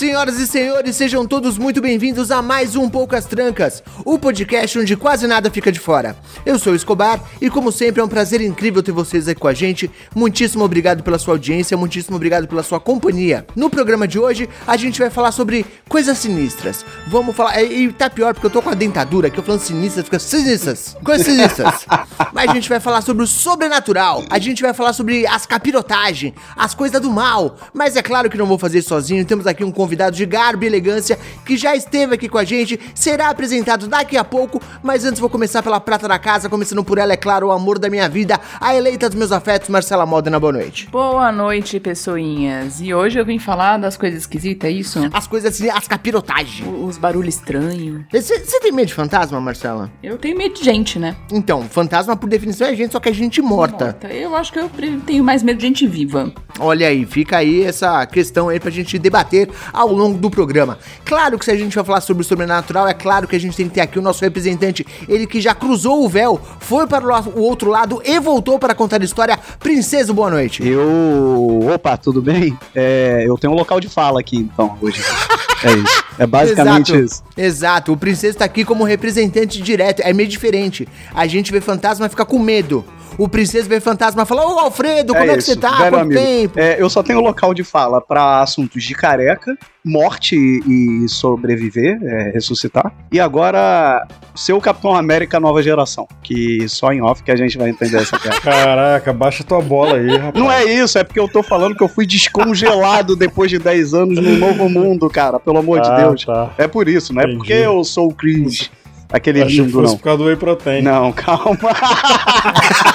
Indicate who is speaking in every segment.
Speaker 1: Senhoras e senhores, sejam todos muito bem-vindos a mais um Poucas Trancas, o podcast onde quase nada fica de fora. Eu sou o Escobar e, como sempre, é um prazer incrível ter vocês aqui com a gente. Muitíssimo obrigado pela sua audiência, muitíssimo obrigado pela sua companhia. No programa de hoje, a gente vai falar sobre coisas sinistras. Vamos falar. E, e tá pior porque eu tô com a dentadura, que eu falando sinistras, fica sinistras, coisas sinistras. Mas a gente vai falar sobre o sobrenatural, a gente vai falar sobre as capirotagens, as coisas do mal. Mas é claro que não vou fazer sozinho, temos aqui um convidado de garbo e elegância que já esteve aqui com a gente, será apresentado daqui a pouco, mas antes vou começar pela prata da casa, começando por ela, é claro, o amor da minha vida, a eleita dos meus afetos, Marcela Modena, boa noite.
Speaker 2: Boa noite, pessoinhas. E hoje eu vim falar das coisas esquisitas, é isso?
Speaker 1: As coisas assim, as capirotagens.
Speaker 2: Os barulhos estranhos.
Speaker 1: Você tem medo de fantasma, Marcela?
Speaker 2: Eu tenho medo de gente, né?
Speaker 1: Então, fantasma por definição é gente, só que é gente morta.
Speaker 2: Morta. Eu acho que eu tenho mais medo de gente viva.
Speaker 1: Olha aí, fica aí essa questão aí pra gente debater ao longo do programa. Claro que se a gente vai falar sobre o sobrenatural, é claro que a gente tem que ter aqui o nosso representante, ele que já cruzou o véu, foi para o outro lado e voltou para contar a história. Princesa, boa noite.
Speaker 3: Eu. Opa, tudo bem? É, eu tenho um local de fala aqui, então, hoje. É isso. É basicamente
Speaker 1: exato,
Speaker 3: isso.
Speaker 1: Exato, o Princesa tá aqui como representante direto, é meio diferente. A gente vê fantasma e fica com medo. O Princesa vê fantasma e fala: Ô Alfredo, como é, que você tá?
Speaker 3: velho
Speaker 1: Quanto
Speaker 3: amigo.
Speaker 1: tempo?
Speaker 3: É, eu só tenho local de fala pra assuntos de careca, morte e sobreviver, é, ressuscitar. E agora, ser o Capitão América nova geração. Que só em off que a gente vai entender essa piada.
Speaker 4: Caraca, baixa tua bola aí, rapaz.
Speaker 3: Não é isso, é porque eu tô falando que eu fui descongelado depois de 10 anos no novo mundo, cara. Pelo amor de
Speaker 4: Ah,
Speaker 3: Deus.
Speaker 4: tá.
Speaker 3: É por isso, não é
Speaker 4: Entendi.
Speaker 3: porque eu sou o Chris. Aquele
Speaker 4: que
Speaker 3: lindo,
Speaker 4: fosse
Speaker 3: não.
Speaker 4: por causa do whey protein.
Speaker 3: Não, calma.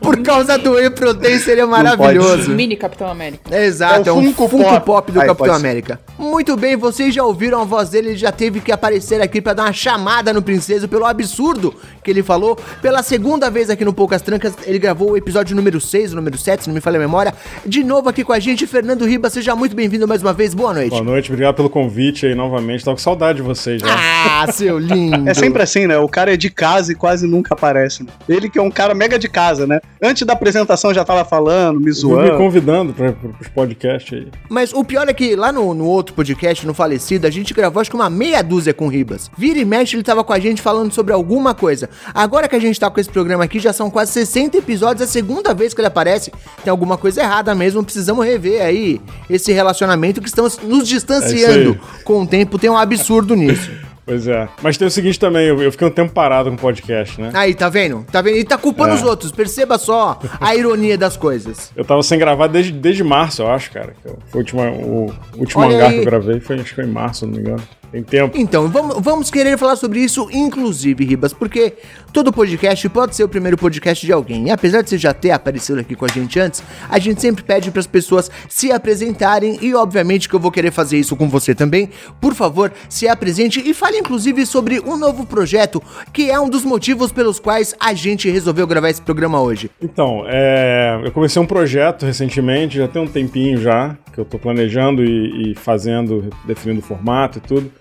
Speaker 1: Por causa do Whey Protein seria maravilhoso.
Speaker 2: Mini Capitão América.
Speaker 1: Exato, é,
Speaker 3: É o
Speaker 1: um
Speaker 3: Funko
Speaker 1: Funko, Pop,
Speaker 3: Pop.
Speaker 1: do
Speaker 3: Aí,
Speaker 1: Capitão. América. Muito bem, vocês já ouviram a voz dele, ele já teve que aparecer aqui pra dar uma chamada no Princesa pelo absurdo que ele falou. Pela segunda vez aqui no Poucas Trancas, ele gravou o episódio número 6, o número 7, se não me falha a memória. De novo aqui com a gente, Fernando Riba, seja muito bem-vindo mais uma vez, boa noite.
Speaker 4: Boa noite, obrigado pelo convite aí novamente. Tava com saudade de vocês já.
Speaker 1: Ah, seu lindo.
Speaker 3: É sempre assim, né? O cara é de casa e quase nunca aparece. Né? Ele que é um cara mega de casa, né? Antes da apresentação já tava falando, me
Speaker 4: Vim me
Speaker 3: zoando.
Speaker 4: convidando pra, pros podcasts aí.
Speaker 1: Mas o pior é que lá no, no outro podcast, no Falecido, a gente gravou acho que uma meia dúzia com o Ribas. Vira e mexe, ele tava com a gente falando sobre alguma coisa. Agora que a gente tá com esse programa aqui, já são quase 60 episódios, é a segunda vez que ele aparece. Tem alguma coisa errada mesmo, precisamos rever aí esse relacionamento que estamos nos distanciando
Speaker 4: É
Speaker 1: com o tempo. Tem um absurdo nisso.
Speaker 4: Pois é. Mas tem o seguinte também, eu, eu fiquei um tempo parado com o podcast, né?
Speaker 1: Aí, tá vendo? Tá vendo? Ele tá culpando
Speaker 4: É.
Speaker 1: os outros. Perceba só a ironia das coisas.
Speaker 4: Eu tava sem gravar desde, desde março, eu acho, cara. Foi o último, o último
Speaker 1: Olha
Speaker 4: hangar
Speaker 1: aí.
Speaker 4: que eu gravei, foi, acho que foi em março, se não me engano. Tem tempo.
Speaker 1: Então, vamos, vamos querer falar sobre isso, inclusive, Ribas, porque todo podcast pode ser o primeiro podcast de alguém. E apesar de você já ter aparecido aqui com a gente antes, a gente sempre pede para as pessoas se apresentarem e, obviamente, que eu vou querer fazer isso com você também. Por favor, se apresente e fale, inclusive, sobre um novo projeto, que é um dos motivos pelos quais a gente resolveu gravar esse programa hoje.
Speaker 4: Então, é, eu comecei um projeto recentemente, já tem um tempinho já, que eu tô planejando e, e fazendo, definindo o formato e tudo.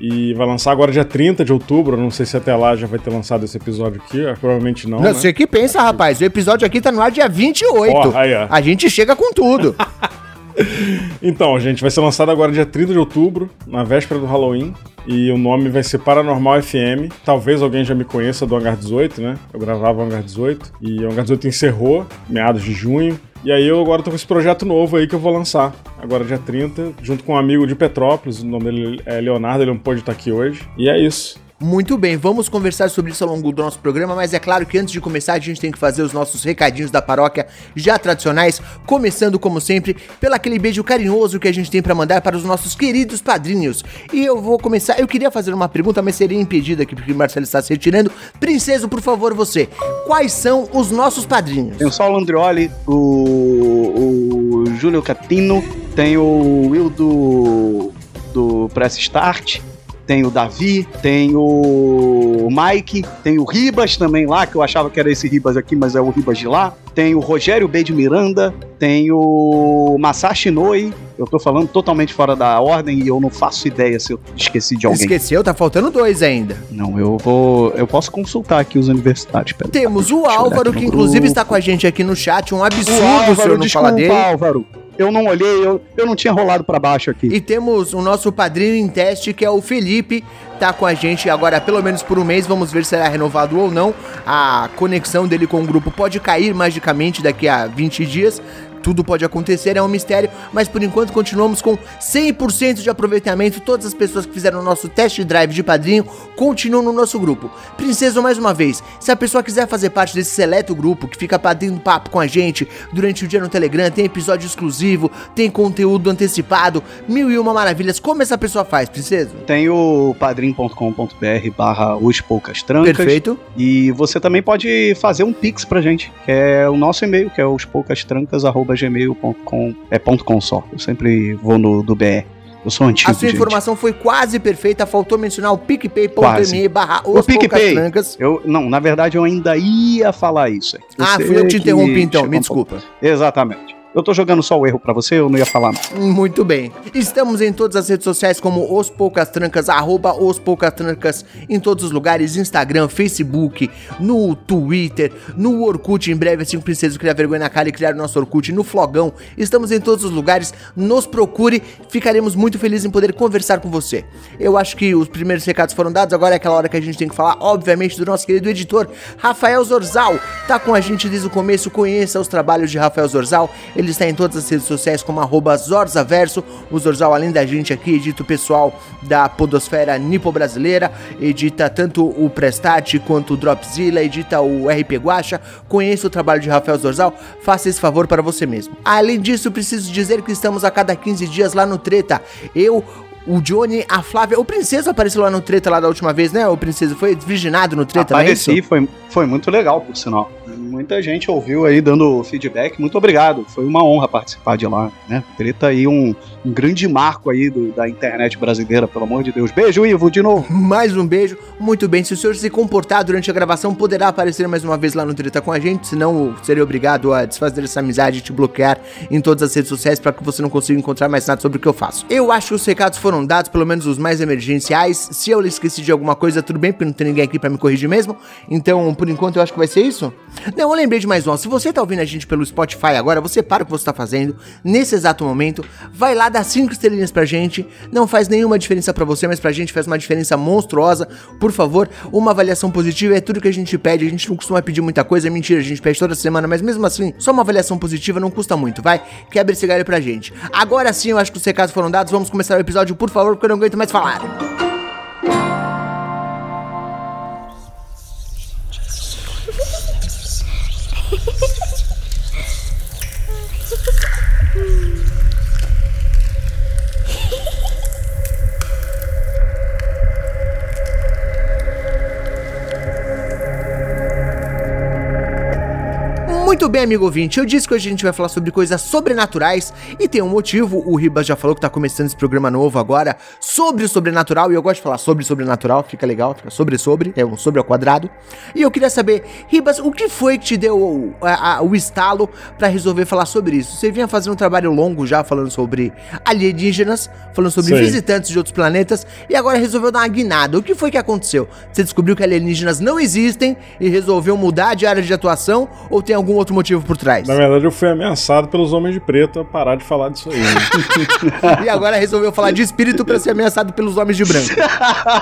Speaker 4: E vai lançar agora dia 30 de outubro, não sei se até lá já vai ter lançado esse episódio aqui, ah, provavelmente não,
Speaker 1: Não,
Speaker 4: né?
Speaker 1: Você que pensa, rapaz, o episódio aqui tá no ar dia 28.
Speaker 4: Ó, aí, ó.
Speaker 1: A gente chega com tudo.
Speaker 4: Então, gente, vai ser lançado agora dia 30 de outubro, na véspera do Halloween. E o nome vai ser Paranormal FM. Talvez alguém já me conheça do Hangar 18, né? Eu gravava o Hangar 18. E o Hangar 18 encerrou, meados de junho. E aí eu agora tô com esse projeto novo aí que eu vou lançar. Agora dia 30, junto com um amigo de Petrópolis. O nome dele é Leonardo, ele não pôde estar aqui hoje. E é isso.
Speaker 1: Muito bem, vamos conversar sobre isso ao longo do nosso programa, mas é claro que antes de começar a gente tem que fazer os nossos recadinhos da paróquia já tradicionais, começando como sempre pelo aquele beijo carinhoso que a gente tem pra mandar para os nossos queridos padrinhos. E eu vou começar, eu queria fazer uma pergunta, mas seria impedida aqui porque o Marcelo está se retirando. Princeso, por favor, você, quais são os nossos padrinhos?
Speaker 3: Tem o Saulo Andrioli, o, o Júlio Catino, tem o Wildo do Press Start. Tem o Davi, tem o Mike, tem o Ribas também lá, que eu achava que era esse Ribas aqui, mas é o Ribas de lá. Tem o Rogério B de Miranda, tem o Masashi Noi. Eu tô falando totalmente fora da ordem e eu não faço ideia se eu esqueci de alguém.
Speaker 1: Esqueceu? Tá faltando dois ainda.
Speaker 3: Não, eu vou. Eu posso consultar aqui os universitários. Pera,
Speaker 1: Temos o
Speaker 3: eu
Speaker 1: Álvaro, que inclusive
Speaker 3: grupo.
Speaker 1: está com a gente aqui no chat. Um absurdo o
Speaker 3: Álvaro,
Speaker 1: não
Speaker 3: desculpa,
Speaker 1: falar dele.
Speaker 3: Álvaro. Eu não olhei, eu, eu não tinha rolado pra baixo aqui.
Speaker 1: E temos o nosso padrinho em teste, que é o Felipe, tá com a gente agora pelo menos por um mês. Vamos ver se será renovado ou não. A conexão dele com o grupo pode cair magicamente daqui a 20 dias. Tudo pode acontecer, é um mistério, mas por enquanto continuamos com 100% de aproveitamento. Todas as pessoas que fizeram o nosso test drive de padrinho continuam no nosso grupo. Princesa, mais uma vez, se a pessoa quiser fazer parte desse seleto grupo que fica batendo papo com a gente durante o dia no Telegram, tem episódio exclusivo, tem conteúdo antecipado, mil e uma maravilhas. Como essa pessoa faz, princesa?
Speaker 3: Tem o padrim.com.br barra os poucas trancas.
Speaker 1: Perfeito.
Speaker 3: E você também pode fazer um pix pra gente, que é o nosso e-mail, que é os poucastrancas.gmail.com. É ponto .com só. Eu sempre vou no do BR. Eu sou antigo,
Speaker 1: A sua
Speaker 3: gente.
Speaker 1: informação foi quase perfeita, faltou mencionar o picpay.me barra
Speaker 3: O PicPay. Eu, não, na verdade eu ainda ia falar isso. aí.
Speaker 1: Ah,
Speaker 3: Você
Speaker 1: fui eu que te interrompi então, me desculpa.
Speaker 3: Exatamente. Eu tô jogando só o erro pra você, eu não ia falar.
Speaker 1: Muito bem. Estamos em todas as redes sociais como Os Poucas Trancas, arroba Os Poucas Trancas, em todos os lugares, Instagram, Facebook, no Twitter, no Orkut, em breve, assim, princesas criar vergonha na cara e criar o nosso Orkut, no Flogão. Estamos em todos os lugares, nos procure, ficaremos muito felizes em poder conversar com você. Eu acho que os primeiros recados foram dados, agora é aquela hora que a gente tem que falar, obviamente, do nosso querido editor, Rafael Zorzal. Tá com a gente desde o começo, conheça os trabalhos de Rafael Zorzal, está em todas as redes sociais como Zorzaverso. O Zorzal, além da gente aqui, edita o pessoal da podosfera nipo-brasileira, edita tanto o Prestat quanto o Dropzilla, edita o RP Guacha. Conheça o trabalho de Rafael Zorzal, faça esse favor para você mesmo. Além disso, preciso dizer que estamos a cada 15 dias lá no Treta. Eu, o Johnny, a Flávia, o Princesa apareceu lá no Treta lá da última vez, né? O Princesa foi virginado no Treta, é?
Speaker 3: Apareci, foi, foi muito legal, por sinal. Muita gente ouviu aí dando feedback. Muito obrigado. Foi uma honra participar de lá, né? Treta aí um, um grande marco aí do- da internet brasileira, pelo amor de Deus. Beijo, Ivo, de novo.
Speaker 1: Mais um beijo. Muito bem, se o senhor se comportar durante a gravação, poderá aparecer mais uma vez lá no Treta com a gente, senão seria obrigado a desfazer essa amizade e te bloquear em todas as redes sociais para que você não consiga encontrar mais nada sobre o que eu faço. Eu acho que os recados foram dados, pelo menos os mais emergenciais. Se eu esqueci de alguma coisa, tudo bem, porque não tem ninguém aqui para me corrigir mesmo. Então, por enquanto, eu acho que vai ser isso. Não, eu lembrei de mais um. Se você tá ouvindo a gente pelo Spotify agora, você para o que você tá fazendo nesse exato momento, vai lá dar cinco estrelinhas pra gente. Não faz nenhuma diferença pra você, mas pra gente faz uma diferença monstruosa. Por favor, uma avaliação positiva é tudo que a gente pede. A gente não costuma pedir muita coisa, é mentira, a gente pede toda semana, mas mesmo assim, só uma avaliação positiva não custa muito, vai? Quebra esse galho pra gente. Agora sim, eu acho que os recados foram dados. Vamos começar o episódio, por favor, porque eu não aguento mais falar. Bem, amigo ouvinte, eu disse que hoje a gente vai falar sobre coisas sobrenaturais e tem um motivo, o Ribas já falou que tá começando esse programa novo agora sobre o sobrenatural e eu gosto de falar sobre sobrenatural, fica legal, fica sobre sobre, é um sobre ao quadrado. E eu queria saber, Ribas, o que foi que te deu o, a- a- o estalo pra resolver falar sobre isso? Você vinha fazendo um trabalho longo já falando sobre alienígenas, falando sobre
Speaker 4: Sei.
Speaker 1: visitantes de outros planetas e agora resolveu dar uma guinada. O que foi que aconteceu? Você descobriu que alienígenas não existem e resolveu mudar de área de atuação ou tem algum outro motivo por trás?
Speaker 4: Na verdade, eu fui ameaçado pelos homens de preto a parar de falar disso aí. né?
Speaker 1: E agora resolveu falar de espírito pra ser ameaçado pelos homens de branco.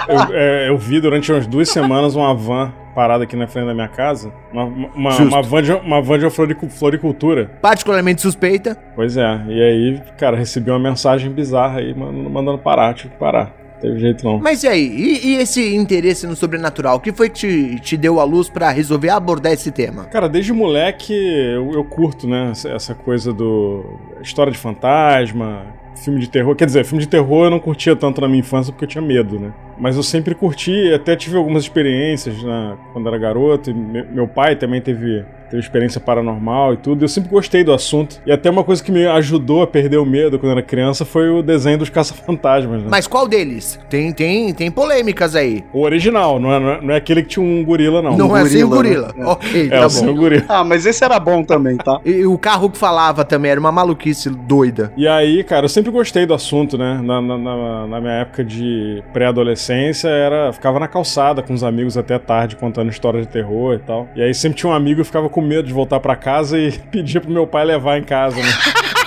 Speaker 4: eu, é, eu vi durante umas duas semanas uma van parada aqui na frente da minha casa. Uma, uma, uma van de, uma van de floricu- floricultura.
Speaker 1: Particularmente suspeita.
Speaker 4: Pois é. E aí, cara, recebi uma mensagem bizarra aí mandando, mandando parar. Tive que parar. Teve jeito não.
Speaker 1: Mas e aí? E, e esse interesse no sobrenatural? O que foi que te, te deu a luz pra resolver abordar esse tema?
Speaker 4: Cara, desde moleque eu, eu curto, né? Essa, essa coisa do. história de fantasma, filme de terror. Quer dizer, filme de terror eu não curtia tanto na minha infância porque eu tinha medo, né? Mas eu sempre curti, até tive algumas experiências né, quando era garoto. meu pai também teve teve experiência paranormal e tudo. Eu sempre gostei do assunto. E até uma coisa que me ajudou a perder o medo quando era criança foi o desenho dos caça-fantasmas. Né?
Speaker 1: Mas qual deles? Tem, tem, tem polêmicas aí.
Speaker 4: O original, não é, não é aquele que tinha um gorila, não.
Speaker 1: Não
Speaker 4: um
Speaker 1: é gorila, sem o gorila. Né? Ok,
Speaker 4: é, tá bom. o gorila.
Speaker 3: Ah, mas esse era bom também, tá?
Speaker 1: E o carro que falava também era uma maluquice doida.
Speaker 4: E aí, cara, eu sempre gostei do assunto, né? Na, na, na, na minha época de pré-adolescência, era ficava na calçada com os amigos até tarde contando histórias de terror e tal. E aí sempre tinha um amigo que ficava com medo de voltar para casa e pedir pro meu pai levar em casa, né?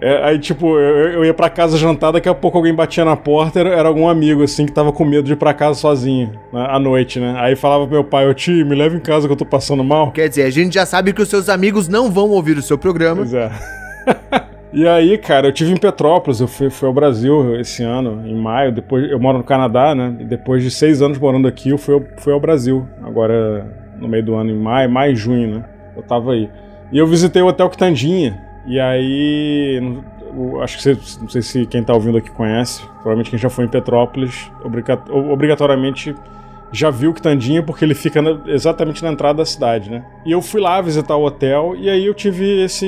Speaker 4: é, aí, tipo, eu, eu ia pra casa jantar, daqui a pouco alguém batia na porta, era, era, algum amigo, assim, que tava com medo de ir pra casa sozinho, né, à noite, né? Aí falava pro meu pai, ô tio, me leva em casa que eu tô passando mal.
Speaker 1: Quer dizer, a gente já sabe que os seus amigos não vão ouvir o seu programa.
Speaker 4: Pois é. E aí, cara, eu tive em Petrópolis, eu fui, fui, ao Brasil esse ano, em maio, depois eu moro no Canadá, né? E depois de seis anos morando aqui, eu fui, fui ao Brasil. Agora no meio do ano, em maio, maio, junho, né? Eu tava aí. E eu visitei o Hotel Quitandinha. E aí, acho que você, não sei se quem tá ouvindo aqui conhece, provavelmente quem já foi em Petrópolis, obrigatoriamente já viu Quitandinha porque ele fica na, exatamente na entrada da cidade, né? E eu fui lá visitar o hotel e aí eu tive esse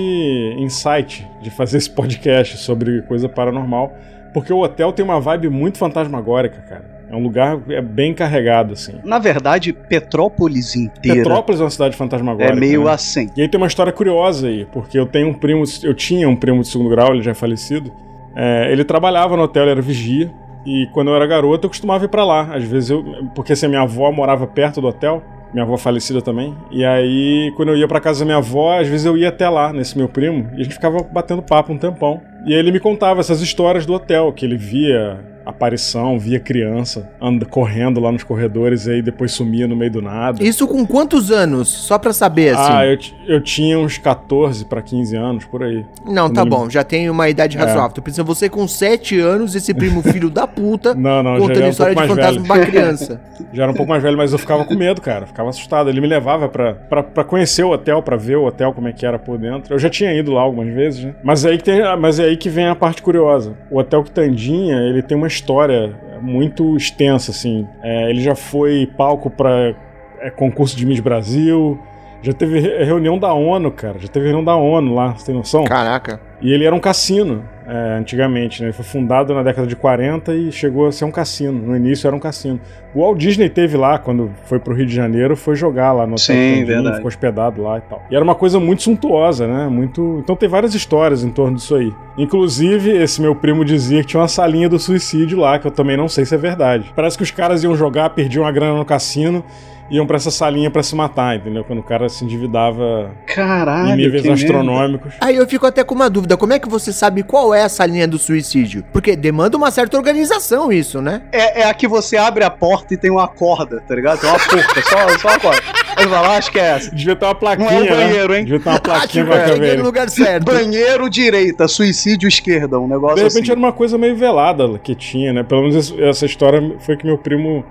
Speaker 4: insight de fazer esse podcast sobre coisa paranormal, porque o hotel tem uma vibe muito fantasmagórica, cara. É um lugar é bem carregado, assim.
Speaker 3: Na verdade, Petrópolis inteira.
Speaker 4: Petrópolis é uma cidade fantasmagórica.
Speaker 3: É meio né? assim.
Speaker 4: E aí tem uma história curiosa aí, porque eu tenho um primo, eu tinha um primo de segundo grau, ele já é falecido. É, ele trabalhava no hotel, ele era vigia. E quando eu era garoto, eu costumava ir para lá. Às vezes eu. Porque assim, a minha avó morava perto do hotel. Minha avó falecida também. E aí, quando eu ia para casa da minha avó, às vezes eu ia até lá, nesse meu primo, e a gente ficava batendo papo um tempão. E aí ele me contava essas histórias do hotel, que ele via aparição, via criança anda correndo lá nos corredores e aí depois sumia no meio do nada.
Speaker 1: Isso com quantos anos? Só pra saber, assim.
Speaker 4: Ah, eu, eu tinha uns 14 para 15 anos, por aí.
Speaker 1: Não, tá bom, já tenho uma idade é. razoável. É. Pensando, você com 7 anos, esse primo filho da puta,
Speaker 4: não, não,
Speaker 1: contando história um de fantasma pra criança.
Speaker 4: já era um pouco mais velho, mas eu ficava com medo, cara. Ficava assustado. Ele me levava pra, pra, pra conhecer o hotel, pra ver o hotel, como é que era por dentro. Eu já tinha ido lá algumas vezes, né? Mas aí tem, mas é aí que vem a parte curiosa. O Hotel Quitandinha, ele tem uma história muito extensa, assim. É, ele já foi palco para é, concurso de Miss Brasil, já teve reunião da ONU, cara. Já teve reunião da ONU lá, você tem noção?
Speaker 1: Caraca.
Speaker 4: E ele era um cassino, é, antigamente, né? Ele foi fundado na década de 40 e chegou a ser um cassino. No início era um cassino. O Walt Disney teve lá, quando foi pro Rio de Janeiro, foi jogar lá no
Speaker 3: Hotel Sim, verdade.
Speaker 4: ficou hospedado lá e tal. E era uma coisa muito suntuosa, né? Muito... Então tem várias histórias em torno disso aí. Inclusive, esse meu primo dizia que tinha uma salinha do suicídio lá, que eu também não sei se é verdade. Parece que os caras iam jogar, perdiam a grana no cassino iam para essa salinha para se matar, entendeu? Quando o cara se endividava
Speaker 3: Caralho,
Speaker 4: em níveis astronômicos.
Speaker 1: Merda. Aí eu fico até com uma dúvida: como é que você sabe qual é essa linha do suicídio? Porque demanda uma certa organização isso, né?
Speaker 3: É, é a que você abre a porta e tem uma corda, tá ligado? Tem uma porta, só, só uma corda. Aí vai lá, acho que é essa.
Speaker 4: Devia ter uma plaquinha. Não
Speaker 3: é banheiro,
Speaker 4: né?
Speaker 3: hein?
Speaker 4: Devia ter uma plaquinha pra
Speaker 1: caber. no lugar certo.
Speaker 3: Banheiro direita, suicídio esquerda, um negócio assim.
Speaker 4: De repente
Speaker 3: assim.
Speaker 4: era uma coisa meio velada que tinha, né? Pelo menos essa história foi que meu primo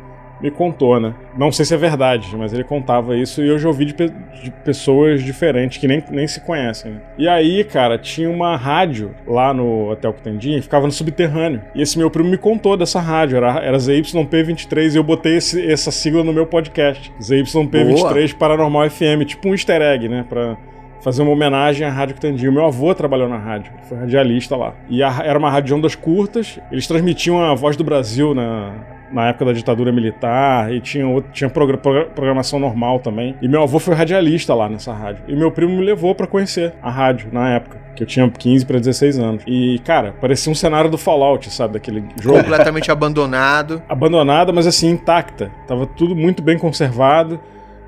Speaker 4: me contou, né? Não sei se é verdade, mas ele contava isso e eu já ouvi de, pe de pessoas diferentes que nem, nem se conhecem. Né? E aí, cara, tinha uma rádio lá no Hotel Quitandinha, ficava no subterrâneo. E esse meu primo me contou dessa rádio, era, era ZYP23, e eu botei esse, essa sigla no meu podcast. ZYP23 Paranormal FM, tipo um easter egg, né? Pra fazer uma homenagem à Rádio Quitandinha. O meu avô trabalhou na rádio, foi radialista lá. E a, era uma rádio de ondas curtas, eles transmitiam a voz do Brasil na na época da ditadura militar, e tinha, outro, tinha programação normal também. E meu avô foi radialista lá nessa rádio. E meu primo me levou para conhecer a rádio na época. Que eu tinha 15 para 16 anos. E, cara, parecia um cenário do Fallout, sabe? Daquele jogo.
Speaker 1: Completamente abandonado.
Speaker 4: Abandonada, mas assim, intacta. Tava tudo muito bem conservado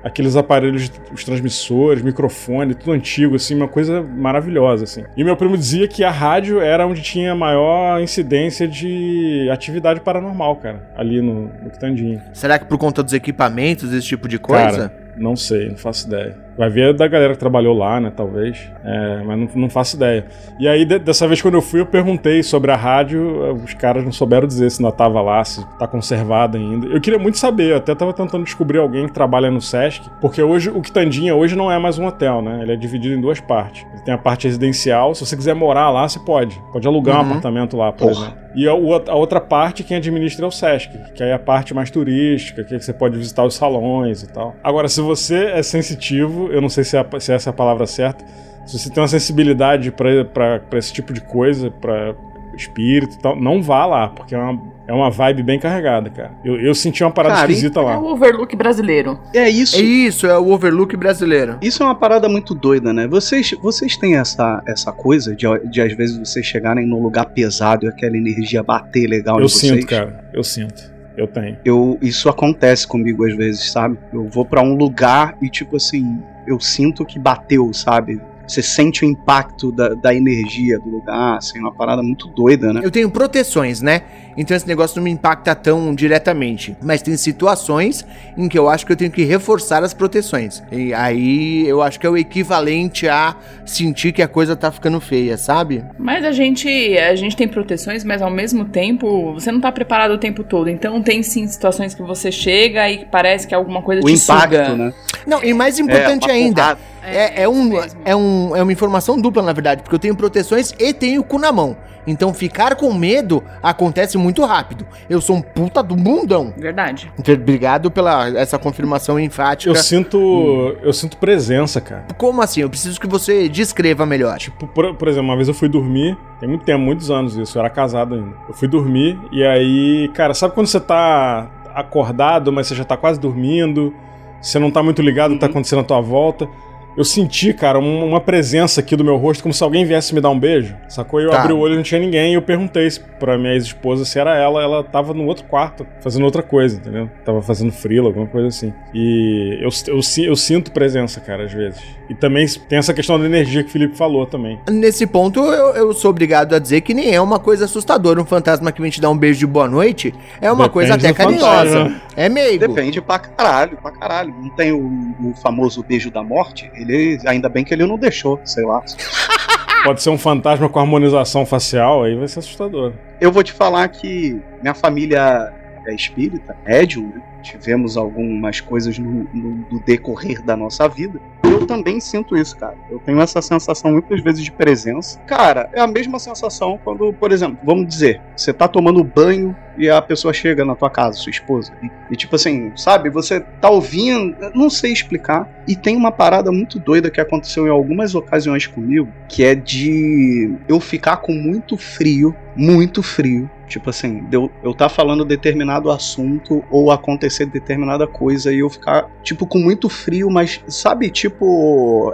Speaker 4: aqueles aparelhos, os transmissores, microfone, tudo antigo, assim, uma coisa maravilhosa, assim. E meu primo dizia que a rádio era onde tinha maior incidência de atividade paranormal, cara, ali no, no Quitandinho.
Speaker 1: Será que por conta dos equipamentos, esse tipo de coisa?
Speaker 4: Cara, não sei, não faço ideia. Vai ver da galera que trabalhou lá, né? Talvez. É, mas não, não faço ideia. E aí, de, dessa vez, quando eu fui, eu perguntei sobre a rádio. Os caras não souberam dizer se ainda tava lá, se tá conservada ainda. Eu queria muito saber, eu até tava tentando descobrir alguém que trabalha no Sesc, porque hoje o Quitandinha hoje não é mais um hotel, né? Ele é dividido em duas partes. Ele tem a parte residencial, se você quiser morar lá, você pode. Pode alugar um apartamento lá, por
Speaker 3: Porra.
Speaker 4: exemplo. E a, a outra parte, quem administra é o Sesc, que aí é a parte mais turística, que você pode visitar os salões e tal. Agora, se você é sensitivo, eu não sei se, é a- se essa é a palavra certa, se você tem uma sensibilidade pra esse tipo de coisa, pra espírito e tal, não vá lá, porque é uma, é uma vibe bem carregada, cara. Eu, eu senti uma parada
Speaker 3: Cara,
Speaker 4: esquisita
Speaker 2: É
Speaker 4: lá.
Speaker 2: o overlook brasileiro.
Speaker 3: É isso.
Speaker 1: É isso, é o overlook brasileiro.
Speaker 3: Isso é uma parada muito doida, né? Vocês, vocês têm essa, essa coisa de, de às vezes vocês chegarem num lugar pesado e aquela energia bater legal
Speaker 4: Eu
Speaker 3: em vocês?
Speaker 4: sinto, cara. Eu sinto. Eu tenho.
Speaker 3: Eu, isso acontece comigo às vezes, sabe? Eu vou pra um lugar e, tipo assim, eu sinto que bateu, sabe? Você sente o impacto da, da energia do lugar, assim, uma parada muito doida, né?
Speaker 1: Eu tenho proteções, né? Então esse negócio não me impacta tão diretamente. Mas tem situações em que eu acho que eu tenho que reforçar as proteções. E aí eu acho que é o equivalente a sentir que a coisa tá ficando feia, sabe?
Speaker 2: Mas a gente, a gente tem proteções, mas ao mesmo tempo você não tá preparado o tempo todo. Então tem sim situações que você chega e parece que alguma coisa
Speaker 3: O
Speaker 2: te
Speaker 3: impacto,
Speaker 2: suga.
Speaker 3: né?
Speaker 1: Não, e mais importante
Speaker 3: uma
Speaker 1: ainda,
Speaker 3: porrada.
Speaker 1: É, é,
Speaker 2: isso
Speaker 1: um,
Speaker 2: mesmo.
Speaker 1: é, um, é uma informação dupla, na verdade, porque eu tenho proteções e tenho o cu na mão. Então ficar com medo acontece muito rápido. Eu sou um puta do bundão.
Speaker 2: Verdade.
Speaker 1: Obrigado pela essa confirmação enfática.
Speaker 4: Eu sinto.
Speaker 1: Hum.
Speaker 4: Eu sinto presença, cara.
Speaker 1: Como assim? Eu preciso que você descreva melhor.
Speaker 4: Tipo, por, por exemplo, uma vez eu fui dormir, tem muito tempo, muitos anos isso, eu era casado ainda. Eu fui dormir e aí, cara, sabe quando você tá acordado, mas você já tá quase dormindo, você não tá muito ligado no que tá acontecendo à tua volta? Eu senti, cara, um- uma presença aqui do meu rosto, como se alguém viesse me dar um beijo, sacou? E eu
Speaker 1: Tá.
Speaker 4: abri o olho e não tinha ninguém, e eu perguntei pra minha ex-esposa se era ela, ela tava no outro quarto, fazendo outra coisa, entendeu? Tava fazendo frila, alguma coisa assim. E eu, eu, si- eu sinto presença, cara, às vezes. E também tem essa questão da energia que o Felipe falou também.
Speaker 1: Nesse ponto, eu, eu sou obrigado a dizer que nem é uma coisa assustadora. Um fantasma que vem te dar um beijo de boa noite é uma
Speaker 4: Depende
Speaker 1: coisa até
Speaker 4: fantasma,
Speaker 1: carinhosa. É meigo.
Speaker 3: Depende pra caralho, pra caralho. Não tem o, o famoso beijo da morte? Ele, ainda bem que ele não deixou, sei lá.
Speaker 4: Pode ser um fantasma com harmonização facial, aí vai ser assustador.
Speaker 3: Eu vou te falar que minha família é espírita, médium, né? Tivemos algumas coisas no, no- no decorrer da nossa vida. Eu também sinto isso, cara. Eu tenho essa sensação muitas vezes de presença. Cara, é a mesma sensação quando, por exemplo, vamos dizer, você tá tomando banho e a pessoa chega na tua casa, sua esposa, e, tipo assim, sabe, você tá ouvindo, não sei explicar. E tem uma parada muito doida que aconteceu em algumas ocasiões comigo, que é de eu ficar com muito frio, muito frio. Tipo assim, eu, eu tá falando determinado assunto ou acontecer determinada coisa e eu ficar, tipo, com muito frio, mas sabe, tipo,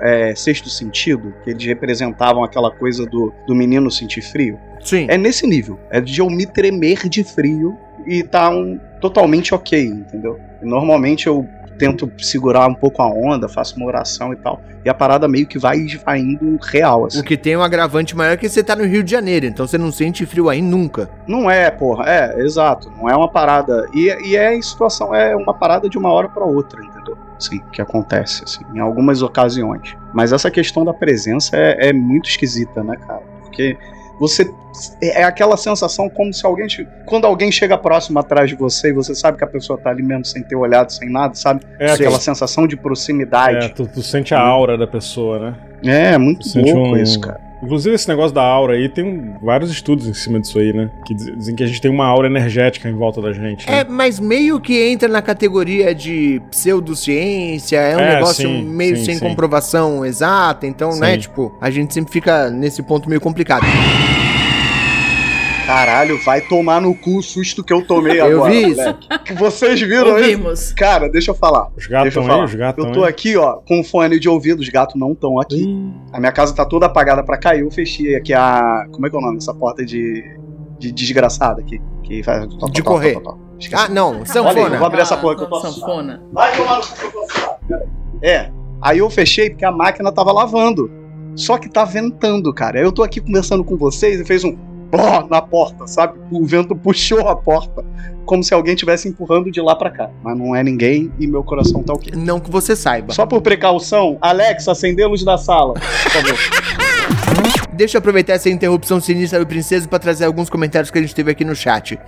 Speaker 3: é, sexto sentido? Que eles representavam aquela coisa do, do menino sentir frio?
Speaker 1: Sim.
Speaker 3: É nesse nível. É de eu me tremer de frio e tá um, totalmente ok, entendeu? Normalmente eu tento segurar um pouco a onda, faço uma oração e tal. E a parada meio que vai esvaindo real, assim.
Speaker 1: O que tem um agravante maior é que você tá no Rio de Janeiro, então você não sente frio aí nunca.
Speaker 3: Não é, porra. É, exato. Não é uma parada. E, e é em situação, é uma parada de uma hora pra outra, entendeu? Sim, que acontece, assim, em algumas ocasiões. Mas essa questão da presença é, é muito esquisita, né, cara? Porque você. É aquela sensação como se alguém. Quando alguém chega próximo atrás de você e você sabe que a pessoa tá ali mesmo sem ter olhado, sem nada, sabe?
Speaker 4: É
Speaker 3: aquela
Speaker 4: aquela.
Speaker 3: sensação de proximidade.
Speaker 4: É, tu, tu sente a aura da pessoa, né?
Speaker 3: É, muito
Speaker 4: Tu
Speaker 3: louco
Speaker 4: um-
Speaker 3: isso, cara.
Speaker 4: Inclusive, esse negócio da aura aí, tem vários estudos em cima disso aí, né? Que diz- dizem que a gente tem uma aura energética em volta da gente. né?
Speaker 1: É, mas meio que entra na categoria de pseudociência, é um
Speaker 4: É,
Speaker 1: negócio
Speaker 4: sim,
Speaker 1: meio
Speaker 4: sim,
Speaker 1: sem
Speaker 4: sim.
Speaker 1: comprovação exata, então, né, tipo, a gente sempre fica nesse ponto meio complicado.
Speaker 3: Caralho, vai tomar no cu o susto que eu tomei
Speaker 1: Eu
Speaker 3: agora.
Speaker 1: vi isso.
Speaker 3: moleque. Vocês viram isso?
Speaker 2: Ouvimos.
Speaker 3: Cara, deixa eu falar.
Speaker 4: Os gatos
Speaker 3: Deixa eu
Speaker 4: estão os gatos
Speaker 3: Eu
Speaker 4: estão
Speaker 3: tô
Speaker 4: aí.
Speaker 3: aqui, ó, com fone de ouvido, os gatos não estão aqui.
Speaker 4: Ih,
Speaker 3: A minha casa tá toda apagada pra cair. Eu fechei aqui a. Como é que é o nome dessa porta de. de desgraçada aqui? Que faz.
Speaker 1: De correr.
Speaker 3: Esqueci.
Speaker 1: Ah, não,
Speaker 3: Olha aí, eu
Speaker 1: sanfona.
Speaker 3: vou abrir essa porra que eu posso.
Speaker 2: Sanfona.
Speaker 3: Vai tomar no cu que eu aí. É. Aí eu fechei porque a máquina tava lavando. Só que tá ventando, cara. Aí eu tô aqui conversando com vocês e fez um. Na porta, sabe? O vento puxou a porta, como se alguém estivesse empurrando de lá pra cá. Mas não é ninguém e meu coração tá o quê?
Speaker 1: Não que você saiba.
Speaker 3: Só por precaução, Alexa, acender a luz da sala, por favor.
Speaker 1: Deixa eu aproveitar essa interrupção sinistra do Princeso para trazer alguns comentários que a gente teve aqui no chat.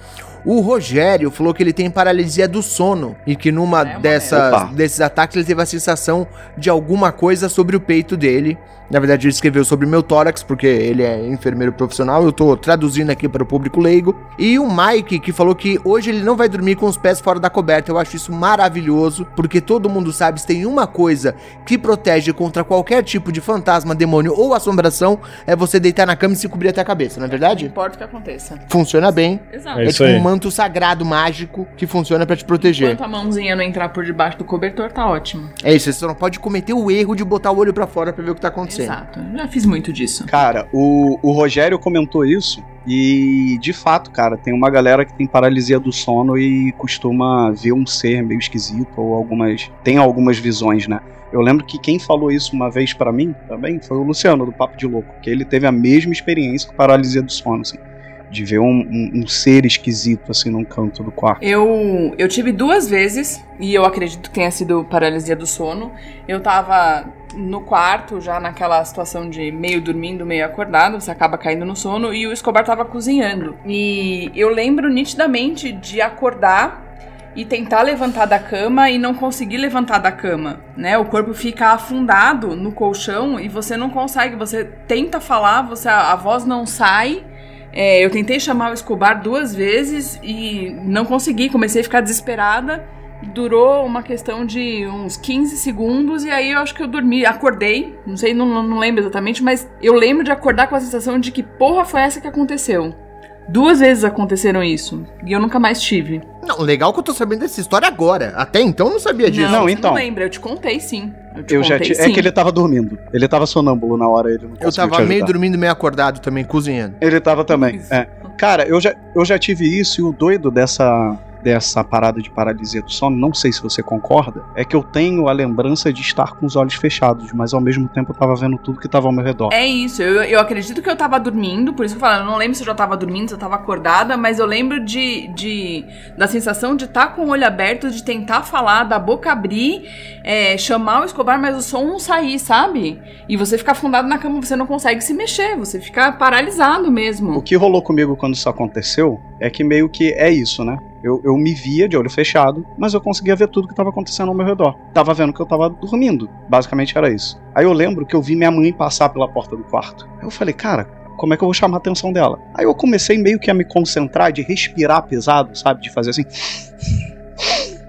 Speaker 1: O Rogério falou que ele tem paralisia do sono e que numa
Speaker 2: É
Speaker 1: dessas, desses ataques ele teve a sensação de alguma coisa sobre o peito dele. Na verdade, ele escreveu sobre o meu tórax, porque ele é enfermeiro profissional. Eu tô traduzindo aqui para o público leigo. E o Mike, que falou que hoje ele não vai dormir com os pés fora da coberta. Eu acho isso maravilhoso, porque todo mundo sabe se tem uma coisa que protege contra qualquer tipo de fantasma, demônio ou assombração, é você deitar na cama e se cobrir até a cabeça, não é
Speaker 2: Não
Speaker 1: verdade?
Speaker 2: importa o que aconteça.
Speaker 1: Funciona bem.
Speaker 2: Exato.
Speaker 4: É
Speaker 1: É, tipo
Speaker 4: aí.
Speaker 1: um manto sagrado mágico que funciona pra te proteger.
Speaker 2: Enquanto a mãozinha não entrar por debaixo do cobertor, tá ótimo.
Speaker 1: É isso, você só não pode cometer o erro de botar o olho pra fora pra ver o que tá acontecendo.
Speaker 2: Exato. Já fiz muito disso.
Speaker 3: Cara, o, o Rogério comentou isso e, de fato, cara, tem uma galera que tem paralisia do sono e costuma ver um ser meio esquisito ou algumas. tem algumas visões, né? Eu lembro que quem falou isso uma vez pra mim também foi o Luciano, do Papo de Louco, que ele teve a mesma experiência com paralisia do sono, assim. De ver um, um- um ser esquisito, assim, num canto do quarto.
Speaker 2: Eu, eu tive duas vezes, e eu acredito que tenha sido paralisia do sono. Eu tava no quarto, já naquela situação de meio dormindo, meio acordado, você acaba caindo no sono, e o Escobar tava cozinhando. E eu lembro nitidamente de acordar e tentar levantar da cama e não conseguir levantar da cama, né? O corpo fica afundado no colchão e você não consegue, você tenta falar, você a, a voz não sai. É, eu tentei chamar o Escobar duas vezes e não consegui, comecei a ficar desesperada. Durou uma questão de uns 15 segundos e aí eu acho que eu dormi, acordei, não sei, não, não lembro exatamente, mas eu lembro de acordar com a sensação de que porra foi essa que aconteceu. Duas vezes aconteceram isso e eu nunca mais tive.
Speaker 1: Não, legal que eu tô sabendo dessa história agora. Até então eu não sabia disso.
Speaker 3: Não,
Speaker 2: você
Speaker 3: então.
Speaker 2: Não lembra, eu te contei sim. Eu,
Speaker 3: já É que ele tava dormindo. Ele tava sonâmbulo na hora, ele não
Speaker 1: Eu tava meio dormindo, meio acordado também, cozinhando.
Speaker 3: Ele tava também. É. Cara, eu já, eu já tive isso e o doido dessa, dessa parada de paralisia do sono, não sei se você concorda, é que eu tenho a lembrança de estar com os olhos fechados, mas ao mesmo tempo eu tava vendo tudo que tava ao meu redor.
Speaker 2: É isso, eu, eu acredito que eu tava dormindo, por isso que eu falo, eu não lembro se eu já tava dormindo, se eu tava acordada, mas eu lembro de, de da sensação de estar com o olho aberto, de tentar falar, da boca abrir, é, chamar o Escobar, mas o som não sair, sabe? E você ficar afundado na cama, você não consegue se mexer, você fica paralisado
Speaker 3: O
Speaker 2: mesmo.
Speaker 3: que rolou comigo quando isso aconteceu é que meio que é isso, né? Eu, eu me via de olho fechado, mas eu conseguia ver tudo que tava acontecendo ao meu redor. Tava vendo que eu tava dormindo. Basicamente era isso. Aí eu lembro que eu vi minha mãe passar pela porta do quarto. Eu falei, cara, como é que eu vou chamar a atenção dela? Aí eu comecei meio que a me concentrar, de respirar pesado, sabe? De fazer assim.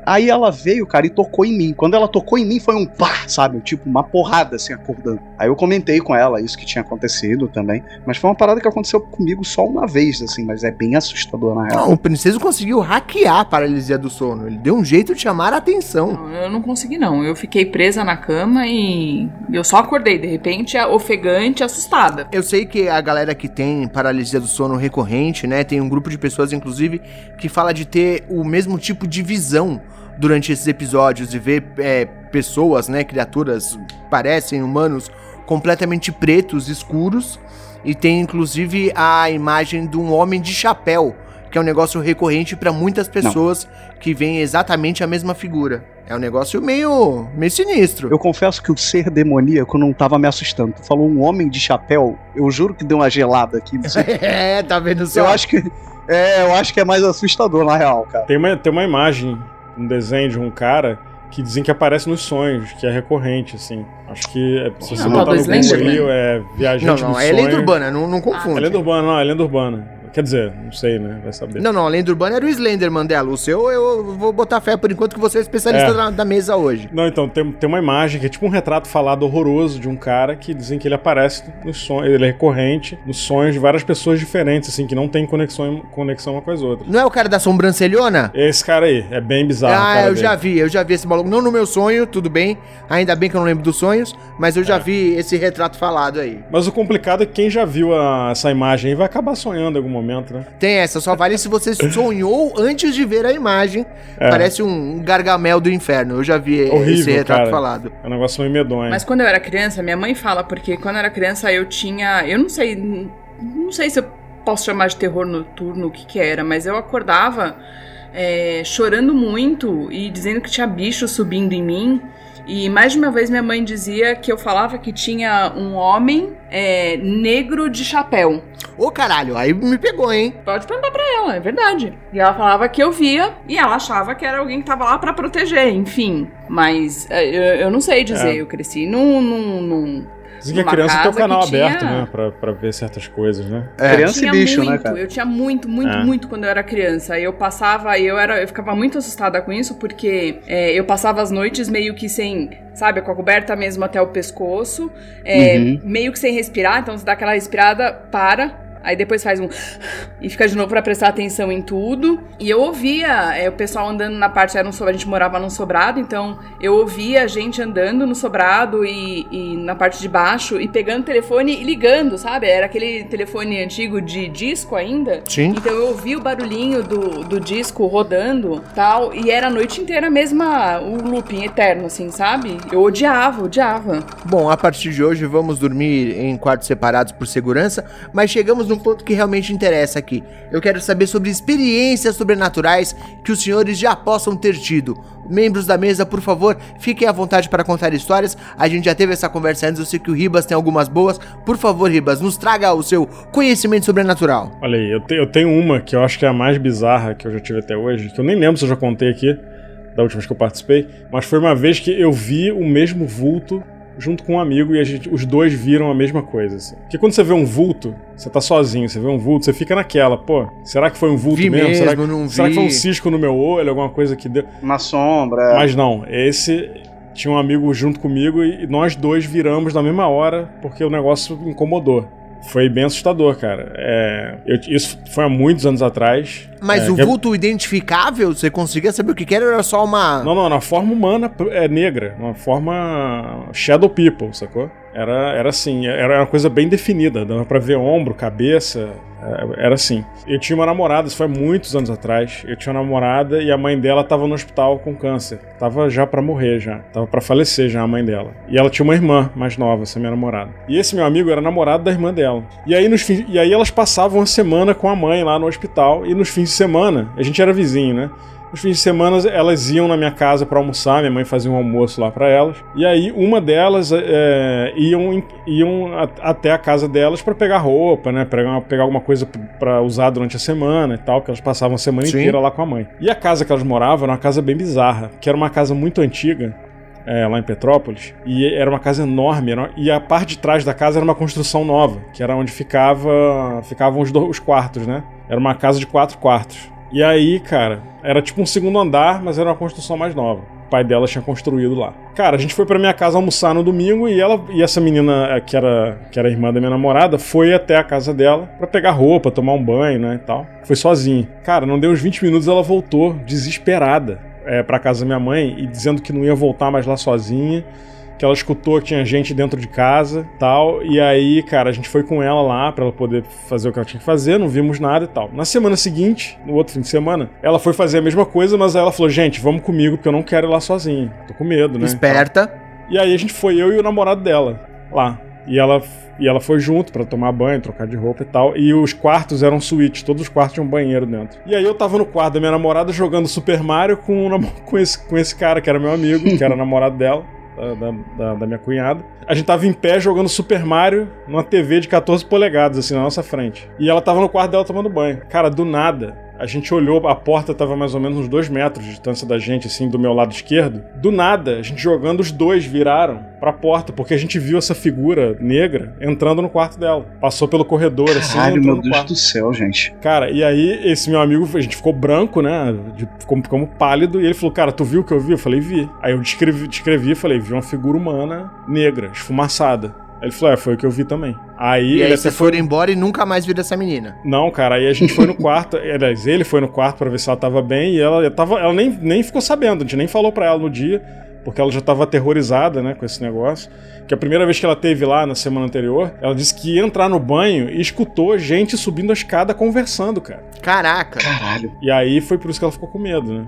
Speaker 3: Aí ela veio, cara, e tocou em mim. Quando ela tocou em mim, foi um pá, sabe? Tipo, uma porrada, assim, acordando. Aí eu comentei com ela isso que tinha acontecido também. Mas foi uma parada que aconteceu comigo só uma vez, assim, mas é bem assustador na real.
Speaker 1: Não, o princeso conseguiu hackear a paralisia do sono. Ele deu um jeito de chamar a atenção.
Speaker 2: Não, eu não consegui não, eu fiquei presa na cama e eu só acordei, de repente, ofegante, assustada.
Speaker 1: Eu sei que a galera que tem paralisia do sono recorrente, né? Tem um grupo de pessoas, inclusive, que fala de ter o mesmo tipo de visão durante esses episódios e ver é, pessoas, né? Criaturas parecem humanos completamente pretos, escuros. E tem inclusive a imagem de um homem de chapéu, que é um negócio recorrente para muitas pessoas que veem exatamente a mesma figura. É um negócio meio, meio sinistro.
Speaker 3: Eu confesso que o ser demoníaco não tava me assustando. Tu falou um homem de chapéu, eu juro que deu uma gelada aqui. Não
Speaker 1: é, tá vendo só?
Speaker 3: eu acho que. É, eu acho que é mais assustador, na real, cara.
Speaker 4: Tem uma, tem uma imagem, um desenho de um cara que dizem que aparece nos sonhos, que é recorrente, assim. Acho que é, se você
Speaker 2: Não,
Speaker 4: botar no Google aí, é viajante
Speaker 1: Não, não,
Speaker 4: sonho.
Speaker 1: é lenda urbana, não, não
Speaker 4: É
Speaker 1: confunde.
Speaker 4: lenda urbana, não, é lenda urbana. Quer dizer, não sei, né? Vai saber.
Speaker 1: Não, não, a lenda urbana era o Slenderman dela. O seu eu vou botar fé por enquanto que você é especialista
Speaker 4: É.
Speaker 1: da, da mesa hoje.
Speaker 4: Não, então, tem, tem uma imagem que é tipo um retrato falado horroroso de um cara que dizem que ele aparece nos sonhos, ele é recorrente nos sonhos de várias pessoas diferentes, assim, que não tem conexão, conexão uma com as outras.
Speaker 1: Não é o cara da sobrancelhona?
Speaker 4: Esse cara aí, é bem bizarro.
Speaker 1: ah, eu
Speaker 4: dele.
Speaker 1: já vi, eu já vi esse maluco. Não no meu sonho, tudo bem. Ainda bem que eu não lembro dos sonhos, mas eu já vi esse retrato falado aí.
Speaker 4: Mas o complicado é que quem já viu a- essa imagem aí vai acabar sonhando em algum momento, né?
Speaker 1: Tem essa, só vale se você sonhou antes de ver a imagem.
Speaker 4: É.
Speaker 1: Parece um gargamel do inferno. Eu já vi
Speaker 4: Horrível,
Speaker 1: esse retrato
Speaker 4: cara.
Speaker 1: falado.
Speaker 4: É um negócio meio medonho.
Speaker 2: Mas quando eu era criança, minha mãe fala, porque quando eu era criança eu tinha. Eu não sei. Não sei se eu posso chamar de terror noturno, o que que era, mas eu acordava é, chorando muito e dizendo que tinha bicho subindo em mim. E mais de uma vez minha mãe dizia que eu falava que tinha um homem é, negro de chapéu.
Speaker 1: Ô caralho, aí me pegou, hein?
Speaker 2: Pode perguntar pra ela, é verdade. E ela falava que eu via e ela achava que era alguém que tava lá pra proteger, enfim. Mas é, eu, eu não sei dizer,
Speaker 4: É.
Speaker 2: eu cresci num. num, num
Speaker 4: Dizem que a criança tem o
Speaker 2: casa
Speaker 4: canal
Speaker 2: que tinha-
Speaker 4: aberto, né? Pra, pra ver certas coisas, né?
Speaker 1: É.
Speaker 3: Criança
Speaker 2: tinha
Speaker 3: e bicho,
Speaker 2: muito,
Speaker 3: né, cara?
Speaker 2: Eu tinha muito, muito,
Speaker 4: É.
Speaker 2: muito quando eu era criança. Eu passava, eu era, eu ficava muito assustada com isso porque é, eu passava as noites meio que sem, sabe, com a coberta mesmo até o pescoço, é,
Speaker 3: Uhum.
Speaker 2: meio que sem respirar. Então você dá aquela respirada, para. Aí depois faz um e fica de novo pra prestar atenção em tudo. E eu ouvia é, o pessoal andando na parte era um so- a gente morava num sobrado, então eu ouvia a gente andando no sobrado e, e na parte de baixo e pegando o telefone e ligando, sabe? Era aquele telefone antigo de disco ainda.
Speaker 1: Sim.
Speaker 2: Então eu ouvia o barulhinho do, do disco rodando tal, e era a noite inteira mesmo o looping eterno, assim, sabe? Eu odiava, odiava.
Speaker 1: Bom, a partir de hoje vamos dormir em quartos separados por segurança, mas chegamos num ponto que realmente interessa aqui. Eu quero saber sobre experiências sobrenaturais que os senhores já possam ter tido. Membros da mesa, por favor, fiquem à vontade para contar histórias. A gente já teve essa conversa antes, eu sei que o Ribas tem algumas boas. Por favor, Ribas, nos traga o seu conhecimento sobrenatural.
Speaker 4: Olha aí, eu, te- eu tenho uma que eu acho que é a mais bizarra que eu já tive até hoje, que eu nem lembro se eu já contei aqui, da última vez que eu participei, mas foi uma vez que eu vi o mesmo vulto junto com um amigo e a gente, os dois viram a mesma coisa. Assim. Porque quando você vê um vulto, você tá sozinho, você vê um vulto, você fica naquela, pô, será que foi um vulto
Speaker 1: Vi
Speaker 4: mesmo? será,
Speaker 1: mesmo,
Speaker 4: que,
Speaker 1: não
Speaker 4: será que foi um cisco no meu olho, alguma coisa que deu?
Speaker 3: Uma sombra.
Speaker 4: Mas não, esse tinha um amigo junto comigo e nós dois viramos na mesma hora porque o negócio incomodou. Foi bem assustador, cara. É, eu- isso foi há muitos anos atrás.
Speaker 1: Mas
Speaker 4: É,
Speaker 1: o
Speaker 4: que-
Speaker 1: vulto identificável, você conseguia saber o que era ou era só uma.
Speaker 4: Não, não, na forma humana é negra, uma forma Shadow People, sacou? Era, era assim, era uma coisa bem definida, dava pra ver ombro, cabeça, é, era assim. Eu tinha uma namorada, isso foi muitos anos atrás. Eu tinha uma namorada e a mãe dela tava no hospital com câncer. Tava já pra morrer já, tava pra falecer já a mãe dela. E ela tinha uma irmã mais nova, essa minha namorada. E esse meu amigo era namorado da irmã dela. E aí, nos fins- e aí elas passavam uma semana com a mãe lá no hospital e nos fins de semana, a gente era vizinho, né? Nos fins de semana elas iam na minha casa pra almoçar, minha mãe fazia um almoço lá pra elas. E aí uma delas é, iam, iam até a casa delas pra pegar roupa, né? Pegar, pegar alguma coisa p- pra usar durante a semana e tal, que elas passavam a semana
Speaker 1: Sim.
Speaker 4: inteira lá com a mãe. E a casa que elas moravam era uma casa bem bizarra, que era uma casa muito antiga. é, lá em Petrópolis, e era uma casa enorme, era- e a parte de trás da casa era uma construção nova, que era onde ficava, ficavam os, do- os quartos, né? Era uma casa de quatro quartos. E aí, cara, era tipo um segundo andar, mas era uma construção mais nova. O pai dela tinha construído lá. Cara, a gente foi pra minha casa almoçar no domingo e ela e essa menina eh, que era que era irmã da minha namorada foi até a casa dela pra pegar roupa, tomar um banho, né, e tal. Foi sozinha. Cara, não deu uns 20 minutos ela voltou desesperada é, pra casa da minha mãe e dizendo que não ia voltar mais lá sozinha que ela escutou que tinha gente dentro de casa tal. E aí, cara, a gente foi com ela lá pra ela poder fazer o que ela tinha que fazer, não vimos nada e tal. Na semana seguinte, no outro fim de semana, ela foi fazer a mesma coisa, mas aí ela falou: gente, vamos comigo, porque eu não quero ir lá sozinha. Tô com medo, né?
Speaker 1: Esperta.
Speaker 4: E aí a gente foi, eu e o namorado dela, lá. E ela, e ela foi junto pra tomar banho, trocar de roupa e tal. E os quartos eram suítes, todos os quartos tinham banheiro dentro. E aí eu tava no quarto da minha namorada jogando Super Mario com, com, esse, com esse cara que era meu amigo, que era namorado dela. Da, da- da- minha cunhada. A gente tava em pé jogando Super Mario numa TV de 14 polegadas, assim, na nossa frente. E ela tava no quarto dela tomando banho. Cara, do nada, a gente olhou, a porta tava mais ou menos uns dois metros de distância da gente, assim, do meu lado esquerdo. Do nada, a gente jogando, os dois viraram pra porta, porque a gente viu essa figura negra entrando no quarto dela. Passou pelo corredor, assim,
Speaker 3: Caralho, meu Deus
Speaker 4: quarto.
Speaker 3: do céu, gente.
Speaker 4: Cara, e aí esse meu amigo, a gente ficou branco, né? Ficou, ficamos pálido, e ele falou, cara, tu viu o que eu vi? Eu falei, vi. Aí eu descrevi, descrevi e falei, vi uma figura humana negra, esfumaçada. Ele falou, é, foi o que eu vi também. Aí,
Speaker 1: E
Speaker 4: ele
Speaker 1: aí vocês foram embora e nunca mais viram essa menina.
Speaker 4: não, cara, aí a gente foi no quarto, aliás, ele foi no quarto pra ver se ela tava bem e ela tava, ela nem, nem ficou sabendo, a gente nem falou pra ela no dia, porque ela já tava aterrorizada, né, com esse negócio. Que a primeira vez que ela teve lá na semana anterior, ela disse que ia entrar no banho e escutou gente subindo a escada conversando, cara.
Speaker 1: Caraca.
Speaker 3: Caralho.
Speaker 4: E aí foi por isso que ela ficou com medo, né?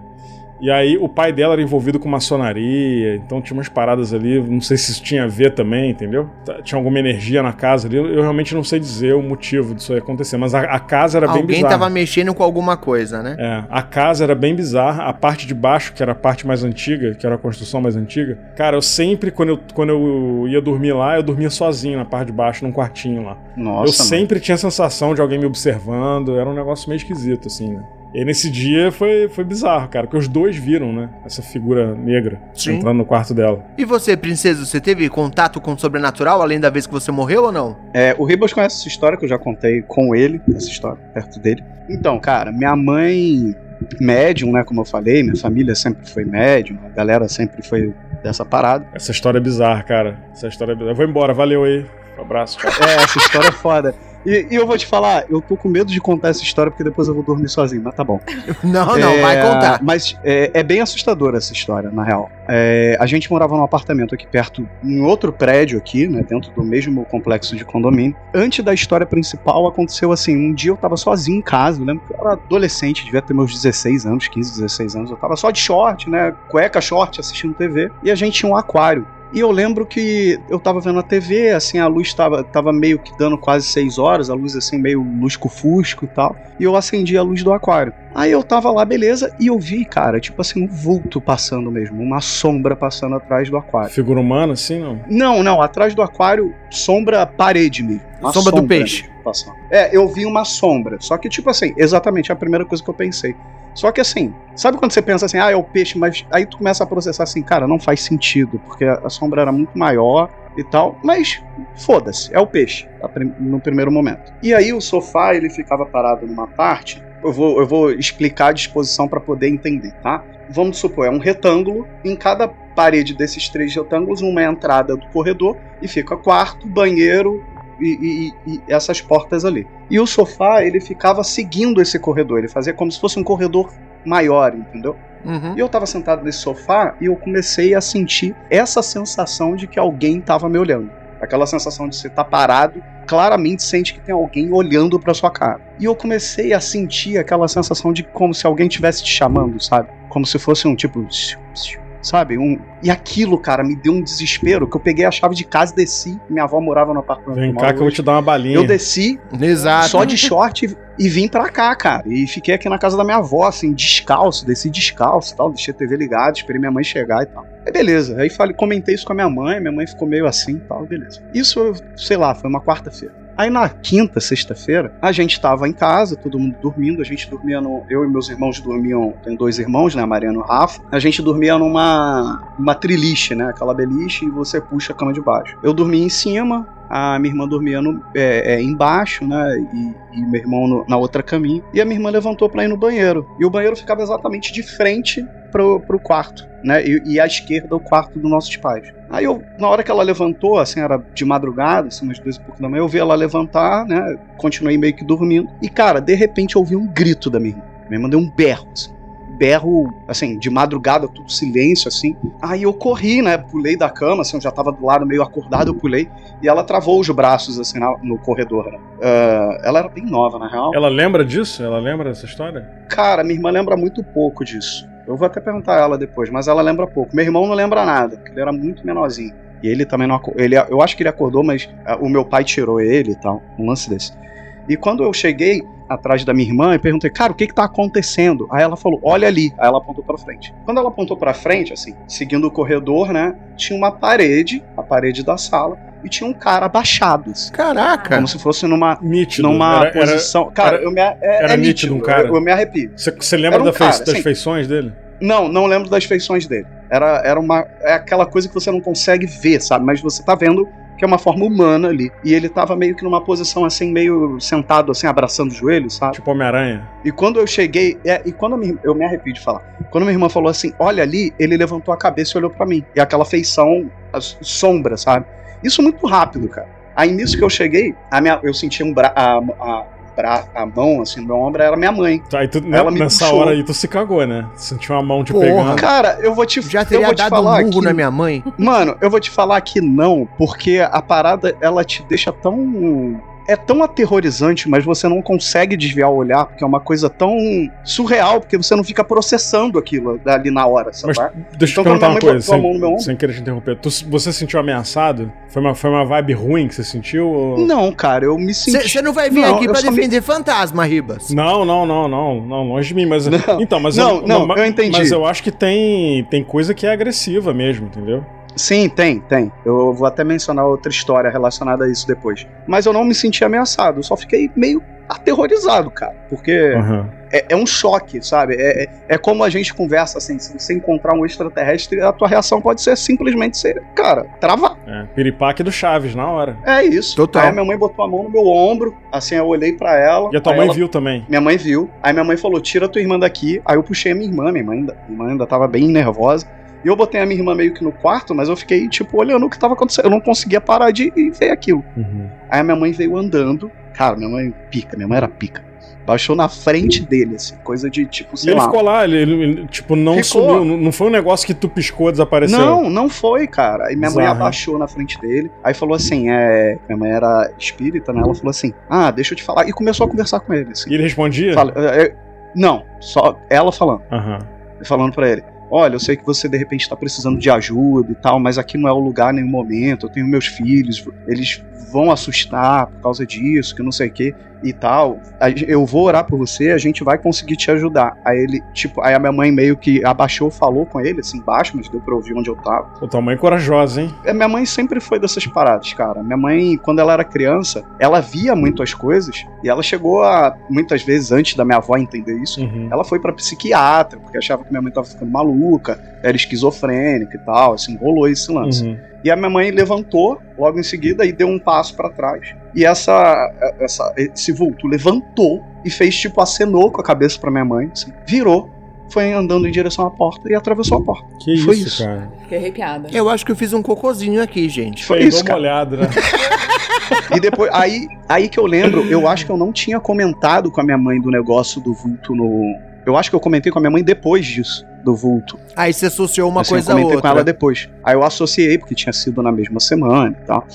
Speaker 4: E aí o pai dela era envolvido com maçonaria, então tinha umas paradas ali, não sei se isso tinha a ver também, entendeu? Tá- Tinha alguma energia na casa ali, eu realmente não sei dizer o motivo disso aí acontecer, mas a, a casa era bem
Speaker 1: Alguém
Speaker 4: bizarra.
Speaker 1: tava mexendo com alguma coisa, né?
Speaker 4: É, a casa era bem bizarra, a parte de baixo, que era a parte mais antiga, que era a construção mais antiga, cara, eu sempre, quando eu, quando eu ia dormir lá, eu dormia sozinho na parte de baixo, num quartinho lá.
Speaker 3: Nossa,
Speaker 4: eu sempre tinha a sensação de alguém me observando, era um negócio meio esquisito, assim, né? E nesse dia foi, foi bizarro, cara, porque os dois viram, né? Essa figura negra
Speaker 1: Sim.
Speaker 4: entrando no quarto dela.
Speaker 1: E você, princesa, você teve contato com o sobrenatural além da vez que você morreu ou não?
Speaker 3: É, o Ribas conhece essa história que eu já contei com ele, essa história, perto dele. Então, cara, minha mãe, médium, né, como eu falei, minha família sempre foi médium, a galera sempre foi dessa parada.
Speaker 4: Essa história é bizarra, cara. Essa história é bizarra. Eu vou embora, valeu aí. Um abraço, tchau.
Speaker 3: É, essa história é foda. E, e eu vou te falar, eu tô com medo de contar essa história porque depois eu vou dormir sozinho, mas tá bom.
Speaker 1: Não, não,
Speaker 3: É,
Speaker 1: vai contar.
Speaker 3: Mas é, é bem assustadora essa história, na real. É, a gente morava num apartamento aqui perto, em outro prédio aqui, né, dentro do mesmo complexo de condomínio. Antes da história principal, aconteceu assim, um dia eu tava sozinho em casa, eu lembro que eu era adolescente, devia ter meus 16 anos, 15, 16 anos, eu tava só de short, né, cueca short, assistindo TV, e a gente tinha um aquário. E eu lembro que eu tava vendo a TV, assim, a luz tava, tava meio que dando quase 6 horas, a luz assim, meio lusco-fusco e tal. E eu acendi a luz do aquário. Aí eu tava lá, beleza, e eu vi, cara, tipo assim, um vulto passando mesmo, uma sombra passando atrás do aquário.
Speaker 4: Figura humana, assim, não?
Speaker 3: Não, não, atrás do aquário, sombra parede mesmo. Uma
Speaker 1: Sombra do peixe.
Speaker 3: mesmo passando. É, eu vi uma sombra. Só que, tipo assim, exatamente a primeira coisa que eu pensei. Só que assim, sabe quando você pensa assim, ah, é o peixe, mas aí tu começa a processar assim, cara, não faz sentido, porque a sombra era muito maior e tal, mas foda-se, é o peixe, no primeiro momento. E aí o sofá, ele ficava parado numa parte, eu vou, eu vou explicar a disposição para poder entender, tá? Vamos supor, é um retângulo, em cada parede desses três retângulos, uma é a entrada do corredor, e fica quarto, banheiro e, e- e essas portas ali. E o sofá, ele ficava seguindo esse corredor, ele fazia como se fosse um corredor maior, entendeu?
Speaker 1: Uhum.
Speaker 3: E eu tava sentado nesse sofá e eu comecei a sentir essa sensação de que alguém tava me olhando. Aquela sensação de você estar parado, claramente sente que tem alguém olhando pra sua cara. E eu comecei a sentir aquela sensação de como se alguém estivesse te chamando, sabe? Como se fosse um tipo. Sabe? Um... E aquilo, cara, me deu um desespero que eu peguei a chave de casa e desci. Minha avó morava no apartamento.
Speaker 4: Vem
Speaker 3: eu
Speaker 4: cá que eu vou te dar uma balinha.
Speaker 3: Eu desci
Speaker 1: Exato.
Speaker 3: só de short e, e vim pra cá, cara. E fiquei aqui na casa da minha avó, assim, descalço, desci descalço e tal, deixei a TV ligada, esperei minha mãe chegar e tal. Aí beleza, aí falei, comentei isso com a minha mãe, minha mãe ficou meio assim e tal, beleza. Isso, sei lá, foi uma quarta-feira. Aí na quinta, sexta-feira, a gente tava em casa, todo mundo dormindo, a gente dormia no. Eu e meus irmãos dormiam. Tem dois irmãos, né? A Mariana e o Rafa. A gente dormia numa. uma triliche, né? Aquela beliche e você puxa a cama de baixo. Eu dormia em cima, a minha irmã dormia no, é, é, embaixo, né? E, e meu irmão no- na outra caminha. E a minha irmã levantou pra ir no banheiro. E o banheiro ficava exatamente de frente pro, pro quarto, né? E, e à esquerda o quarto dos nossos pais. Aí eu, na hora que ela levantou, assim, era de madrugada, assim, umas duas e pouco da manhã, eu vi ela levantar, né? Continuei meio que dormindo. E, cara, de repente eu ouvi um grito da minha irmã. Minha irmã deu um berro, assim. Berro, assim, de madrugada, tudo silêncio, assim. Aí eu corri, né? Pulei da cama, assim, eu já tava do lado meio acordado, eu pulei. E ela travou os braços, assim, na- no corredor, né? Ah, ela era bem nova, na real.
Speaker 4: Ela lembra disso? Ela lembra dessa história?
Speaker 3: Cara, minha irmã lembra muito pouco disso. Eu vou até perguntar a ela depois, mas ela lembra pouco. Meu irmão não lembra nada, porque ele era muito menorzinho. E ele também não acordou. Ele, eu acho que ele acordou, mas ah, o meu pai tirou ele e tal. Um lance desse. E quando eu cheguei atrás da minha irmã e perguntei, cara, o que que tá acontecendo? Aí ela falou, olha ali. Aí ela apontou pra frente. Quando ela apontou pra frente, assim, seguindo o corredor, né, tinha uma parede, a parede da sala, e tinha um cara abaixado, assim,
Speaker 1: Caraca.
Speaker 3: como se fosse numa,
Speaker 4: Nítido.
Speaker 3: numa
Speaker 4: Era- era-
Speaker 3: posição. cara,
Speaker 4: era-
Speaker 3: eu me, é,
Speaker 4: era
Speaker 3: é
Speaker 4: nítido um cara.
Speaker 3: Eu, eu me arrepio.
Speaker 4: Você, lembra
Speaker 3: Era um
Speaker 4: da fei-
Speaker 3: cara,
Speaker 4: das
Speaker 3: assim.
Speaker 4: feições dele?
Speaker 3: Não, não lembro das feições dele. Era, era uma. É aquela coisa que você não consegue ver, sabe? Mas você tá vendo que é uma forma humana ali. E ele tava meio que numa posição assim, meio sentado, assim, abraçando os joelhos, sabe?
Speaker 4: Tipo Homem-Aranha.
Speaker 3: E quando eu cheguei. é, e quando minha- eu me arrepio de falar. Quando minha irmã falou assim: olha ali, ele levantou a cabeça e olhou pra mim. E aquela feição, as- sombra, sabe? Isso muito rápido, cara. Aí nisso que eu cheguei, a minha, eu senti um bra, a, a, bra- a mão, assim, no meu ombro, era minha mãe.
Speaker 4: Tá, Aí tu,
Speaker 3: Ela me
Speaker 4: nessa
Speaker 3: puxou.
Speaker 4: hora aí tu se cagou, né? Sentiu uma mão te
Speaker 1: Porra.
Speaker 4: pegando.
Speaker 3: Cara, eu vou te
Speaker 1: Já
Speaker 3: eu
Speaker 1: teria
Speaker 3: vou te
Speaker 1: dado um
Speaker 3: falar
Speaker 1: murro
Speaker 3: que-
Speaker 1: na minha mãe.
Speaker 3: Mano, eu vou te falar que não, porque a parada ela te deixa tão é tão aterrorizante, mas você não consegue desviar o olhar, porque é uma coisa tão surreal, porque você não fica processando aquilo ali na hora, sabe?
Speaker 4: Mas deixa eu
Speaker 3: Então,
Speaker 4: te perguntar uma
Speaker 3: mãe
Speaker 4: coisa, sem, sem querer te interromper. Tu- você se sentiu ameaçado? Foi uma, foi uma vibe ruim que você sentiu? ou-
Speaker 3: Não, cara, eu me senti.
Speaker 1: Você não vai vir
Speaker 3: Não,
Speaker 1: aqui
Speaker 3: eu
Speaker 1: pra
Speaker 3: só me-
Speaker 1: defender fantasma, Ribas.
Speaker 4: Não, não, não, não, não, longe de mim, mas
Speaker 3: Não.
Speaker 4: então, mas
Speaker 3: Não,
Speaker 4: eu,
Speaker 3: não,
Speaker 4: mas-
Speaker 3: eu entendi.
Speaker 4: Mas eu acho que tem tem coisa que é agressiva mesmo, entendeu?
Speaker 3: Sim, tem, tem. Eu vou até mencionar outra história relacionada a isso depois. Mas eu não me senti ameaçado, eu só fiquei meio aterrorizado, cara. Porque
Speaker 4: Aham.
Speaker 3: é, é um choque, sabe? É, é, é como a gente conversa assim: se você encontrar um extraterrestre, a tua reação pode ser simplesmente ser, cara, travar.
Speaker 4: É, piripaque do Chaves na hora.
Speaker 3: É isso.
Speaker 1: Total.
Speaker 3: Aí minha mãe botou a mão no meu ombro, assim, eu olhei pra ela.
Speaker 4: E a tua mãe
Speaker 3: ela-
Speaker 4: viu também.
Speaker 3: Minha mãe viu. Aí minha mãe falou: tira tua irmã daqui. Aí eu puxei a minha irmã, minha mãe ainda, minha mãe ainda tava bem nervosa. E eu botei a minha irmã meio que no quarto, mas eu fiquei, tipo, olhando o que tava acontecendo. Eu não conseguia parar de ver aquilo.
Speaker 4: Uhum.
Speaker 3: Aí a minha mãe veio andando. Cara, minha mãe pica, minha mãe era pica. Baixou na frente dele, assim, coisa de tipo,
Speaker 4: E
Speaker 3: sei
Speaker 4: ele
Speaker 3: lá.
Speaker 4: ficou lá, ele, ele- tipo, não
Speaker 3: Ficou.
Speaker 4: sumiu. Não, foi um negócio que tu piscou, desapareceu.
Speaker 3: Não, não foi, cara. Aí minha mãe
Speaker 4: Bizarro,
Speaker 3: abaixou na frente dele. Aí falou assim: é. Minha mãe era espírita, né? Ela falou assim: ah, deixa eu te falar. E começou a conversar com ele, assim.
Speaker 4: E ele respondia?
Speaker 3: Fala- é, é, não, só ela falando.
Speaker 4: Aham.
Speaker 3: falando pra ele: Olha, eu sei que você de repente tá precisando de ajuda e tal, mas aqui não é o lugar nenhum momento. Eu tenho meus filhos, eles vão assustar por causa disso, que não sei o que e tal. Eu vou orar por você, a gente vai conseguir te ajudar. Aí ele, tipo, aí a minha mãe meio que abaixou, falou com ele, assim, baixo, mas deu pra ouvir onde eu tava.
Speaker 4: Pô, tua mãe é corajosa, hein?
Speaker 3: É, Minha mãe sempre foi dessas paradas, cara. Minha mãe, quando ela era criança, ela via muito as coisas e ela chegou a, muitas vezes, antes da minha avó entender isso,
Speaker 4: Uhum.
Speaker 3: ela foi pra psiquiatra, porque achava que minha mãe tava ficando maluca, era esquizofrênica e tal, assim, rolou esse lance.
Speaker 4: Uhum.
Speaker 3: E a minha mãe levantou logo em seguida e deu um passo pra trás. E essa, essa esse vulto levantou e fez tipo acenou com a cabeça pra minha mãe, assim, virou, foi andando em direção à porta e atravessou a porta.
Speaker 4: Que
Speaker 3: Foi
Speaker 4: isso,
Speaker 3: isso.
Speaker 4: cara.
Speaker 2: Fiquei arrepiada.
Speaker 1: Eu acho que eu fiz um cocôzinho aqui, gente.
Speaker 3: Foi
Speaker 4: Deu
Speaker 3: isso,
Speaker 4: uma
Speaker 3: cara.
Speaker 4: olhada, né?
Speaker 3: E depois, aí, aí que eu lembro, eu acho que eu não tinha comentado com a minha mãe do negócio do vulto no. Eu acho que eu comentei com a minha mãe depois disso, do vulto.
Speaker 1: Aí você associou uma
Speaker 3: Assim,
Speaker 1: coisa
Speaker 3: eu
Speaker 1: a outra.
Speaker 3: com ela depois. Aí eu associei, porque tinha sido na mesma semana e tal.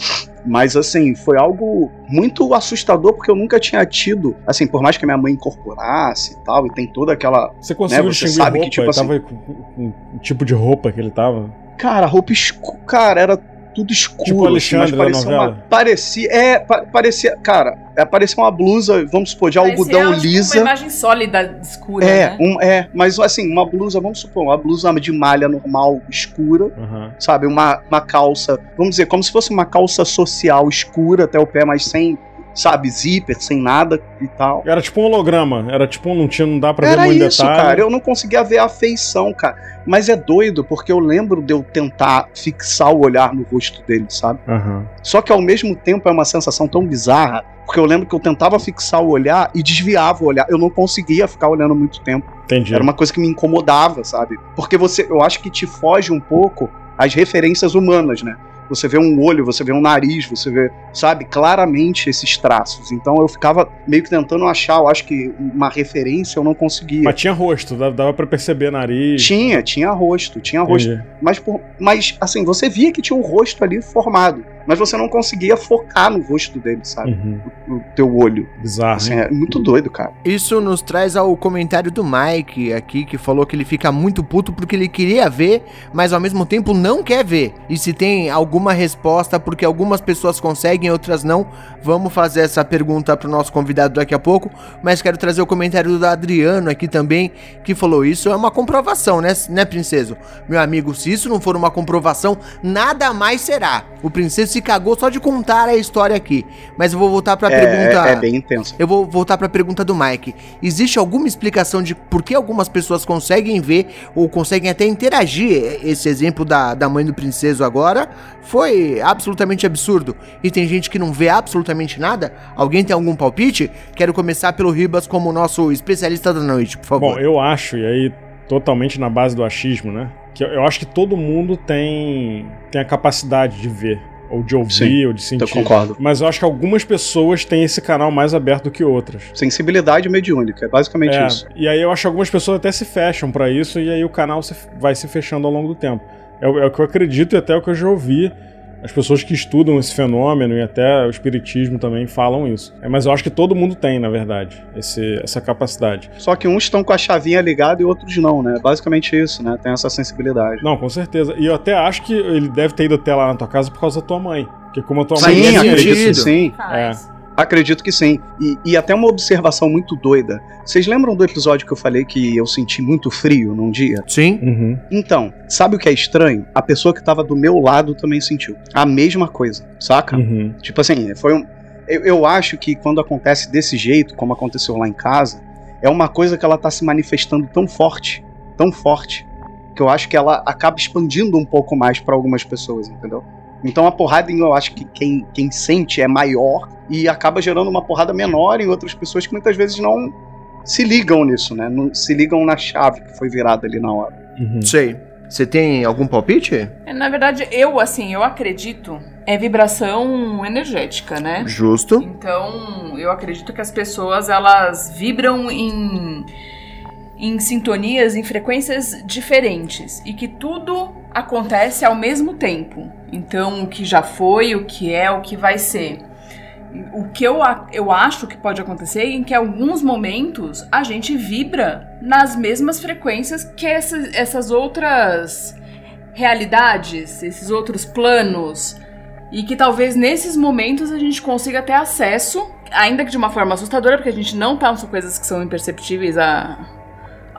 Speaker 3: Mas assim, foi algo muito assustador, porque eu nunca tinha tido, assim, por mais que a minha mãe incorporasse e tal, e tem toda aquela.
Speaker 4: Você conseguiu
Speaker 3: Né, você
Speaker 4: distinguir
Speaker 3: sabe que,
Speaker 4: roupa?
Speaker 3: tipo
Speaker 4: ele
Speaker 3: assim-
Speaker 4: tava com, com- com o tipo de roupa que ele tava?
Speaker 3: Cara, roupa escura. Cara, era tudo escuro.
Speaker 4: Tipo Alexandre
Speaker 3: assim, mas parecia. Uma, parecia. É, pa- parecia. Cara, é, parecia uma blusa, vamos supor, de algodão
Speaker 2: Parecia, tipo,
Speaker 3: lisa.
Speaker 2: Uma imagem sólida, escura,
Speaker 3: É,
Speaker 2: né?
Speaker 3: um, é, mas assim, uma blusa, vamos supor, uma blusa de malha normal, escura,
Speaker 4: Aham.
Speaker 3: sabe? Uma, uma calça, vamos dizer, como se fosse uma calça social escura até o pé, mas sem, sabe, zíper, sem nada e tal.
Speaker 4: Era tipo um holograma. Era tipo, não tinha, não dá pra
Speaker 3: Era
Speaker 4: ver muito
Speaker 3: isso,
Speaker 4: detalhe.
Speaker 3: cara. Eu não conseguia ver a feição, cara. Mas é doido, porque eu lembro de eu tentar fixar o olhar no rosto dele, sabe?
Speaker 4: Aham.
Speaker 3: Só que ao mesmo tempo é uma sensação tão bizarra, porque eu lembro que eu tentava fixar o olhar e desviava o olhar. Eu não conseguia ficar olhando muito tempo.
Speaker 4: Entendi.
Speaker 3: Era uma coisa que me incomodava, sabe? Porque você, eu acho que te foge um pouco as referências humanas, né? Você vê um olho, você vê um nariz, você vê, sabe, claramente esses traços. Então eu ficava meio que tentando achar, eu acho que uma referência eu não conseguia.
Speaker 4: Mas tinha rosto, dava, pra perceber nariz.
Speaker 3: Tinha, tinha rosto, tinha rosto.
Speaker 4: Entendi.
Speaker 3: Mas, por- mas, assim, você via que tinha um rosto ali formado. Mas você não conseguia focar no rosto dele, sabe?
Speaker 4: Uhum.
Speaker 3: O teu olho.
Speaker 4: Bizarro,
Speaker 3: Assim, é muito doido, cara.
Speaker 1: Isso nos traz ao comentário do Mike aqui, que falou que ele fica muito puto porque ele queria ver, mas ao mesmo tempo não quer ver. E se tem alguma resposta, porque algumas pessoas conseguem, outras não, vamos fazer essa pergunta pro nosso convidado daqui a pouco. Mas quero trazer o comentário do Adriano aqui também, que falou: Isso é uma comprovação, né, né, princeso? Meu amigo, se isso não for uma comprovação, nada mais será. O princeso se cagou só de contar a história aqui. Mas eu vou voltar pra
Speaker 3: É,
Speaker 1: pergunta.
Speaker 3: é, é bem intenso.
Speaker 1: Eu vou voltar para a pergunta do Mike. Existe alguma explicação de por que algumas pessoas conseguem ver ou conseguem até interagir? Esse exemplo da, da mãe do princeso agora foi absolutamente absurdo. E tem gente que não vê absolutamente nada? Alguém tem algum palpite? Quero começar pelo Ribas como nosso especialista da noite, por favor.
Speaker 4: Bom, eu acho, e aí totalmente na base do achismo, né? Que eu, eu acho que todo mundo tem, tem a capacidade de ver, ou de ouvir,
Speaker 3: Sim,
Speaker 4: ou de sentir.
Speaker 3: Eu concordo.
Speaker 4: Mas eu acho que algumas pessoas têm esse canal mais aberto do que outras.
Speaker 3: Sensibilidade mediúnica, é basicamente
Speaker 4: É,
Speaker 3: isso.
Speaker 4: E aí eu acho que algumas pessoas até se fecham pra isso e aí o canal se- vai se fechando ao longo do tempo. É, é o que eu acredito e até o que eu já ouvi As pessoas que estudam esse fenômeno e até o espiritismo também falam isso. É, mas eu acho que todo mundo tem, na verdade, esse, essa capacidade.
Speaker 3: Só que uns estão com a chavinha ligada e outros não, né? Basicamente isso, né? Tem essa sensibilidade.
Speaker 4: Não, com certeza. E eu até acho que ele deve ter ido até lá na tua casa por causa da tua mãe. Porque como a tua mãe
Speaker 3: Sim,
Speaker 1: sentido.
Speaker 3: acredito que
Speaker 4: isso,
Speaker 3: sim.
Speaker 2: Faz.
Speaker 3: Acredito que sim. E, e até uma observação muito doida. Vocês lembram do episódio que eu falei que eu senti muito frio num dia?
Speaker 1: Sim.
Speaker 4: Uhum.
Speaker 3: Então, sabe o que é estranho? A pessoa que tava do meu lado também sentiu. A mesma coisa, saca?
Speaker 4: Uhum.
Speaker 3: Tipo assim, foi um. Eu, eu acho que quando acontece desse jeito, como aconteceu lá em casa, é uma coisa que ela tá se manifestando tão forte, tão forte, que eu acho que ela acaba expandindo um pouco mais pra algumas pessoas, entendeu? Então a porrada, eu acho que quem, quem sente é maior e acaba gerando uma porrada menor em outras pessoas que muitas vezes não se ligam nisso, né? Não se ligam na chave que foi virada ali na hora.
Speaker 4: Uhum.
Speaker 1: Sei. Você tem algum palpite?
Speaker 2: É, Na verdade, eu, assim, eu acredito, é vibração energética, né?
Speaker 1: Justo.
Speaker 2: Então, eu acredito que as pessoas, elas vibram em, em sintonias, em frequências diferentes. E que tudo acontece ao mesmo tempo. Então, o que já foi, o que é, o que vai ser. O que eu, eu acho que pode acontecer é em que, alguns momentos, a gente vibra nas mesmas frequências que essas, essas outras realidades, esses outros planos. E que talvez nesses momentos a gente consiga ter acesso, ainda que de uma forma assustadora, porque a gente não tá, são coisas que são imperceptíveis a,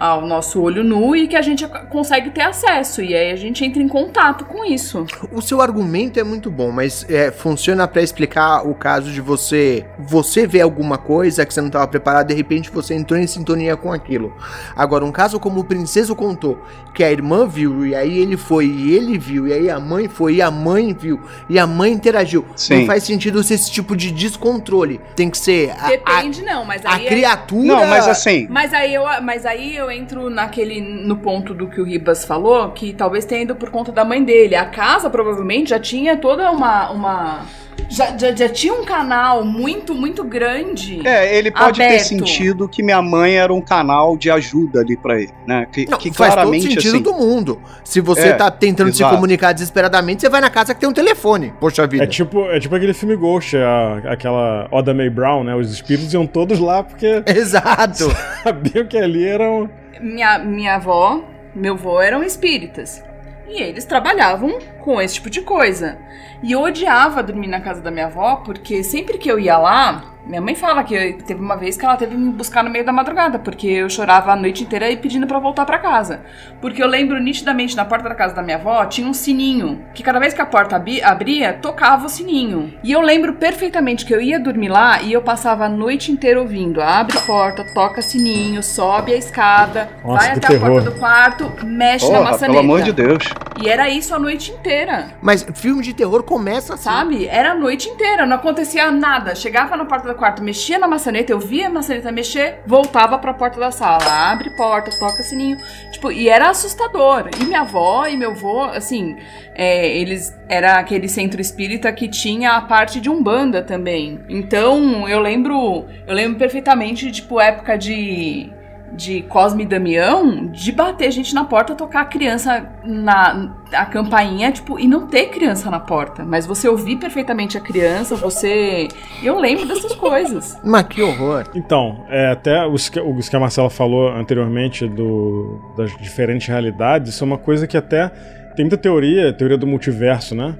Speaker 2: ao nosso olho nu e que a gente consegue ter acesso. E aí a gente entra em contato com isso.
Speaker 1: O seu argumento é muito bom, mas é, funciona pra explicar o caso de você você ver alguma coisa que você não estava preparado, de repente você entrou em sintonia com aquilo. Agora, um caso como o Princeso contou, que a irmã viu, e aí ele foi, e ele viu, e aí a mãe foi, e a mãe viu, e a mãe interagiu.
Speaker 3: Sim.
Speaker 1: Não faz sentido ser esse tipo de descontrole. Tem que ser a, a,
Speaker 2: Depende, não, mas
Speaker 1: a
Speaker 2: aí. é-
Speaker 1: criatura.
Speaker 3: Não, mas assim,
Speaker 2: Mas aí, eu, mas aí eu entro naquele no ponto do que o Ribas falou, que talvez tenha ido por conta da mãe dele. A casa provavelmente já tinha toda uma. uma já, já, já tinha um canal muito, muito grande.
Speaker 3: É, ele pode ter
Speaker 2: Aberto.
Speaker 3: sentido que minha mãe era um canal de ajuda ali pra ele, né? Que,
Speaker 1: Não,
Speaker 3: que
Speaker 1: faz todo
Speaker 3: claramente
Speaker 1: sentido
Speaker 3: assim.
Speaker 1: do mundo. Se você
Speaker 3: É,
Speaker 1: tá tentando se
Speaker 3: exato.
Speaker 1: comunicar desesperadamente, você vai na casa que tem um telefone. Poxa vida.
Speaker 4: É tipo, é tipo aquele filme Ghost, a- aquela Oda May Brown, né? Os espíritos iam todos lá porque
Speaker 1: Exato.
Speaker 4: sabiam que ali eram.
Speaker 2: Minha, minha avó, meu avô eram espíritas. E eles trabalhavam com esse tipo de coisa. E eu odiava dormir na casa da minha avó, porque sempre que eu ia lá, minha mãe fala que teve uma vez que ela teve que me buscar no meio da madrugada, porque eu chorava a noite inteira e pedindo pra voltar pra casa. Porque eu lembro nitidamente na porta da casa da minha avó tinha um sininho, que cada vez que a porta abria, tocava o sininho. E eu lembro perfeitamente que eu ia dormir lá e eu passava a noite inteira ouvindo: abre a porta, toca sininho, sobe a escada,
Speaker 4: Nossa,
Speaker 2: vai até
Speaker 4: terror.
Speaker 2: a porta do quarto, mexe na maçaneta.
Speaker 3: pelo amor de Deus.
Speaker 2: E era isso a noite inteira.
Speaker 1: Mas filme de terror começa assim.
Speaker 2: Sabe? Era a noite inteira, não acontecia nada. Chegava na porta do quarto, mexia na maçaneta, eu via a maçaneta mexer, voltava pra porta da sala, abre porta, toca sininho. Tipo, e era assustador. E minha avó e meu avô, assim, é, eles. Era aquele centro espírita que tinha a parte de Umbanda também. Então, eu lembro. Eu lembro perfeitamente, tipo, época de. De Cosme e Damião, de bater gente na porta, tocar a criança na a campainha, tipo, e não ter criança na porta. Mas você ouvir perfeitamente a criança, você. Eu lembro dessas coisas.
Speaker 1: Mas que horror.
Speaker 4: Então, é, até os que, os que a Marcela falou anteriormente do, das diferentes realidades, isso é uma coisa que até tem muita teoria, teoria do multiverso, né?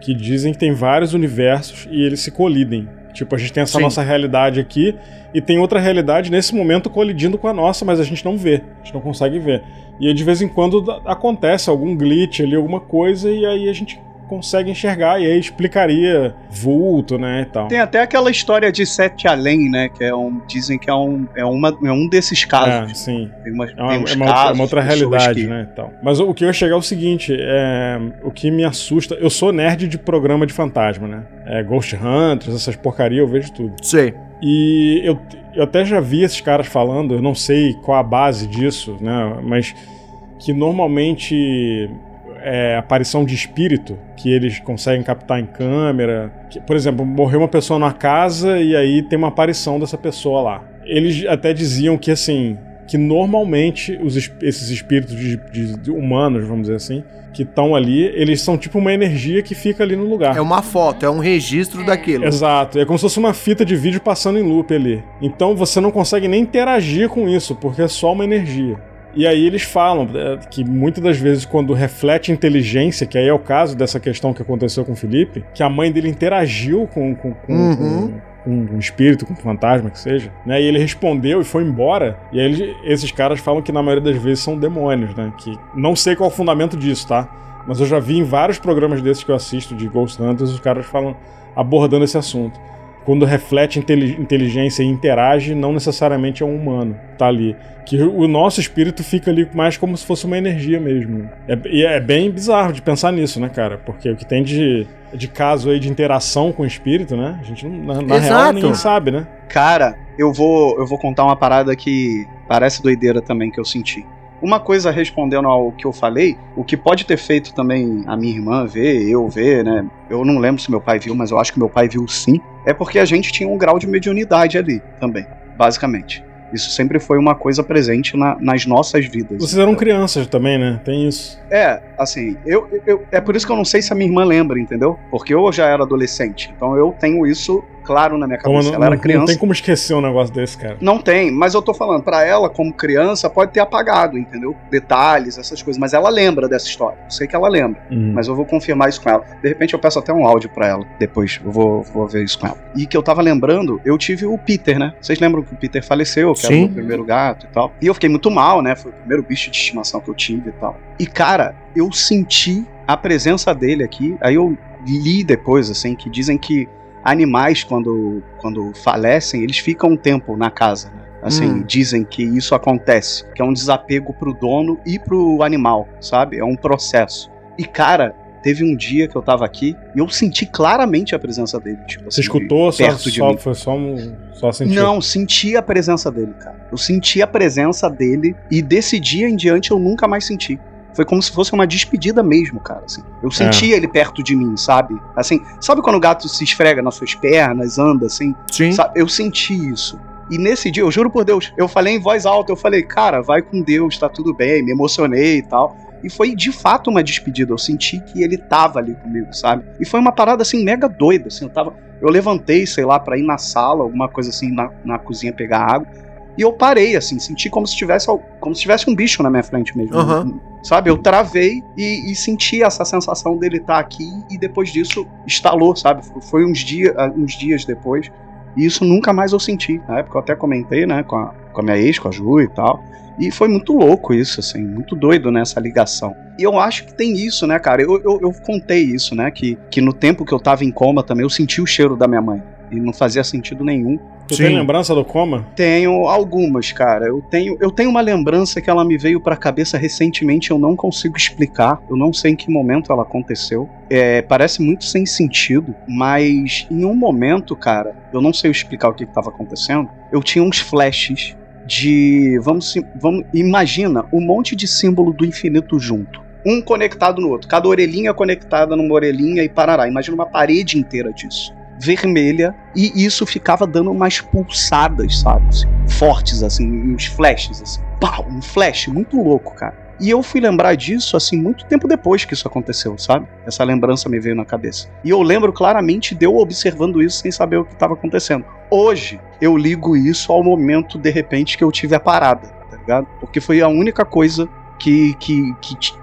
Speaker 4: Que dizem que tem vários universos e eles se colidem. Tipo, a gente tem essa
Speaker 1: Sim.
Speaker 4: nossa realidade aqui e tem outra realidade nesse momento colidindo com a nossa, mas a gente não vê, a gente não consegue ver. E aí, de vez em quando acontece algum glitch ali, alguma coisa, e aí a gente consegue enxergar, e aí explicaria vulto, né, e tal.
Speaker 3: Tem até aquela história de Sete Além, né? Que é um. Dizem que é um, é uma, é um desses
Speaker 4: É,
Speaker 3: casos.
Speaker 4: sim.
Speaker 3: Tem, uma,
Speaker 4: É uma,
Speaker 3: tem uns
Speaker 4: é uma outra,
Speaker 3: casos.
Speaker 4: é uma outra realidade,
Speaker 3: que-
Speaker 4: né? e Tal. Mas o, o que eu ia chegar é o seguinte: é, o que me assusta. Eu sou nerd de programa de fantasma, né? É, Ghost Hunters, essas porcaria, eu vejo tudo.
Speaker 1: Sei.
Speaker 4: E eu, eu até já vi esses caras falando, eu não sei qual a base disso, né? Mas que normalmente é aparição de espírito, que eles conseguem captar em câmera. Que, por exemplo, morreu uma pessoa na casa e aí tem uma aparição dessa pessoa lá. Eles até diziam que assim. que normalmente os, es- esses espíritos de, de- de humanos, vamos dizer assim, que estão ali, eles são tipo uma energia que fica ali no lugar.
Speaker 1: É uma foto, é um registro daquilo.
Speaker 4: Exato, é como se fosse uma fita de vídeo passando em loop ali. Então você não consegue nem interagir com isso, porque é só uma energia. E aí eles falam é, que muitas das vezes, quando reflete inteligência, que aí é o caso dessa questão que aconteceu com o Felipe, que a mãe dele interagiu com, com, com,
Speaker 1: Uhum.
Speaker 4: com- um espírito, com um fantasma, que seja, né? E ele respondeu e foi embora. E aí eles- esses caras falam que na maioria das vezes são demônios, né? Que não sei qual é o fundamento disso, tá? Mas eu já vi em vários programas desses que eu assisto de Ghost Hunters, os caras falam abordando esse assunto. Quando reflete inteli- inteligência e interage, não necessariamente é um humano, tá ali. Que o nosso espírito fica ali mais como se fosse uma energia mesmo. É, e é bem bizarro de pensar nisso, né, cara? Porque o que tem de, de caso aí de interação com o espírito, né? A gente, não- na, na real, ninguém sabe, né?
Speaker 3: Cara, eu vou, eu vou contar uma parada que parece doideira também que eu senti. Uma coisa respondendo ao que eu falei, o que pode ter feito também a minha irmã ver, eu ver, né? Eu não lembro se meu pai viu, mas eu acho que meu pai viu sim. É porque a gente tinha um grau de mediunidade ali também, basicamente. Isso sempre foi uma coisa presente na- nas nossas vidas.
Speaker 4: Vocês eram crianças também, né? Tem isso.
Speaker 3: É, assim, eu, eu- é por isso que eu não sei se a minha irmã lembra, entendeu? Porque eu já era adolescente, então eu tenho isso claro na minha cabeça.
Speaker 4: não,
Speaker 3: Ela era criança.
Speaker 4: não tem como esquecer um negócio desse, cara.
Speaker 3: Não tem, mas eu tô falando, pra ela, como criança, pode ter apagado, entendeu? Detalhes, essas coisas, mas ela lembra dessa história. Eu sei que ela lembra,
Speaker 4: Uhum.
Speaker 3: mas eu vou confirmar isso com ela. De repente eu peço até um áudio pra ela, depois eu vou, vou ver isso com ela. E que eu tava lembrando, eu tive o Peter, né? Vocês lembram que o Peter faleceu, que era o
Speaker 1: Sim.
Speaker 3: meu primeiro gato e tal. E eu fiquei muito mal, né? Foi o primeiro bicho de estimação que eu tive e tal. E cara, eu senti a presença dele aqui, aí eu li depois, assim, que dizem que animais, quando, quando falecem, eles ficam um tempo na casa, né? Assim,
Speaker 1: Hum.
Speaker 3: dizem que isso acontece, que é um desapego pro dono e pro animal, sabe? É um processo. E, cara, teve um dia que eu tava aqui e eu senti claramente a presença dele. Tipo,
Speaker 4: Você
Speaker 3: assim,
Speaker 4: escutou, só,
Speaker 3: perto de
Speaker 4: só-
Speaker 3: mim.
Speaker 4: foi só, um, só sentiu?
Speaker 3: Não, senti a presença dele, cara. Eu senti a presença dele e desse dia em diante eu nunca mais senti. Foi como se fosse uma despedida mesmo, cara. Assim. Eu senti ele perto de mim, sabe? Assim, sabe quando o gato se esfrega nas suas pernas, anda assim?
Speaker 1: Sim.
Speaker 3: Sabe? Eu senti isso. E nesse dia, eu juro por Deus, eu falei em voz alta, eu falei, cara, vai com Deus, tá tudo bem, me emocionei e tal. E foi de fato uma despedida. Eu senti que ele tava ali comigo, sabe? E foi uma parada assim, mega doida. Assim, eu tava. Eu levantei, sei lá, pra ir na sala, alguma coisa assim, na, na cozinha pegar água. E eu parei, assim, senti como se tivesse, como se tivesse um bicho na minha frente mesmo.
Speaker 1: Aham.
Speaker 3: Sabe? Eu travei e, e senti essa sensação dele estar aqui e depois disso estalou, sabe? Foi uns, dia, uns dias depois. E isso nunca mais eu senti. Na época eu até comentei, né, com a, com a minha ex, com a Ju e tal. E foi muito louco isso, assim, muito doido nessa ligação. E eu acho que tem isso, né, cara? Eu, eu, eu contei isso, né? Que, que no tempo que eu tava em coma também, eu senti o cheiro da minha mãe. E não fazia sentido nenhum.
Speaker 4: Tu
Speaker 1: Sim.
Speaker 4: tem lembrança do coma?
Speaker 3: Tenho algumas, cara. Eu tenho, eu tenho uma lembrança que ela me veio pra cabeça recentemente, eu não consigo explicar. Eu não sei em que momento ela aconteceu. É, parece muito sem sentido, mas em um momento, cara, eu não sei explicar o que estava acontecendo. Eu tinha uns flashes de, vamos, vamos, imagina um monte de símbolo do infinito junto. Um conectado no outro, cada orelhinha conectada numa orelhinha e parará. Imagina uma parede inteira disso vermelha e isso ficava dando umas pulsadas, sabe? assim, fortes, assim, uns flashes, assim. Pau, um flash muito louco, cara. E eu fui lembrar disso, assim, muito tempo depois que isso aconteceu, sabe? Essa lembrança me veio na cabeça. E eu lembro claramente de eu observando isso sem saber o que estava acontecendo. Hoje, eu ligo isso ao momento, de repente, que eu tive a parada, tá ligado? Porque foi a única coisa que, que, que,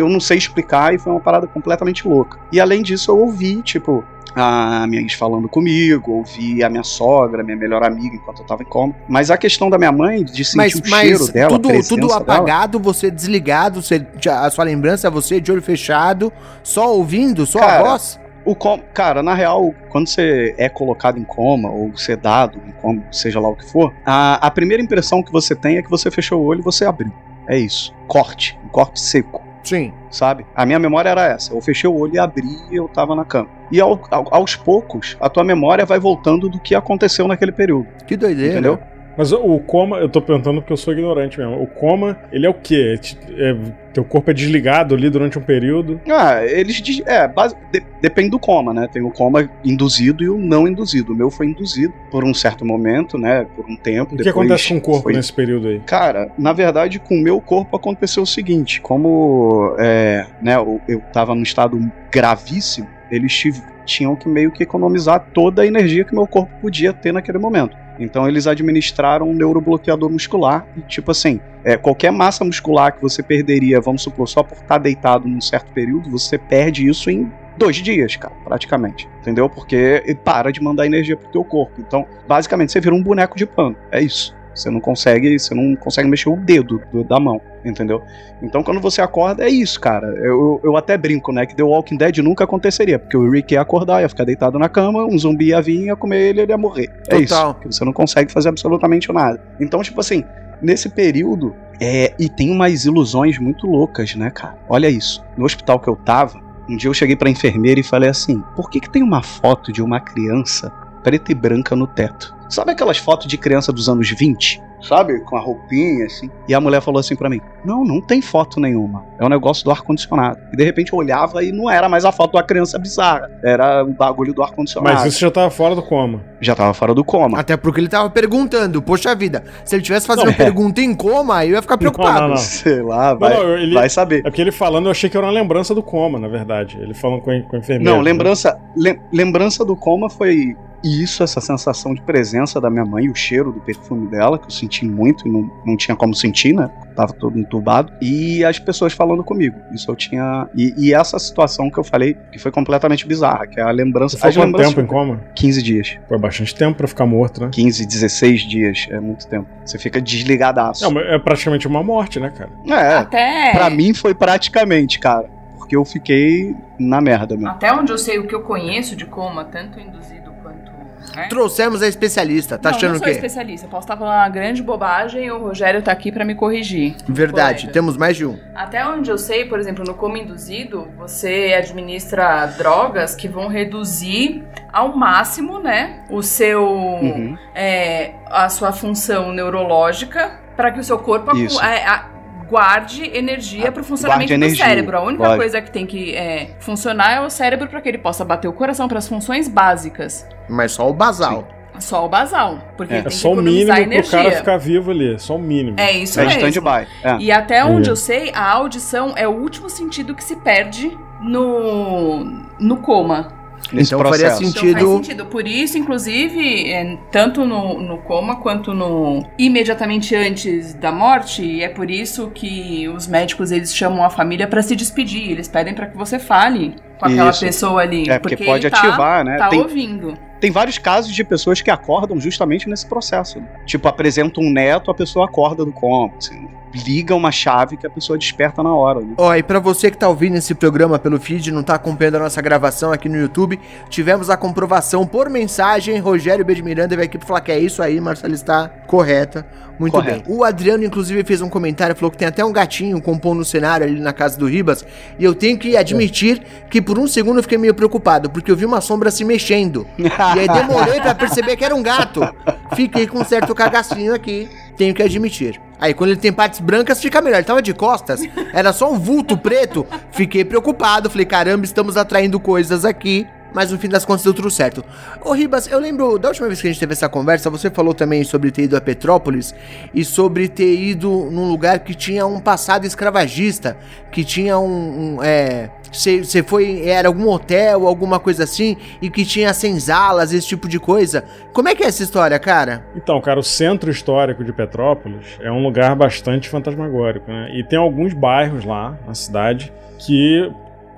Speaker 3: eu não sei explicar e foi uma parada completamente louca. E além disso, eu ouvi, tipo, a minha ex falando comigo, ouvi a minha sogra, minha melhor amiga enquanto eu tava em coma. Mas a questão da minha mãe, de sentir
Speaker 1: Mas,
Speaker 3: o
Speaker 1: mas
Speaker 3: cheiro dela, a
Speaker 1: tudo, tudo
Speaker 3: dela,
Speaker 1: apagado, você desligado, você, a sua lembrança, você de olho fechado, só ouvindo, só a
Speaker 3: Cara,
Speaker 1: voz?
Speaker 3: O com... Cara, na real, quando você é colocado em coma, ou sedado em coma, seja lá o que for, a, a primeira impressão que você tem é que você fechou o olho e você abriu. É isso. Corte. Um corte seco.
Speaker 1: Sim.
Speaker 3: Sabe? A minha memória era essa. Eu fechei o olho e abri e eu tava na cama. E ao- ao- aos poucos, a tua memória vai voltando do que aconteceu naquele período.
Speaker 1: Que doideira.
Speaker 3: Entendeu?
Speaker 4: Mas o coma, eu tô perguntando porque eu sou ignorante mesmo. O coma, ele é o quê? É é- teu corpo é desligado ali durante um período.
Speaker 3: Ah, eles é, base- de- depende do coma, né? Tem o coma induzido e o não induzido. O meu foi induzido por um certo momento, né? Por um tempo.
Speaker 4: O que acontece com o corpo
Speaker 3: foi-
Speaker 4: nesse período aí?
Speaker 3: Cara, na verdade, com o meu corpo aconteceu o seguinte: como é, né, eu, eu tava num estado gravíssimo, eles tinham que meio que economizar toda a energia que meu corpo podia ter naquele momento. Então eles administraram um neurobloqueador muscular e tipo assim, é, qualquer massa muscular que você perderia, vamos supor, só por estar deitado num certo período, você perde isso em dois dias, cara, praticamente. Entendeu? Porque para de mandar energia pro teu corpo. Então, basicamente, você vira um boneco de pano. É isso. Você não consegue, você não consegue mexer o dedo do- da mão, entendeu? Então, quando você acorda, é isso, cara. Eu, eu até brinco, né? Que The Walking Dead nunca aconteceria, porque o Rick ia acordar, ia ficar deitado na cama, um zumbi ia vir, ia comer ele, ele ia morrer. É isso.
Speaker 1: Total.
Speaker 3: Porque você não consegue fazer absolutamente nada. Então, tipo assim, nesse período, é, e tem umas ilusões muito loucas, né, cara? Olha isso. No hospital que eu tava, um dia eu cheguei pra enfermeira e falei assim: por que, que tem uma foto de uma criança preta e branca no teto? Sabe aquelas fotos de criança dos anos 20? Sabe? Com a roupinha assim. E a mulher falou assim pra mim: Não, não tem foto nenhuma. É um negócio do ar-condicionado. E de repente eu olhava e não era mais a foto da criança bizarra. Era o bagulho do ar-condicionado.
Speaker 4: Mas isso já tava fora do coma.
Speaker 3: Já tava fora do coma.
Speaker 1: Até porque ele tava perguntando, poxa vida, se ele tivesse fazendo
Speaker 4: Não, é.
Speaker 1: pergunta em coma, eu ia ficar preocupado.
Speaker 4: não, não.
Speaker 3: Sei lá, vai,
Speaker 4: não, ele-
Speaker 3: vai saber.
Speaker 4: É porque ele falando, eu achei que era uma lembrança do coma, na verdade. Ele falando com, a- com a enfermeira.
Speaker 3: Não, lembrança, lem- lembrança do coma foi isso, essa sensação de presença da minha mãe, o cheiro do perfume dela, que eu senti muito e não, não tinha como sentir, né? Tava todo entubado. E as pessoas falando comigo. Isso eu tinha. E, e essa situação que eu falei, que foi completamente bizarra, que é a lembrança. As
Speaker 4: quanto
Speaker 3: lembranças.
Speaker 4: tempo em coma?
Speaker 3: 15 dias.
Speaker 4: Foi bastante tempo pra ficar morto, né?
Speaker 3: 15, 16 dias. É muito tempo. Você fica desligadaço.
Speaker 4: Não, mas é praticamente uma morte, né, cara?
Speaker 3: é,
Speaker 2: Até.
Speaker 3: pra mim foi praticamente, cara. Porque eu fiquei na merda mesmo.
Speaker 2: Até onde eu sei o que eu conheço de coma, tanto induzido Né?
Speaker 1: Trouxemos a especialista, tá
Speaker 2: não,
Speaker 1: achando
Speaker 2: não
Speaker 1: o
Speaker 2: sou
Speaker 1: quê?
Speaker 2: especialista, eu posso estar falando uma grande bobagem e o Rogério tá aqui pra me corrigir.
Speaker 1: Verdade, temos mais de um.
Speaker 2: Até onde eu sei, por exemplo, no coma induzido, você administra drogas que vão reduzir ao máximo, né, o seu,
Speaker 3: Uhum.
Speaker 2: é, a sua função neurológica para que o seu corpo
Speaker 3: Isso.
Speaker 2: é, a- guarde energia para o funcionamento do
Speaker 3: energia,
Speaker 2: cérebro. A única
Speaker 3: lógico.
Speaker 2: coisa que tem que é, funcionar é o cérebro para que ele possa bater o coração para as funções básicas.
Speaker 1: Mas só o basal.
Speaker 2: Só o basal, porque
Speaker 3: É,
Speaker 4: É
Speaker 2: tem
Speaker 4: só o mínimo
Speaker 2: economizar
Speaker 4: pro
Speaker 2: energia.
Speaker 4: cara ficar vivo ali. É só o mínimo.
Speaker 2: É isso
Speaker 3: É
Speaker 2: mesmo.
Speaker 3: stand-by. É.
Speaker 2: E até onde
Speaker 4: É.
Speaker 2: eu sei, a audição é o último sentido que se perde no, no coma.
Speaker 3: Nesse
Speaker 1: Então faria
Speaker 3: processo.
Speaker 1: sentido-
Speaker 2: Então faz sentido. Por isso, inclusive, é, tanto no, no coma quanto no imediatamente antes da morte, e é por isso que os médicos eles chamam a família pra se despedir. Eles pedem pra que você fale com aquela
Speaker 3: Isso.
Speaker 2: pessoa ali,
Speaker 3: É, porque,
Speaker 2: porque
Speaker 3: pode
Speaker 2: ele tá,
Speaker 3: ativar, né?
Speaker 2: tá
Speaker 3: Tem,
Speaker 2: ouvindo.
Speaker 3: tem vários casos de pessoas que acordam justamente nesse processo. né? Tipo, apresenta um neto, a pessoa acorda do coma. Assim, liga uma chave que a pessoa desperta na hora. Né?
Speaker 1: Ó, e pra você que tá ouvindo esse programa pelo feed e não tá acompanhando a nossa gravação aqui no YouTube, tivemos a comprovação por mensagem. Rogério B. de Miranda veio aqui pra falar que é isso aí, Marcelo está correta. Muito
Speaker 3: Correto.
Speaker 1: bem. O Adriano, inclusive, fez um comentário, falou que tem até um gatinho compondo no cenário ali na casa do Ribas. E eu tenho que admitir que por um segundo eu fiquei meio preocupado, porque eu vi uma sombra se mexendo. E aí demorei pra perceber que era um gato. Fiquei com um certo cagacinho aqui, tenho que admitir. Aí quando ele tem partes brancas fica melhor. Ele tava de costas, era só um vulto preto. Fiquei preocupado, falei, caramba, estamos atraindo coisas aqui. Mas no fim das contas deu tudo certo. Ô Ribas, eu lembro da última vez que a gente teve essa conversa, você falou também sobre ter ido a Petrópolis e sobre ter ido num lugar que tinha um passado escravagista, que tinha um. um, é, você foi. Era algum hotel, alguma coisa assim, e que tinha senzalas, esse tipo de coisa. Como é que é essa história, cara?
Speaker 4: Então, cara, o centro histórico de Petrópolis é um lugar bastante fantasmagórico, né? E tem alguns bairros lá na cidade que,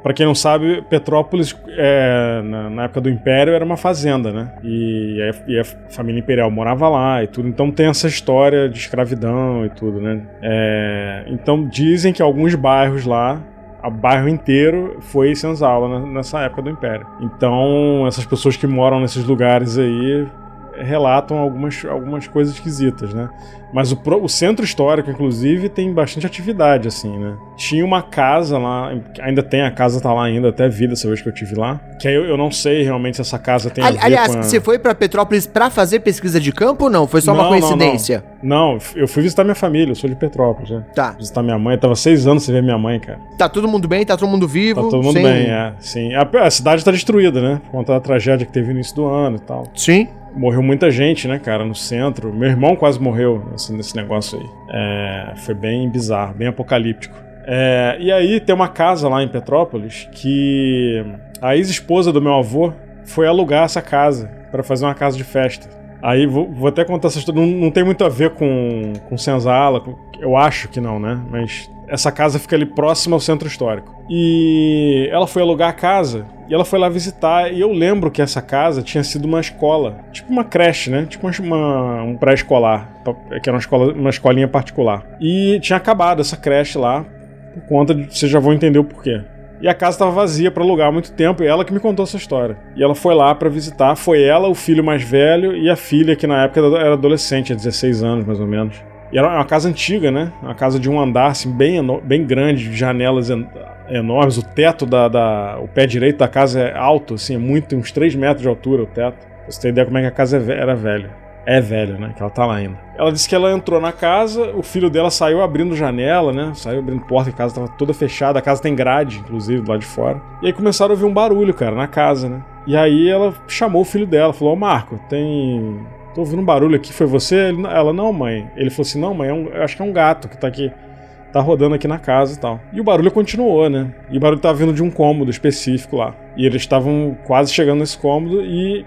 Speaker 4: pra quem não sabe, Petrópolis, é, na, na época do Império, era uma fazenda, né? E a, e a família imperial morava lá e tudo. Então tem essa história de escravidão e tudo, né? É, então dizem que alguns bairros lá o bairro inteiro foi senzala nessa época do Império. Então, essas pessoas que moram nesses lugares aí relatam algumas, algumas coisas esquisitas, né? Mas o, o centro histórico, inclusive, tem bastante atividade, assim, né? Tinha uma casa lá, ainda tem, a casa tá lá ainda, até vi dessa vez que eu tive lá. Que aí eu, eu não sei realmente se essa casa tem a
Speaker 1: Ali-
Speaker 4: ver
Speaker 1: Aliás,
Speaker 4: a...
Speaker 1: você foi pra Petrópolis pra fazer pesquisa de campo ou não? Foi só uma
Speaker 4: Não, não,
Speaker 1: coincidência?
Speaker 4: Não, eu fui visitar minha família, eu sou de Petrópolis, né?
Speaker 1: Tá.
Speaker 4: Visitar minha mãe, tava seis anos sem ver minha mãe, cara.
Speaker 1: Tá todo mundo bem? Tá todo mundo vivo?
Speaker 4: Tá todo mundo
Speaker 1: sem-
Speaker 4: bem, é. Sim. A, a cidade tá destruída, né? Por conta da tragédia que teve no início do ano e tal.
Speaker 1: Sim.
Speaker 4: Morreu muita gente, né, cara, no centro. Meu irmão quase morreu assim, nesse negócio aí. É, foi bem bizarro, bem apocalíptico. É, e aí tem uma casa lá em Petrópolis que a ex-esposa do meu avô foi alugar essa casa pra fazer uma casa de festa. Aí vou, vou até contar essa história. Não, não tem muito a ver com, com Senzala, eu acho que não, né? Mas essa casa fica ali próxima ao centro histórico. E ela foi alugar a casa e ela foi lá visitar. E eu lembro que essa casa tinha sido uma escola, tipo uma creche, né? Tipo uma, um pré-escolar, que era uma, escola, uma escolinha particular. E tinha acabado essa creche lá, por conta de. Vocês já vão entender o porquê. E a casa estava vazia para alugar há muito tempo, e ela que me contou essa história. E ela foi lá para visitar, foi ela, o filho mais velho e a filha, que na época era adolescente, tinha 16 anos mais ou menos. E era uma casa antiga, né? Uma casa de um andar, assim, bem, bem grande, de janelas en- enormes. O teto da, da- O pé direito da casa é alto, assim, é muito, uns 3 metros de altura o teto. Pra você ter ideia como é que a casa é era velha. É velha, né? Que ela tá lá ainda. Ela disse que ela entrou na casa, o filho dela saiu abrindo janela, né? Saiu abrindo porta, a casa tava toda fechada. A casa tem grade, inclusive, do lado de fora. E aí começaram a ouvir um barulho, cara, na casa, né? E aí ela chamou o filho dela, falou: Ô Marco, tem. Tô ouvindo um barulho aqui, foi você? Ela, não, mãe. Ele falou assim: não, mãe, é um- acho que é um gato que tá aqui. Tá rodando aqui na casa e tal. E o barulho continuou, né? E o barulho tava vindo de um cômodo específico lá. E eles estavam quase chegando nesse cômodo e,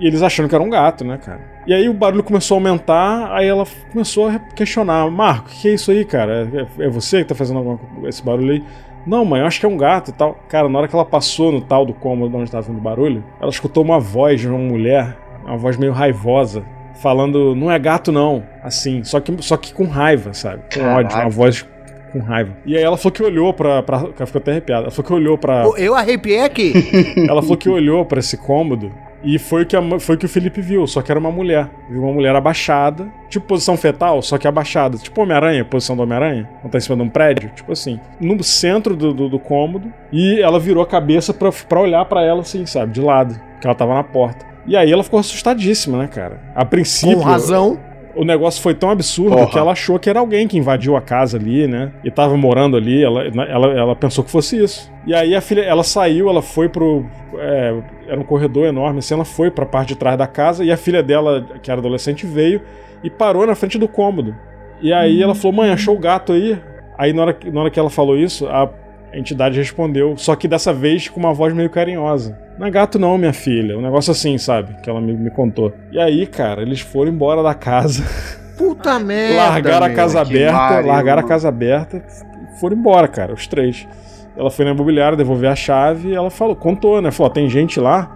Speaker 4: e eles achando que era um gato, né, cara? E aí o barulho começou a aumentar, aí ela começou a questionar: Marco, o que é isso aí, cara? É, é você que tá fazendo alguma, esse barulho aí? Não, mãe, eu acho que é um gato e tal. Cara, na hora que ela passou no tal do cômodo onde tava vindo o barulho, ela escutou uma voz de uma mulher, uma voz meio raivosa, falando: não é gato, não. Assim, só que, só que com raiva, sabe? Com ódio, uma voz com raiva. E aí ela falou que olhou pra. pra ela ficou até arrepiada. Ela falou que olhou pra.
Speaker 1: Eu arrepiei aqui.
Speaker 4: Ela falou que olhou pra esse cômodo e foi o que, a foi o que o Felipe viu, só que era uma mulher. Viu uma mulher abaixada, tipo posição fetal, só que abaixada. Tipo Homem-Aranha, posição do Homem-Aranha, quando tá em cima de um prédio, tipo assim. No centro do, do, do cômodo, e ela virou a cabeça pra, pra olhar pra ela assim, sabe, de lado, que ela tava na porta. E aí ela ficou assustadíssima, né, cara? A princípio.
Speaker 1: Com razão.
Speaker 4: O negócio foi tão absurdo
Speaker 3: Porra.
Speaker 4: que ela achou que era alguém que invadiu a casa ali, né? E tava morando ali, ela, ela, ela pensou que fosse isso. E aí a filha, ela saiu, ela foi pro. é, era um corredor enorme, assim, ela foi pra parte de trás da casa e a filha dela, que era adolescente, veio e parou na frente do cômodo. E aí ela falou: mãe, achou o gato aí? Aí na hora, na hora que ela falou isso, a entidade respondeu, só que dessa vez com uma voz meio carinhosa. Não é gato não, minha filha. Um negócio assim, sabe? Que ela me, me contou. E aí, cara, eles foram embora da casa.
Speaker 1: Puta merda.
Speaker 4: largaram a
Speaker 1: meu.
Speaker 4: casa
Speaker 3: que
Speaker 4: aberta,
Speaker 3: pariu,
Speaker 4: largaram a
Speaker 3: mano.
Speaker 4: casa aberta e foram embora, cara, os três. Ela foi na imobiliária devolver a chave e ela falou, contou, né? Falou, tem gente lá,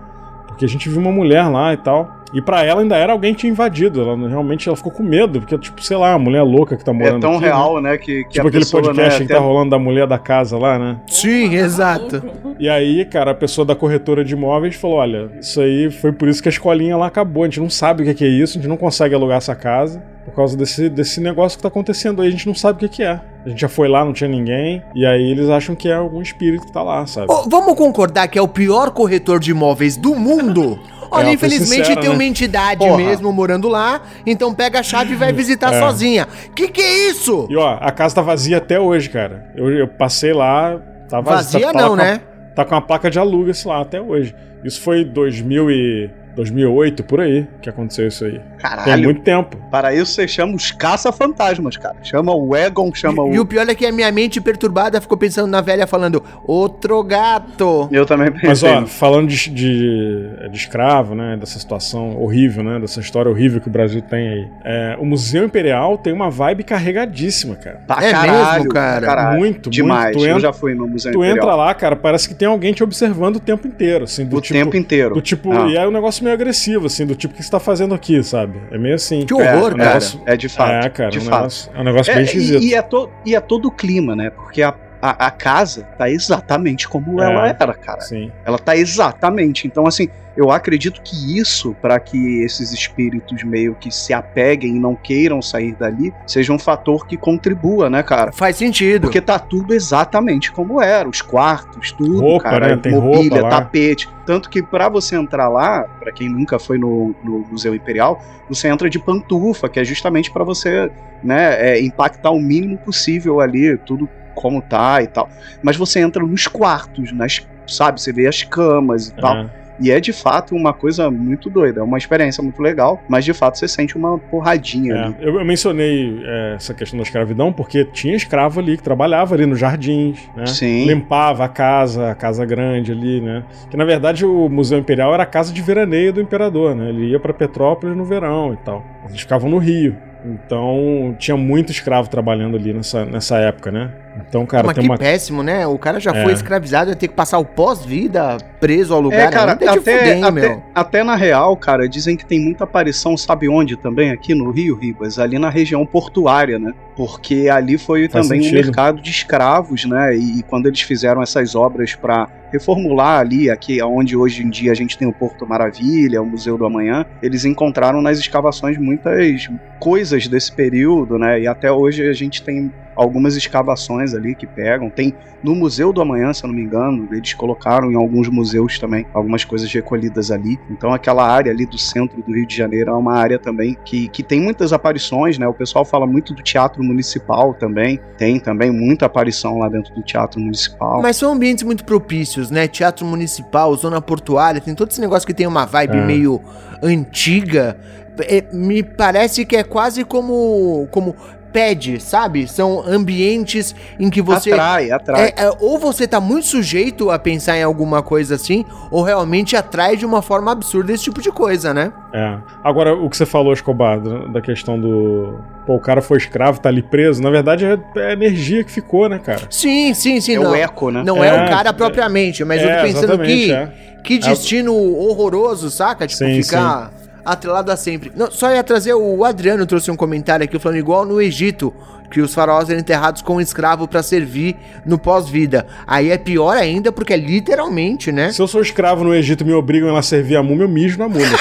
Speaker 4: porque a gente viu uma mulher lá e tal. E pra ela ainda era alguém que tinha invadido. Ela realmente ela ficou com medo, porque, tipo, sei lá, a mulher louca que tá
Speaker 3: É
Speaker 4: morando
Speaker 3: tão
Speaker 4: aqui, né?
Speaker 3: real, né? Que, que
Speaker 4: Tipo
Speaker 3: a
Speaker 4: aquele
Speaker 3: pessoa,
Speaker 4: podcast
Speaker 3: né,
Speaker 4: que tá rolando da mulher da casa lá, né?
Speaker 1: Sim, exato.
Speaker 4: E aí, cara, a pessoa da corretora de imóveis falou: olha, isso aí foi por isso que a escolinha lá acabou. A gente não sabe o que que é isso, a gente não consegue alugar essa casa por causa desse, desse negócio que tá acontecendo aí. A gente não sabe o que que é. A gente já foi lá, não tinha ninguém. E aí eles acham que é algum espírito que tá lá, sabe?
Speaker 1: Ô, vamos concordar que é o pior corretor de imóveis do mundo? Olha,
Speaker 4: É,
Speaker 1: infelizmente
Speaker 4: sincero,
Speaker 1: tem
Speaker 4: né?
Speaker 1: uma entidade
Speaker 3: Porra.
Speaker 1: mesmo morando lá, então pega a chave e vai visitar
Speaker 4: É.
Speaker 1: sozinha. Que que é isso?
Speaker 4: E ó, a casa tá vazia até hoje, cara. Eu, eu passei lá, tá vazia.
Speaker 1: Vazia
Speaker 4: tá,
Speaker 1: não,
Speaker 4: a-
Speaker 1: né?
Speaker 4: Tá com uma placa de aluga-se lá até hoje. Isso foi 2000 e 2008, por aí, que aconteceu isso aí. Tem
Speaker 3: Caralho.
Speaker 4: muito tempo.
Speaker 3: Para isso você chama os caça-fantasmas, cara. Chama o Egon, chama o.
Speaker 1: E o pior é que a minha mente perturbada ficou pensando na velha falando, outro gato.
Speaker 3: Eu também pensei.
Speaker 4: Mas ó, falando de, de, de escravo, né, dessa situação horrível, né, dessa história horrível que o Brasil tem aí. É, o Museu Imperial tem uma vibe carregadíssima, cara.
Speaker 3: Pra
Speaker 1: É
Speaker 3: caralho,
Speaker 1: mesmo, cara?
Speaker 3: caralho.
Speaker 4: Muito,
Speaker 3: Demais.
Speaker 4: muito. Tu
Speaker 3: Eu
Speaker 4: entra-
Speaker 3: já fui no Museu
Speaker 4: Tu
Speaker 3: Imperial.
Speaker 4: entra lá, cara, parece que tem alguém te observando o tempo inteiro, assim, do
Speaker 3: o
Speaker 4: tipo,
Speaker 3: tempo inteiro.
Speaker 4: do tipo,
Speaker 3: Ah.
Speaker 4: e é um negócio meio agressivo, assim, do tipo o que você tá fazendo aqui, sabe? É meio assim.
Speaker 1: Que horror,
Speaker 4: um
Speaker 1: cara.
Speaker 4: negócio-
Speaker 3: É de fato.
Speaker 4: É, cara,
Speaker 3: de
Speaker 4: um
Speaker 3: fato.
Speaker 4: negócio, é um negócio
Speaker 3: É,
Speaker 4: bem
Speaker 3: e,
Speaker 4: esquisito.
Speaker 3: e é to- e é todo o clima, né? Porque a, a, a casa tá exatamente como
Speaker 4: É.
Speaker 3: ela era, cara.
Speaker 4: Sim.
Speaker 3: Ela tá exatamente. Então, assim, eu acredito que isso, para que esses espíritos meio que se apeguem e não queiram sair dali, seja um fator que contribua, né, cara?
Speaker 1: Faz sentido.
Speaker 3: Porque tá tudo exatamente como era, os quartos, tudo,
Speaker 4: Roupa,
Speaker 3: cara,
Speaker 4: né? Tem
Speaker 3: mobília,
Speaker 4: roupa
Speaker 3: tapete. Tanto que pra você entrar lá, pra quem nunca foi no, no Museu Imperial, você entra de pantufa, que é justamente pra você, né, é, impactar o mínimo possível ali, tudo como tá e tal. Mas você entra nos quartos, nas, sabe, você vê as camas e tal.
Speaker 4: É.
Speaker 3: E é de fato uma coisa muito doida, é uma experiência muito legal, mas de fato você sente uma porradinha
Speaker 4: É,
Speaker 3: ali.
Speaker 4: eu, eu mencionei é, essa questão da escravidão porque tinha escravo ali que trabalhava ali nos jardins, né?
Speaker 3: Sim.
Speaker 4: Limpava a casa, a casa grande ali, né? Que na verdade o Museu Imperial era a casa de veraneio do imperador, né? Ele ia pra Petrópolis no verão e tal. Eles ficavam no Rio. Então tinha muito escravo trabalhando ali nessa, nessa época, né? Então, cara,
Speaker 1: Mas
Speaker 4: tem
Speaker 1: que
Speaker 4: uma.
Speaker 1: péssimo, né? O cara já
Speaker 4: É.
Speaker 1: foi escravizado, ia ter que passar o pós-vida preso ao lugar.
Speaker 3: É, cara,
Speaker 1: te
Speaker 3: até,
Speaker 1: fuder, hein,
Speaker 3: até,
Speaker 1: meu.
Speaker 3: até na real, cara, dizem que tem muita aparição, sabe onde também? Aqui no Rio, Ribas, ali na região portuária, né? Porque ali foi
Speaker 4: Faz
Speaker 3: também um
Speaker 4: sentido.
Speaker 3: mercado de escravos, né? E, e quando eles fizeram essas obras pra reformular ali, aqui onde hoje em dia a gente tem o Porto Maravilha, o Museu do Amanhã, eles encontraram nas escavações muitas coisas desse período, né? E até hoje a gente tem algumas escavações ali que pegam. Tem no Museu do Amanhã, se eu não me engano, eles colocaram em alguns museus também algumas coisas recolhidas ali. Então aquela área ali do centro do Rio de Janeiro é uma área também que, que tem muitas aparições, né? O pessoal fala muito do Teatro Municipal também. Tem também muita aparição lá dentro do Teatro Municipal.
Speaker 1: Mas são ambientes muito propícios, né? Teatro municipal, zona portuária, tem todo esse negócio que tem uma vibe
Speaker 4: É.
Speaker 1: meio antiga. É, me parece que é quase como como pede, sabe? São ambientes em que você
Speaker 3: Atrai, atrai.
Speaker 1: É, é, ou você tá muito sujeito a pensar em alguma coisa assim, ou realmente atrai de uma forma absurda esse tipo de coisa, né?
Speaker 4: É. Agora, o que você falou, Escobar, da questão do. Pô, o cara foi escravo, tá ali preso. Na verdade, é é a energia que ficou, né, cara?
Speaker 1: Sim, sim, sim.
Speaker 3: É
Speaker 1: não,
Speaker 3: o eco, né?
Speaker 1: não é,
Speaker 4: É,
Speaker 1: o cara
Speaker 4: é.
Speaker 1: propriamente, mas eu
Speaker 4: É,
Speaker 1: tô pensando que,
Speaker 4: é.
Speaker 1: que destino horroroso, saca? Tipo,
Speaker 4: Sim,
Speaker 1: ficar atrelado a sempre. Não, só ia trazer, o Adriano trouxe um comentário aqui falando igual no Egito, que os faraós eram enterrados com um escravo pra servir no pós-vida. Aí é pior ainda porque é literalmente, né?
Speaker 4: Se eu sou escravo no Egito e me obrigam a servir a múmia, eu mijo na múmia.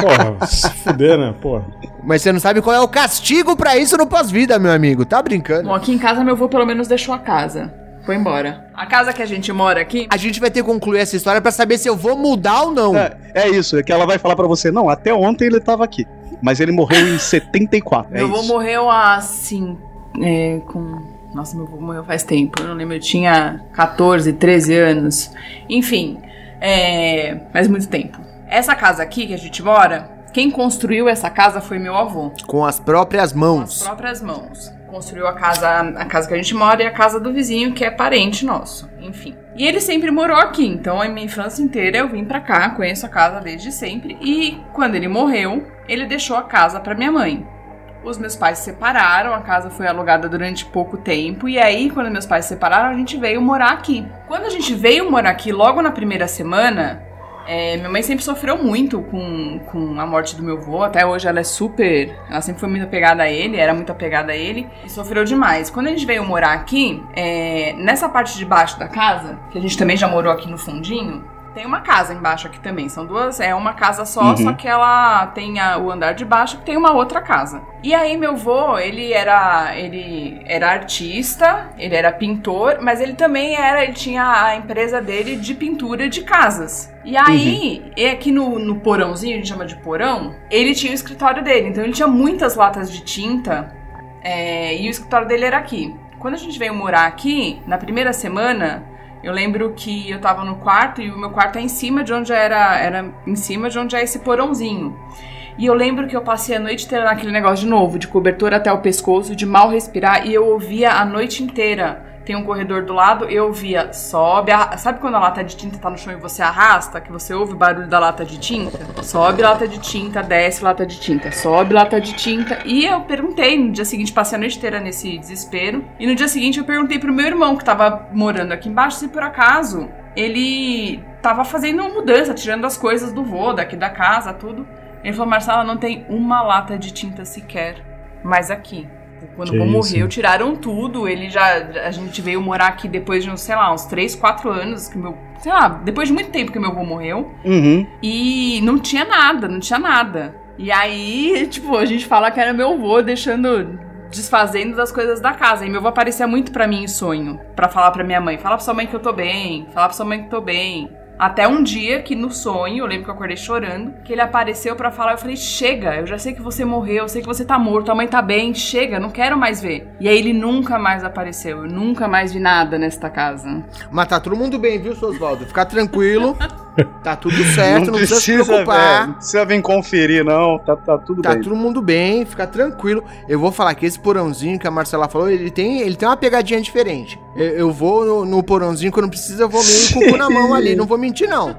Speaker 4: Porra, se fuder, né? Porra.
Speaker 1: Mas você não sabe qual é o castigo pra isso no pós-vida, meu amigo. Tá brincando?
Speaker 2: Bom, aqui em casa meu avô pelo menos deixou a casa. Foi embora. A casa que a gente mora aqui.
Speaker 1: A gente vai ter que concluir essa história pra saber se eu vou mudar ou não.
Speaker 3: É, é isso, é que ela vai falar pra você, não, até ontem ele tava aqui. Mas ele morreu em 74.
Speaker 2: Meu
Speaker 3: é
Speaker 2: avô
Speaker 3: isso.
Speaker 2: morreu assim. É, com. Nossa, meu avô morreu faz tempo. Eu não lembro, eu tinha 14, 13 anos. Enfim, é, faz muito tempo. Essa casa aqui que a gente mora, quem construiu essa casa foi meu avô.
Speaker 1: Com as próprias
Speaker 2: Com
Speaker 1: mãos.
Speaker 2: as próprias mãos. Construiu a casa, a casa que a gente mora e a casa do vizinho, que é parente nosso. Enfim. E ele sempre morou aqui, então a minha infância inteira eu vim pra cá, conheço a casa desde sempre. E quando ele morreu, ele deixou a casa pra minha mãe. Os meus pais se separaram, a casa foi alugada durante pouco tempo, e aí, quando meus pais se separaram, a gente veio morar aqui. Quando a gente veio morar aqui, logo na primeira semana, é, minha mãe sempre sofreu muito com, com a morte do meu avô. Até hoje ela é super. Ela sempre foi muito apegada a ele, era muito apegada a ele e sofreu demais. Quando a gente veio morar aqui, é, nessa parte de baixo da casa, que a gente também já morou aqui no fundinho. Tem uma casa embaixo aqui também. São duas. É uma casa só,
Speaker 3: Uhum.
Speaker 2: só que ela tem a- o andar de baixo que tem uma outra casa. E aí, meu avô, ele era. Ele era artista, ele era pintor, mas ele também era. Ele tinha a empresa dele de pintura de casas. E aí, e aqui no, no porãozinho, a gente chama de porão, ele tinha o escritório dele. Então ele tinha muitas latas de tinta. é, e o escritório dele era aqui. Quando a gente veio morar aqui, na primeira semana, eu lembro que eu tava no quarto e o meu quarto é em cima de onde era, era em cima de onde é esse porãozinho. E eu lembro que eu passei a noite inteira naquele negócio de novo, de cobertor até o pescoço, de mal respirar, e eu ouvia a noite inteira. Tem um corredor do lado, eu ouvia, sobe, a... sabe quando a lata de tinta tá no chão e você arrasta, que você ouve o barulho da lata de tinta? Sobe lata de tinta, desce lata de tinta, sobe lata de tinta. E eu perguntei, no dia seguinte, passei a noite inteira nesse desespero. E no dia seguinte eu perguntei pro meu irmão, que tava morando aqui embaixo, se por acaso ele tava fazendo uma mudança, tirando as coisas do vô, daqui da casa, tudo. Ele falou, Marcela, não tem uma lata de tinta sequer mais aqui. Quando
Speaker 4: Que
Speaker 2: o
Speaker 4: isso.
Speaker 2: morreu, tiraram tudo. Ele já. A gente veio morar aqui depois de uns, sei lá, uns 3, 4 anos. Que meu, sei lá, depois de muito tempo que meu vô morreu.
Speaker 3: Uhum.
Speaker 2: E não tinha nada, não tinha nada. E aí, tipo, a gente fala que era meu vô deixando. Desfazendo das coisas da casa. E meu avô aparecia muito pra mim em sonho. Pra falar pra minha mãe. Fala pra sua mãe que eu tô bem. Fala pra sua mãe que eu tô bem. Até um dia que no sonho, eu lembro que eu acordei chorando, que ele apareceu pra falar, eu falei: "Chega, eu já sei que você morreu, eu sei que você tá morto, tua mãe tá bem, chega, não quero mais ver". E aí ele nunca mais apareceu, eu nunca mais vi nada nesta casa.
Speaker 1: Mas tá todo mundo bem, viu, seu Oswaldo? Fica tranquilo. Tá tudo certo, não, precisa, se
Speaker 3: velho,
Speaker 1: preocupar.
Speaker 3: não precisa vir conferir, não. Tá, tá tudo
Speaker 1: Tá
Speaker 3: bem.
Speaker 1: todo mundo bem, fica tranquilo. Eu vou falar que esse porãozinho que a Marcela falou, ele tem, ele tem uma pegadinha diferente. Eu, eu vou no, no porãozinho, quando precisa, eu vou meio com o cu na mão ali. Não vou mentir, não.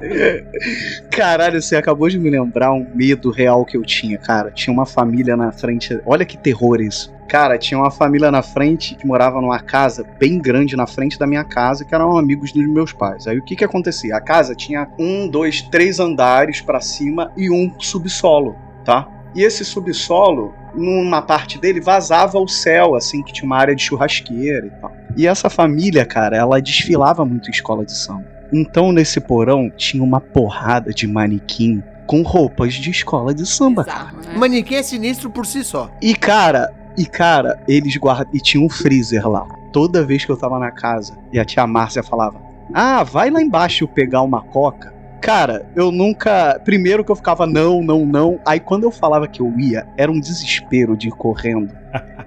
Speaker 3: Caralho, você acabou de me lembrar um medo real que eu tinha, cara. Tinha uma família na frente. Olha que terror isso. Cara, tinha uma família na frente que morava numa casa bem grande na frente da minha casa, que eram amigos dos meus pais. Aí o que que acontecia? A casa tinha um, dois, três andares pra cima e um subsolo, tá? E esse subsolo, numa parte dele, vazava o céu, assim, que tinha uma área de churrasqueira e tal. E essa família, cara, ela desfilava muito em escola de samba. Então, nesse porão, tinha uma porrada de manequim com roupas de escola de samba.
Speaker 2: Bizarro, né?
Speaker 1: Manequim é sinistro por si só.
Speaker 3: E cara, e cara, eles guardam. E tinha um freezer lá. Toda vez que eu tava na casa e a tia Márcia falava: Ah, vai lá embaixo pegar uma coca. Cara, eu nunca. Primeiro que eu ficava não, não, não. Aí quando eu falava que eu ia, era um desespero de ir correndo.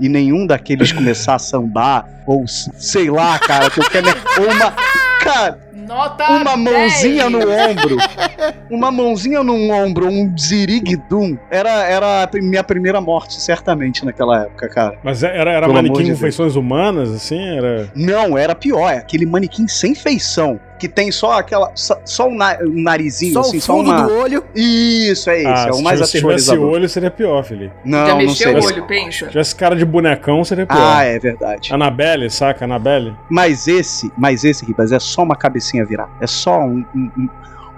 Speaker 3: E nenhum daqueles começar a sambar, ou sei lá, cara, que eu quero. Ou uma. Cara,
Speaker 2: Nota
Speaker 3: uma
Speaker 2: 10.
Speaker 3: mãozinha no ombro. Uma mãozinha no ombro, um ziriguidum. Era, era a minha primeira morte, certamente, naquela época, cara.
Speaker 4: Mas é, era, era
Speaker 3: Pelo
Speaker 4: manequim
Speaker 3: de
Speaker 4: com
Speaker 3: Deus.
Speaker 4: feições humanas, assim? Era.
Speaker 3: Não, era pior. É aquele manequim sem feição. Que tem só aquela. Só, só na- o narizinho,
Speaker 1: Só
Speaker 3: assim,
Speaker 1: o
Speaker 3: só
Speaker 1: fundo
Speaker 3: uma.
Speaker 1: do olho.
Speaker 3: Isso, é esse.
Speaker 4: Ah,
Speaker 3: é o
Speaker 4: se
Speaker 3: mais
Speaker 4: tivesse- se tivesse
Speaker 3: aterrorizador.
Speaker 4: olho, seria pior, Felipe.
Speaker 2: Já
Speaker 3: Não, não
Speaker 2: mexeu
Speaker 3: sei.
Speaker 2: o olho, pensa.
Speaker 4: Se tivesse cara de bonecão, seria pior.
Speaker 3: Ah, é verdade.
Speaker 4: Anabelle, saca? Anabelle?
Speaker 3: Mas esse, mas esse, Ribas, é só uma cabecinha virar. É só um- um- um-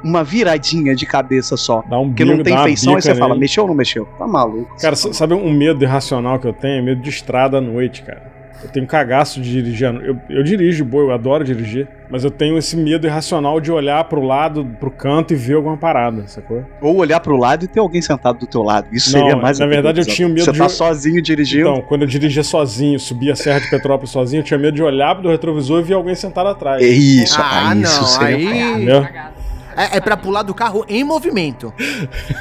Speaker 3: uma viradinha de cabeça só.
Speaker 4: Dá um
Speaker 3: Porque
Speaker 4: bico,
Speaker 3: não tem feição, aí
Speaker 4: bica
Speaker 3: você fala,
Speaker 4: nele.
Speaker 3: mexeu ou não mexeu? Tá maluco.
Speaker 4: Cara, sa- sabe um medo irracional que eu tenho? Medo de estrada à noite, cara. Eu tenho cagaço de dirigir. Eu, eu dirijo boa, eu adoro dirigir. Mas eu tenho esse medo irracional de olhar pro lado, pro canto e ver alguma parada, sacou?
Speaker 3: Ou olhar pro lado e ter alguém sentado do teu lado. Isso
Speaker 4: Não,
Speaker 3: seria mais
Speaker 4: na verdade, eu tinha medo
Speaker 3: Você
Speaker 4: de-
Speaker 3: tá sozinho dirigindo.
Speaker 4: Então, quando eu dirigia sozinho, subia a Serra de Petrópolis sozinho, eu tinha medo de olhar pro retrovisor e ver alguém sentado atrás.
Speaker 3: É isso,
Speaker 1: Ah,
Speaker 3: aí,
Speaker 1: não,
Speaker 3: isso seria
Speaker 1: aí-
Speaker 4: Entendeu?
Speaker 1: É, é pra pular do carro em movimento.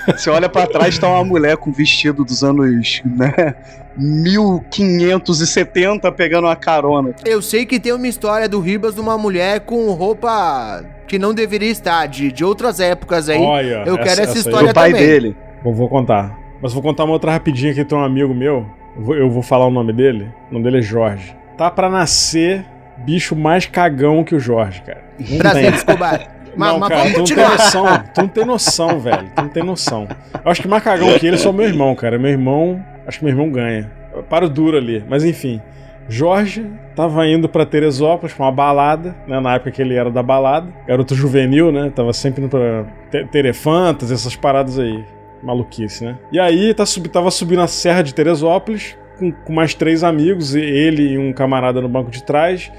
Speaker 3: Você olha pra trás, tá uma mulher com vestido dos anos, né, 1570 pegando uma carona.
Speaker 1: Eu sei que tem uma história do Ribas de uma mulher com roupa que não deveria estar, de, de outras épocas aí.
Speaker 4: Olha,
Speaker 1: eu quero essa
Speaker 4: aí.
Speaker 1: história
Speaker 3: Do pai
Speaker 1: também.
Speaker 3: dele.
Speaker 4: Vou, vou contar. Mas vou contar uma outra rapidinha que tem um amigo meu. Eu vou, eu vou falar o nome dele. O nome dele é Jorge. Tá pra nascer bicho mais cagão que o Jorge, cara. Não
Speaker 1: Prazer. Escobar. Mas,
Speaker 4: não,
Speaker 1: mas
Speaker 4: cara, tu não tem noção. Tu não tem noção, velho. Tu não tem noção. Eu acho que mais cagão que ele é só meu irmão, cara. Meu irmão. Acho que meu irmão ganha. Eu paro duro ali. Mas enfim. Jorge tava indo pra Teresópolis pra uma balada, né? Na época que ele era da balada. Garoto juvenil, né? Tava sempre indo pra te- Terefantas, essas paradas aí. Maluquice, né? E aí tá subi, tava subindo a Serra de Teresópolis com, com mais três amigos, e ele e um camarada no banco de trás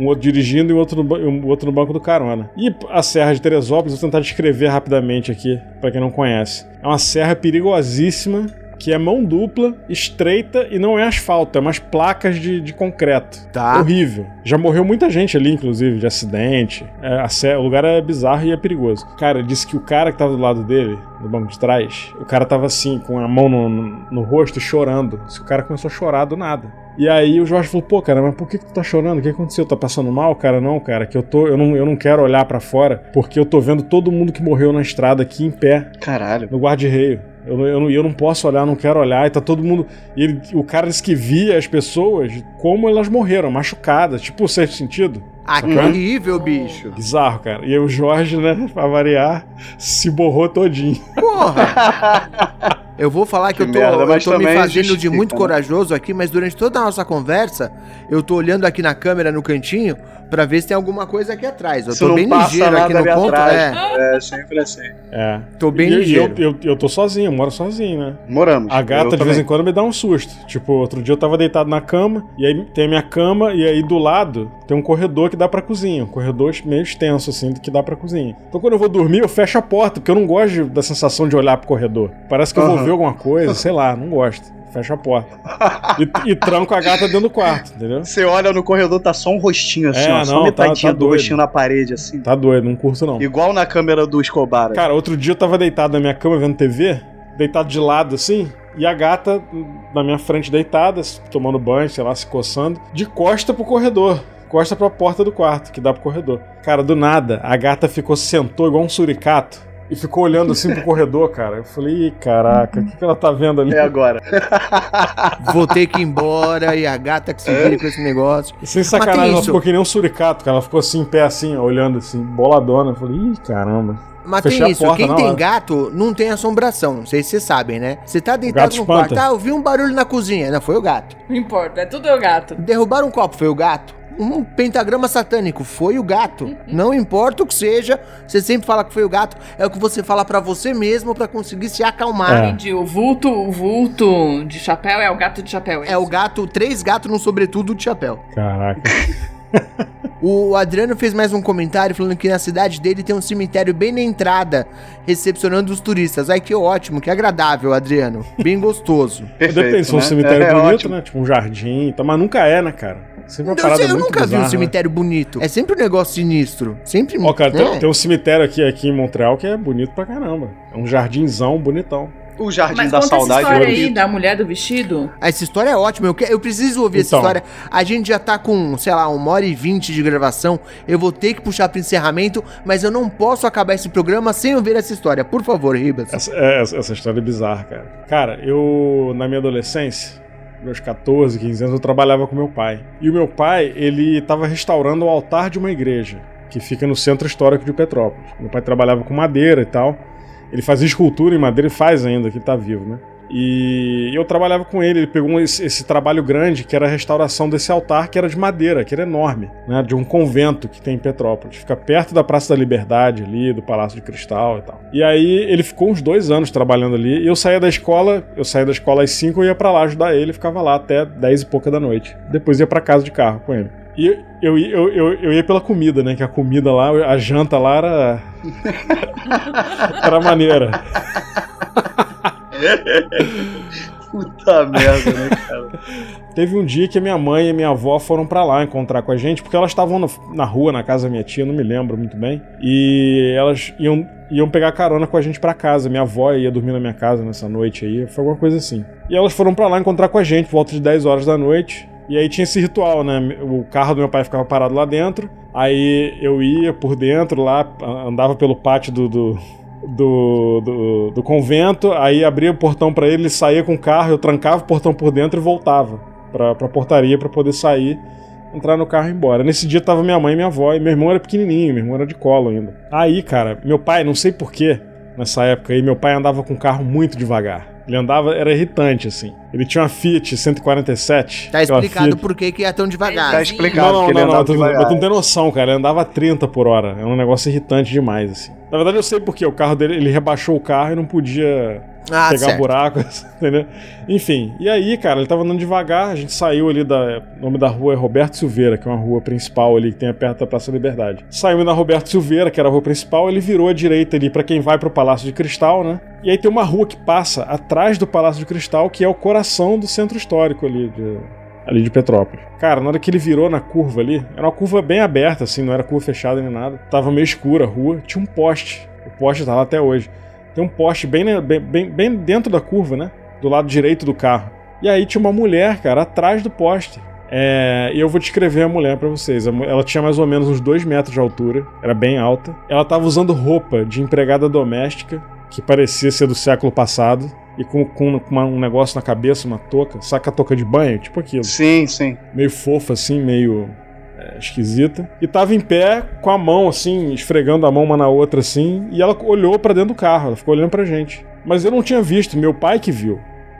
Speaker 4: um outro dirigindo e um outro, no, um outro no banco do carona. E a Serra de Teresópolis, vou tentar descrever rapidamente aqui, pra quem não conhece. É uma serra perigosíssima, que é mão dupla, estreita e não é asfalto, é umas placas de, de concreto.
Speaker 1: Tá.
Speaker 4: Horrível. Já morreu muita gente ali, inclusive, de acidente. É, a serra- o lugar é bizarro e é perigoso. Cara, disse que o cara que tava do lado dele, no banco de trás, o cara tava assim, com a mão no, no, no rosto, chorando. Esse cara começou a chorar do nada. E aí o Jorge falou, pô, cara, mas por que, que tu tá chorando? O que aconteceu? Tá passando mal? Cara, não, cara, que eu tô. Eu não, eu não quero olhar pra fora, porque eu tô vendo todo mundo que morreu na estrada aqui em pé,
Speaker 3: Caralho.
Speaker 4: no guarda-reio. Eu, não- eu, não, eu não posso olhar, não quero olhar, e tá todo mundo. E ele- o cara disse que via as pessoas como elas morreram, machucadas, tipo o sexto sentido.
Speaker 1: Ah, horrível, bicho.
Speaker 4: Bizarro, cara. E aí o Jorge, né, pra variar, se borrou todinho.
Speaker 1: Porra. Eu vou falar que,
Speaker 3: Que
Speaker 1: eu tô,
Speaker 3: merda,
Speaker 1: eu tô me fazendo de muito
Speaker 3: né?
Speaker 1: corajoso aqui, mas durante toda a nossa conversa, eu tô olhando aqui na câmera no cantinho pra ver se tem alguma coisa aqui atrás. Eu
Speaker 3: Se
Speaker 1: tô
Speaker 3: não
Speaker 1: bem
Speaker 3: passa
Speaker 1: ligeiro aqui no ponto.
Speaker 3: atrás.
Speaker 1: É,
Speaker 3: É, sempre assim.
Speaker 4: É.
Speaker 1: tô bem
Speaker 4: E- e
Speaker 1: ligeiro.
Speaker 4: eu, eu, eu tô sozinho, eu moro sozinho, né?
Speaker 3: Moramos.
Speaker 4: A gata
Speaker 3: Eu
Speaker 4: de vez em quando me dá um susto. Tipo, outro dia eu tava deitado na cama, e aí tem a minha cama, e aí do lado tem um corredor que dá pra cozinha. Um corredor meio extenso, assim, que dá pra cozinha. Então quando eu vou dormir, eu fecho a porta, porque eu não gosto da sensação de olhar pro corredor. Parece que eu vou ver alguma coisa, sei lá, não gosto. Fecho a porta. E, e tranco a gata dentro do quarto, entendeu?
Speaker 3: Você olha no corredor, tá só um rostinho assim,
Speaker 4: É,
Speaker 3: ó. Só
Speaker 4: não,
Speaker 3: metadinha
Speaker 4: tá- tá
Speaker 3: do
Speaker 4: doido.
Speaker 3: rostinho na parede, assim.
Speaker 4: Tá doido, não curto não.
Speaker 3: Igual na câmera do Escobar.
Speaker 4: Cara, outro dia eu tava deitado na minha cama vendo TV, deitado de lado assim, e a gata na minha frente deitada, tomando banho, sei lá, se coçando, de costa pro corredor. Costa pra porta do quarto, que dá pro corredor. Cara, do nada, a gata ficou, sentou igual um suricato. E ficou olhando assim pro corredor, cara. Eu falei, Ih, caraca, o que, que ela tá vendo ali?
Speaker 3: É agora.
Speaker 1: Vou ter que ir embora e a gata que se vire com esse negócio.
Speaker 4: Sem
Speaker 1: Mas
Speaker 4: sacanagem, ela
Speaker 1: isso.
Speaker 4: ficou que nem um suricato, cara. Ela ficou assim, em pé assim, ó, olhando assim, boladona. Eu falei, ih, caramba.
Speaker 1: Mas
Speaker 4: Fechei
Speaker 1: tem
Speaker 4: a
Speaker 1: isso,
Speaker 4: porta
Speaker 1: quem tem
Speaker 4: hora.
Speaker 1: gato não tem assombração. Não sei se vocês sabem, né? Você tá deitado no quarto, ah, eu vi um barulho na cozinha. Não, foi o gato.
Speaker 2: Não importa, é tudo eu gato.
Speaker 1: Derrubaram um copo, foi o gato. Um pentagrama satânico, foi o gato. Não importa o que seja, você sempre fala que foi o gato. É o que você fala pra você mesmo pra conseguir se acalmar.
Speaker 4: É.
Speaker 2: Entendi. O vulto, o vulto de chapéu é o gato de chapéu.
Speaker 1: É o gato, três gatos no sobretudo de chapéu.
Speaker 4: Caraca.
Speaker 1: O Adriano fez mais um comentário falando que na cidade dele tem um cemitério bem na entrada, recepcionando os turistas. Ai, que ótimo, que agradável, Adriano. Bem gostoso.
Speaker 3: Perfeito,
Speaker 4: Depende, se for um
Speaker 3: né?
Speaker 4: cemitério
Speaker 3: É,
Speaker 4: bonito,
Speaker 3: ótimo.
Speaker 4: né? Tipo um jardim, e tal, mas nunca é, né, cara? Sempre uma parada
Speaker 1: sei, eu
Speaker 4: muito
Speaker 1: nunca vi
Speaker 4: bizarra,
Speaker 1: um
Speaker 4: né?
Speaker 1: cemitério bonito. É sempre um negócio sinistro. Sempre.
Speaker 4: Ó, cara,
Speaker 1: né?
Speaker 4: tem, tem um cemitério aqui, aqui em Montreal que é bonito pra caramba. É um jardinzão bonitão.
Speaker 3: O Jardim
Speaker 2: Mas
Speaker 3: da
Speaker 2: conta essa
Speaker 3: Saudade.
Speaker 2: história
Speaker 3: é
Speaker 2: aí
Speaker 3: bonito.
Speaker 2: da mulher do vestido.
Speaker 1: Essa história é ótima, eu, que- eu preciso ouvir essa
Speaker 4: Então.
Speaker 1: história. A gente já tá com, sei lá, uma hora e vinte de gravação. Eu vou ter que puxar pro encerramento, mas eu não posso acabar esse programa sem ouvir essa história. Por favor, Ribas.
Speaker 4: Essa, é, essa, essa história é bizarra, cara. Cara, eu, na minha adolescência, meus 14, 15 anos, eu trabalhava com meu pai. E o meu pai, ele tava restaurando o altar de uma igreja, que fica no centro histórico de Petrópolis. Meu pai trabalhava com madeira e tal. Ele fazia escultura em madeira e faz ainda, que ele tá vivo, né? E eu trabalhava com ele, ele pegou esse, esse trabalho grande, que era a restauração desse altar, que era de madeira, que era enorme, né? De um convento que tem em Petrópolis. Fica perto da Praça da Liberdade ali, do Palácio de Cristal e tal. E aí ele ficou uns dois anos trabalhando ali, e eu saía da escola, eu saía da escola às 5, eu ia pra lá ajudar ele, ficava lá até 10 e pouca da noite. Depois ia pra casa de carro com ele. E eu, eu, eu, eu ia pela comida, né? Que a comida lá, a janta lá era. era maneira.
Speaker 3: Puta merda, né, cara?
Speaker 4: Teve um dia que minha mãe e minha avó foram pra lá encontrar com a gente, porque elas estavam na rua, na casa da minha tia, não me lembro muito bem. E elas iam, iam pegar carona com a gente pra casa. Minha avó ia dormir na minha casa nessa noite aí, foi alguma coisa assim. E elas foram pra lá encontrar com a gente, por volta de 10 horas da noite. E aí tinha esse ritual, né? O carro do meu pai ficava parado lá dentro. Aí eu ia por dentro lá, andava pelo pátio do, do, do, do, do convento, aí abria o portão pra ele, ele saía com o carro, eu trancava o portão por dentro e voltava pra, pra portaria pra poder sair, entrar no carro e ir embora. Nesse dia tava minha mãe e minha avó, e meu irmão era pequenininho, meu irmão era de colo ainda. Aí, cara, meu pai, não sei porquê, nessa época aí, meu pai andava com o carro muito devagar. Ele andava, era irritante, assim. Ele tinha uma Fiat 147.
Speaker 1: Tá explicado
Speaker 4: Fiat-
Speaker 1: por que que ia tão devagar.
Speaker 3: Tá explicado
Speaker 4: não, não,
Speaker 3: ele
Speaker 4: não,
Speaker 3: andava
Speaker 4: tu,
Speaker 3: devagar.
Speaker 4: mas tu não tem noção, cara. Ele andava a 30 por hora. É um negócio irritante demais, assim. Na verdade, eu sei porque o carro dele, ele rebaixou o carro e não podia
Speaker 1: Ah,
Speaker 4: pegar
Speaker 1: certo.
Speaker 4: buraco, entendeu? Enfim, e aí, cara, ele tava andando devagar, a gente saiu ali da. O nome da rua é Roberto Silveira, que é uma rua principal ali que tem perto da Praça da Liberdade. Saímos na Roberto Silveira, que era a rua principal, ele virou à direita ali pra quem vai pro Palácio de Cristal, né? E aí tem uma rua que passa atrás do Palácio de Cristal, que é o coração do centro histórico ali de, ali de Petrópolis. Cara, na hora que ele virou na curva ali, era uma curva bem aberta, assim, não era curva fechada nem nada. Tava meio escura a rua, tinha um poste. O poste tá lá até hoje. Tem um poste bem, bem, bem, dentro da curva, né? Do lado direito do carro. E aí tinha uma mulher, cara, atrás do poste. É, e eu vou descrever a mulher pra vocês. Ela tinha mais ou menos uns 2 metros de altura, era bem alta. Ela tava usando roupa de empregada doméstica, que parecia ser do século passado, e com, com uma- um negócio na cabeça, uma touca, saca a touca de banho? Tipo aquilo
Speaker 3: Sim, sim.
Speaker 4: meio fofa, assim, meio é, esquisita. E tava em pé com a mão, assim, esfregando a mão uma na outra, assim. E ela olhou pra dentro do carro, ela ficou olhando pra gente. Mas eu não tinha visto, meu pai que viu.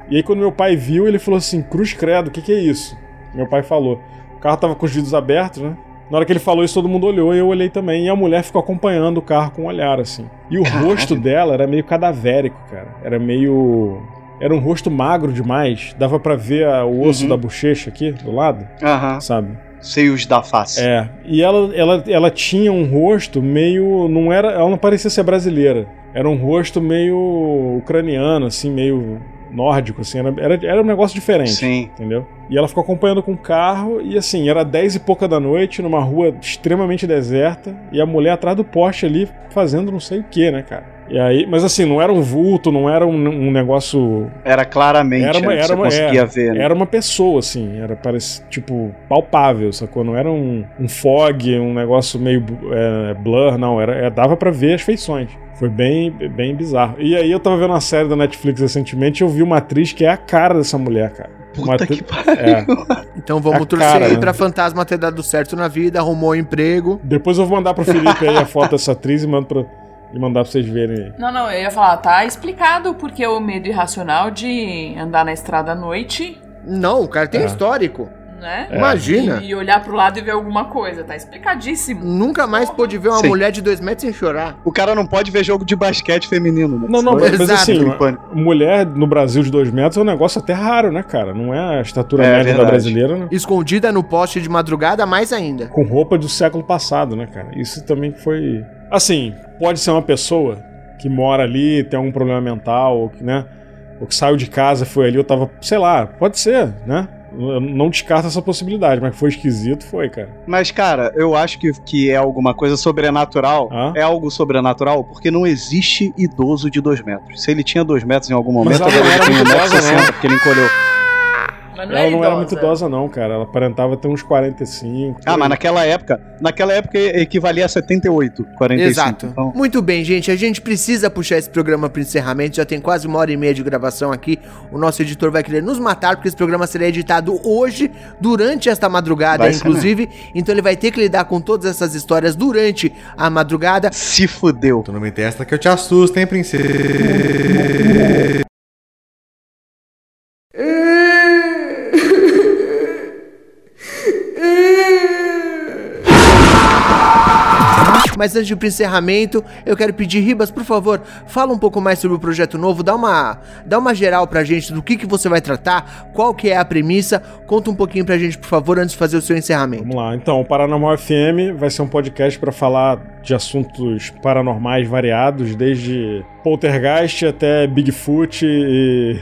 Speaker 4: E aí, quando meu pai viu, ele falou assim: Cruz Credo, o que, que é isso? Meu pai falou. O carro tava com os vidros abertos, né? Na hora que ele falou isso, todo mundo olhou e eu olhei também. E a mulher ficou acompanhando o carro com um olhar, assim. E o
Speaker 3: Caralho.
Speaker 4: rosto dela era meio cadavérico, cara. Era meio. Era um rosto magro demais. Dava pra ver a- o osso
Speaker 3: Uhum.
Speaker 4: da bochecha aqui, do lado,
Speaker 3: Aham.
Speaker 4: sabe?
Speaker 3: Seios da face.
Speaker 4: É. E ela, ela, ela tinha um rosto meio. Não era. Ela não parecia ser brasileira. Era um rosto meio ucraniano, assim, meio nórdico, assim. Era, era, era um negócio diferente.
Speaker 3: Sim.
Speaker 4: Entendeu? E ela ficou acompanhando com o carro, e assim, era 10 e pouca da noite, numa rua extremamente deserta, e a mulher atrás do poste ali fazendo não sei o que, né, cara? E aí, mas assim, não era um vulto, não era um, um negócio.
Speaker 3: Era claramente.
Speaker 4: Era uma-
Speaker 3: né,
Speaker 4: era
Speaker 3: você
Speaker 4: uma-
Speaker 3: conseguia
Speaker 4: é,
Speaker 3: ver. né?
Speaker 4: Era uma pessoa, assim, era parece, tipo, palpável, sacou? Não era um, um fog, um negócio meio é, blur, não, era, é, dava pra ver as feições. Foi bem, bem bizarro. E aí eu tava vendo uma série da Netflix recentemente e eu vi uma atriz que é a cara dessa mulher, cara. Uma
Speaker 3: Puta que pariu.
Speaker 4: É.
Speaker 1: Então vamos
Speaker 4: A
Speaker 1: torcer
Speaker 4: cara,
Speaker 1: aí
Speaker 4: né?
Speaker 1: pra Fantasma ter dado certo na vida, arrumou um emprego.
Speaker 4: Depois eu vou mandar pro Felipe aí a foto dessa atriz e mando pra, e mandar pra vocês verem aí.
Speaker 2: Não, não, eu ia falar, tá explicado porque o medo irracional de andar na estrada à noite,
Speaker 1: Não, o cara tem
Speaker 4: É.
Speaker 1: histórico.
Speaker 2: né?
Speaker 1: Imagina.
Speaker 2: E, e olhar pro lado e ver alguma coisa, tá explicadíssimo.
Speaker 1: Nunca mais pôde ver uma
Speaker 3: Sim.
Speaker 1: mulher de dois metros sem chorar.
Speaker 3: O cara não pode ver jogo de basquete feminino, né?
Speaker 4: Não, não, mas, mas assim, mulher no Brasil de dois metros é um negócio até raro, né, cara? Não é a estatura
Speaker 3: É,
Speaker 4: média da
Speaker 3: verdade.
Speaker 4: brasileira, né?
Speaker 1: Escondida no poste de madrugada, mais ainda.
Speaker 4: Com roupa do século passado, né, cara? Isso também foi. Assim, pode ser uma pessoa que mora ali, tem algum problema mental, ou que, né? Ou que saiu de casa, foi ali, eu tava. Sei lá, pode ser, né? Eu não descarto essa possibilidade, mas foi esquisito, foi, cara.
Speaker 3: Mas, cara, eu acho que, que é alguma coisa sobrenatural. É algo sobrenatural porque não existe idoso de dois metros. Se ele tinha dois metros em algum momento, agora ele tem
Speaker 4: muito idosa,
Speaker 3: 1,60m, porque ele encolheu.
Speaker 2: Mas não
Speaker 4: Ela
Speaker 2: é
Speaker 4: não
Speaker 2: idosa.
Speaker 4: era muito idosa, não, cara. Ela aparentava ter uns 45.
Speaker 3: Ah, mas naquela época, naquela época equivalia a 78, 45.
Speaker 1: Exato.
Speaker 3: Então,
Speaker 1: Muito bem, gente. A gente precisa puxar esse programa pro encerramento. Já tem quase uma hora e meia de gravação aqui. O nosso editor vai querer nos matar, porque esse programa será editado hoje, durante esta madrugada,
Speaker 3: Vai ser
Speaker 1: inclusive. Então ele vai ter que lidar com todas essas histórias durante a madrugada.
Speaker 3: se fudeu.
Speaker 5: Tu não me testa que eu te assusto, hein, princesa?
Speaker 1: Mas antes pro encerramento, eu quero pedir, Ribas, por favor, fala um pouco mais sobre o projeto novo, dá uma, dá uma geral pra gente do que, que você vai tratar, qual que é a premissa, conta um pouquinho pra gente, por favor, antes de fazer o seu encerramento.
Speaker 4: Vamos lá. Então, o Paranormal FM vai ser um podcast para falar de assuntos paranormais variados, desde poltergeist até Bigfoot e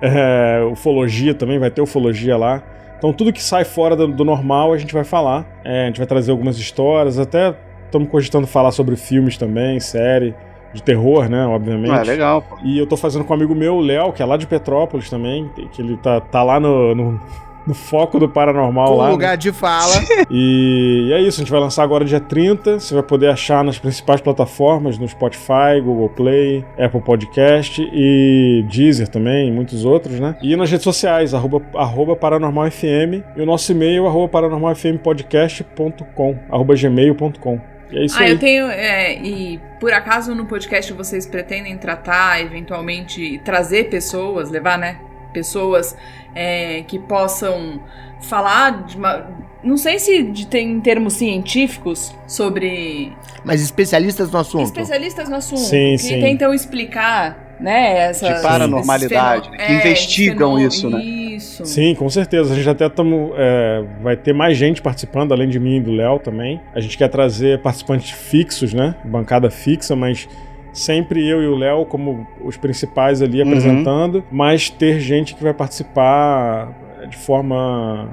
Speaker 4: é, ufologia também, vai ter ufologia lá. Então, tudo que sai fora do, do normal a gente vai falar. É, a gente vai trazer algumas histórias, até estamos cogitando falar sobre filmes também, série, de terror, né, obviamente.
Speaker 3: Ah, legal, pô.
Speaker 4: E eu tô fazendo com um amigo meu, o Léo, que é lá de Petrópolis também, que ele tá, tá lá no, no, no foco do paranormal
Speaker 1: Com
Speaker 4: lá. né?
Speaker 1: lugar de fala.
Speaker 4: E, e é isso, a gente vai lançar agora dia 30. Você vai poder achar nas principais plataformas, no Spotify, Google Play, Apple Podcast e Deezer também, e muitos outros, né? E nas redes sociais, arroba, arroba paranormalfm e o nosso e-mail, arroba paranormalfmpodcast.com, arroba gmail.com. E é isso
Speaker 2: Ah,
Speaker 4: aí.
Speaker 2: eu tenho. é, e por acaso no podcast vocês pretendem tratar, eventualmente, trazer pessoas, levar, né? Pessoas é, que possam falar de uma. Não sei se de, tem termos científicos sobre
Speaker 1: Mas especialistas no assunto.
Speaker 2: especialistas no assunto
Speaker 4: Sim,
Speaker 2: que
Speaker 4: sim.
Speaker 2: tentam explicar, né? Essas,
Speaker 3: De paranormalidade, né, que investigam
Speaker 2: esses
Speaker 3: isso, né?
Speaker 2: Isso.
Speaker 4: Sim, com certeza. A gente até tamo, é, vai ter mais gente participando, além de mim e do Léo também. A gente quer trazer participantes fixos, né? Bancada fixa, mas sempre eu e o Léo como os principais ali
Speaker 3: Uhum.
Speaker 4: apresentando, mas ter gente que vai participar de forma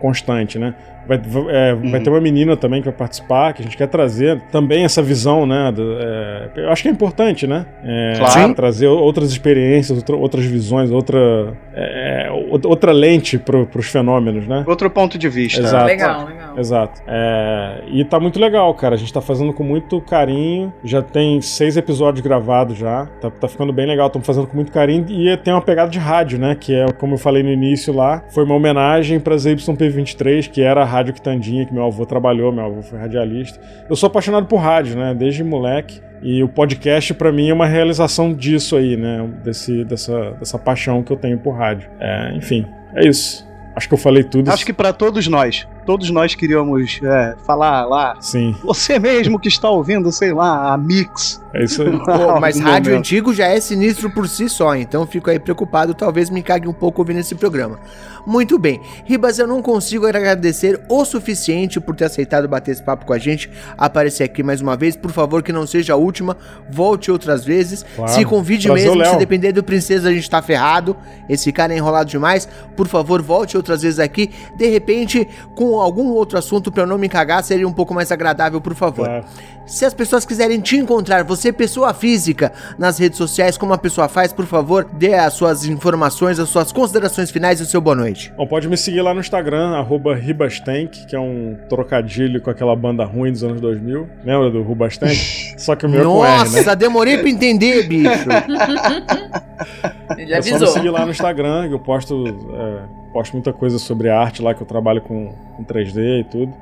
Speaker 4: constante, né? Vai, é, vai
Speaker 3: Uhum.
Speaker 4: ter uma menina também que vai participar, que a gente quer trazer também essa visão, né? do- é, eu acho que é importante, né? É,
Speaker 3: Claro.
Speaker 4: Trazer outras experiências, outra- outras visões, outra, é, outra- lente para os fenômenos, né?
Speaker 3: Outro ponto de vista.
Speaker 4: Exato.
Speaker 2: Legal, legal.
Speaker 4: Exato. É, e tá muito legal, cara. A gente tá fazendo com muito carinho. Já tem seis episódios gravados já. Tá, tá ficando bem legal. Estamos fazendo com muito carinho. E tem uma pegada de rádio, né? Que é, como eu falei no início lá, foi uma homenagem pra ZYP23, que era a Rádio Quitandinha, que meu avô trabalhou, meu avô foi radialista. Eu sou apaixonado por rádio, né? Desde moleque. E o podcast, para mim, é uma realização disso aí, né? Desse, dessa, dessa paixão que eu tenho por rádio. É, enfim, é isso. Acho que eu falei tudo.
Speaker 3: Acho que para todos nós, todos nós queríamos é, falar lá.
Speaker 4: Sim.
Speaker 3: Você mesmo que está ouvindo, sei lá, a Mix.
Speaker 4: É isso aí.
Speaker 1: Pô, mas rádio
Speaker 3: momento.
Speaker 1: antigo já é sinistro por si só, então fico aí preocupado, talvez me cague um pouco ouvindo esse programa. Muito bem, Ribas, eu não consigo agradecer o suficiente por ter aceitado bater esse papo com a gente, aparecer aqui mais uma vez, por favor que não seja a última, volte outras vezes,
Speaker 4: Claro.
Speaker 1: se convide
Speaker 4: Prazer,
Speaker 1: mesmo, se
Speaker 4: Léo.
Speaker 1: depender do Princesa a gente tá ferrado, esse cara é enrolado demais, por favor volte outras vezes aqui, de repente com algum outro assunto pra eu não me cagar, seria um pouco mais agradável, por favor.
Speaker 4: Claro.
Speaker 1: Se as pessoas quiserem te encontrar, você pessoa física, nas redes sociais, como a pessoa faz, por favor, dê as suas informações, as suas considerações finais e o seu boa noite.
Speaker 4: Bom, pode me seguir lá no Instagram, arroba Ribastank, que é um trocadilho com aquela banda ruim dos anos 2000. Lembra do Rubastank? Só que o meu é com R, né?
Speaker 1: Nossa, demorei pra entender, bicho.
Speaker 2: Ele
Speaker 4: É só me seguir lá no Instagram, que eu posto, é, posto muita coisa sobre arte lá, que eu trabalho com, com 3D e tudo.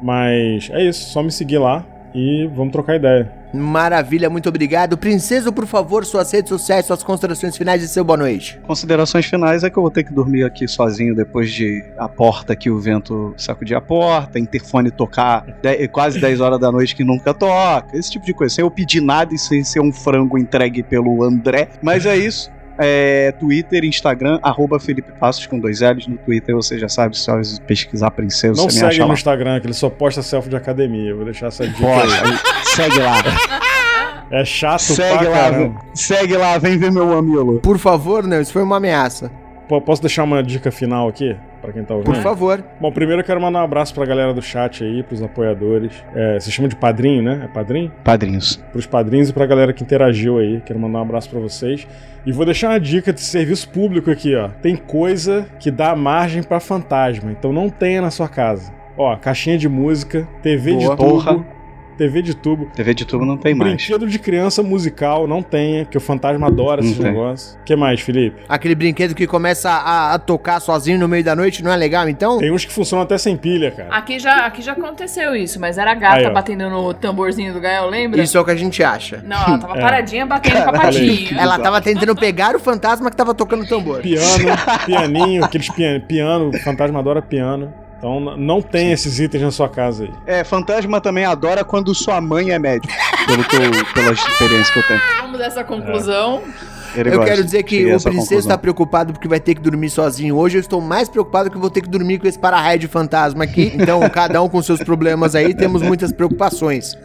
Speaker 4: Mas é isso, só me seguir lá e vamos trocar ideia.
Speaker 1: Maravilha, muito obrigado. Princeso, por favor, suas redes sociais, suas considerações finais e seu boa noite.
Speaker 3: Considerações finais é que eu vou ter que dormir aqui sozinho depois de a porta que o vento sacudir a porta, interfone tocar de- quase 10 horas da noite que nunca toca, esse tipo de coisa. Sem eu pedir nada e sem ser um frango entregue pelo André. Mas é isso. É, Twitter, Instagram, arroba Felipe Passos com dois L's. No Twitter você já sabe, só pesquisar princesa,
Speaker 4: Não
Speaker 3: você me
Speaker 4: segue
Speaker 3: acha
Speaker 4: no
Speaker 3: lá.
Speaker 4: Instagram, que ele só posta selfie de academia. Eu vou deixar essa dica aí,
Speaker 3: segue lá.
Speaker 4: É chato
Speaker 3: segue
Speaker 4: pra
Speaker 3: lá,
Speaker 4: caramba.
Speaker 3: segue lá, vem ver meu mamilo.
Speaker 1: Por favor, não, isso foi uma ameaça.
Speaker 4: Pô, Posso deixar uma dica final aqui? Pra quem tá ouvindo?
Speaker 1: Por favor.
Speaker 4: Bom, primeiro eu quero mandar um abraço pra galera do chat aí, pros apoiadores. É, se chama de padrinho, né? É padrinho?
Speaker 3: Padrinhos.
Speaker 4: Pros padrinhos e pra galera que interagiu aí. Quero mandar um abraço pra vocês. E vou deixar uma dica de serviço público aqui, ó. Tem coisa que dá margem pra fantasma, então não tenha na sua casa. Ó, caixinha de música, TV
Speaker 1: Boa.
Speaker 4: de tubo,
Speaker 3: Porra.
Speaker 4: TV de tubo.
Speaker 3: TV de tubo não tem mais.
Speaker 4: Brinquedo de criança musical, não tenha, porque o fantasma adora
Speaker 3: Não
Speaker 4: esses
Speaker 3: tem.
Speaker 4: negócios. O que mais, Felipe?
Speaker 1: Aquele brinquedo que começa a, a tocar sozinho no meio da noite não é legal, então?
Speaker 4: Tem uns que funcionam até sem pilha, cara.
Speaker 2: Aqui já, aqui já aconteceu isso, mas era a gata
Speaker 4: Aí,
Speaker 2: batendo no tamborzinho do Gael, lembra?
Speaker 1: Isso é o que a gente acha.
Speaker 2: Não, ela tava
Speaker 4: É.
Speaker 2: paradinha batendo com a patinha.
Speaker 1: Ela tava tentando pegar o fantasma que tava tocando tambor.
Speaker 4: Piano, pianinho, aqueles pian piano, o fantasma adora piano. Então não tem esses itens na sua casa aí.
Speaker 3: É, fantasma também adora quando sua mãe é médico. Pelo que eu, pela experiência que eu tenho.
Speaker 2: Vamos dessa conclusão.
Speaker 3: Ele
Speaker 1: Eu
Speaker 3: gosta.
Speaker 1: quero dizer que
Speaker 3: Cheguei
Speaker 1: o Princesa
Speaker 3: conclusão.
Speaker 1: tá preocupado porque vai ter que dormir sozinho. Hoje eu estou mais preocupado que eu vou ter que dormir com esse para-raio de fantasma aqui. Então, cada um com seus problemas aí, temos muitas preocupações.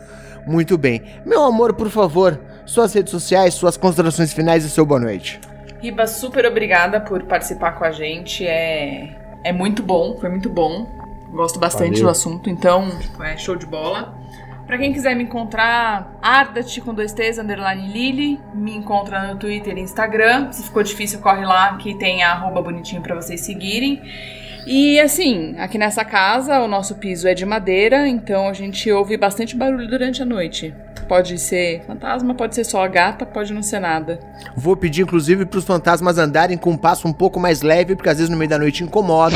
Speaker 1: Muito bem. Meu amor, por favor, suas redes sociais, suas considerações finais e seu boa noite.
Speaker 2: Riba, super obrigada por participar com a gente. É, é muito bom, foi muito bom. Gosto bastante
Speaker 4: Valeu.
Speaker 2: do assunto, então tipo, é show de bola. Pra quem quiser me encontrar, Ardat com dois T's, underline Lily. Me encontra no Twitter e Instagram. Se ficou difícil, corre lá que tem a arroba bonitinho pra vocês seguirem. E assim, aqui nessa casa o nosso piso é de madeira, então a gente ouve bastante barulho durante a noite. Pode ser fantasma, pode ser só a gata, pode não ser nada.
Speaker 1: Vou pedir, inclusive, pros fantasmas andarem com um passo um pouco mais leve, porque às vezes no meio da noite incomoda.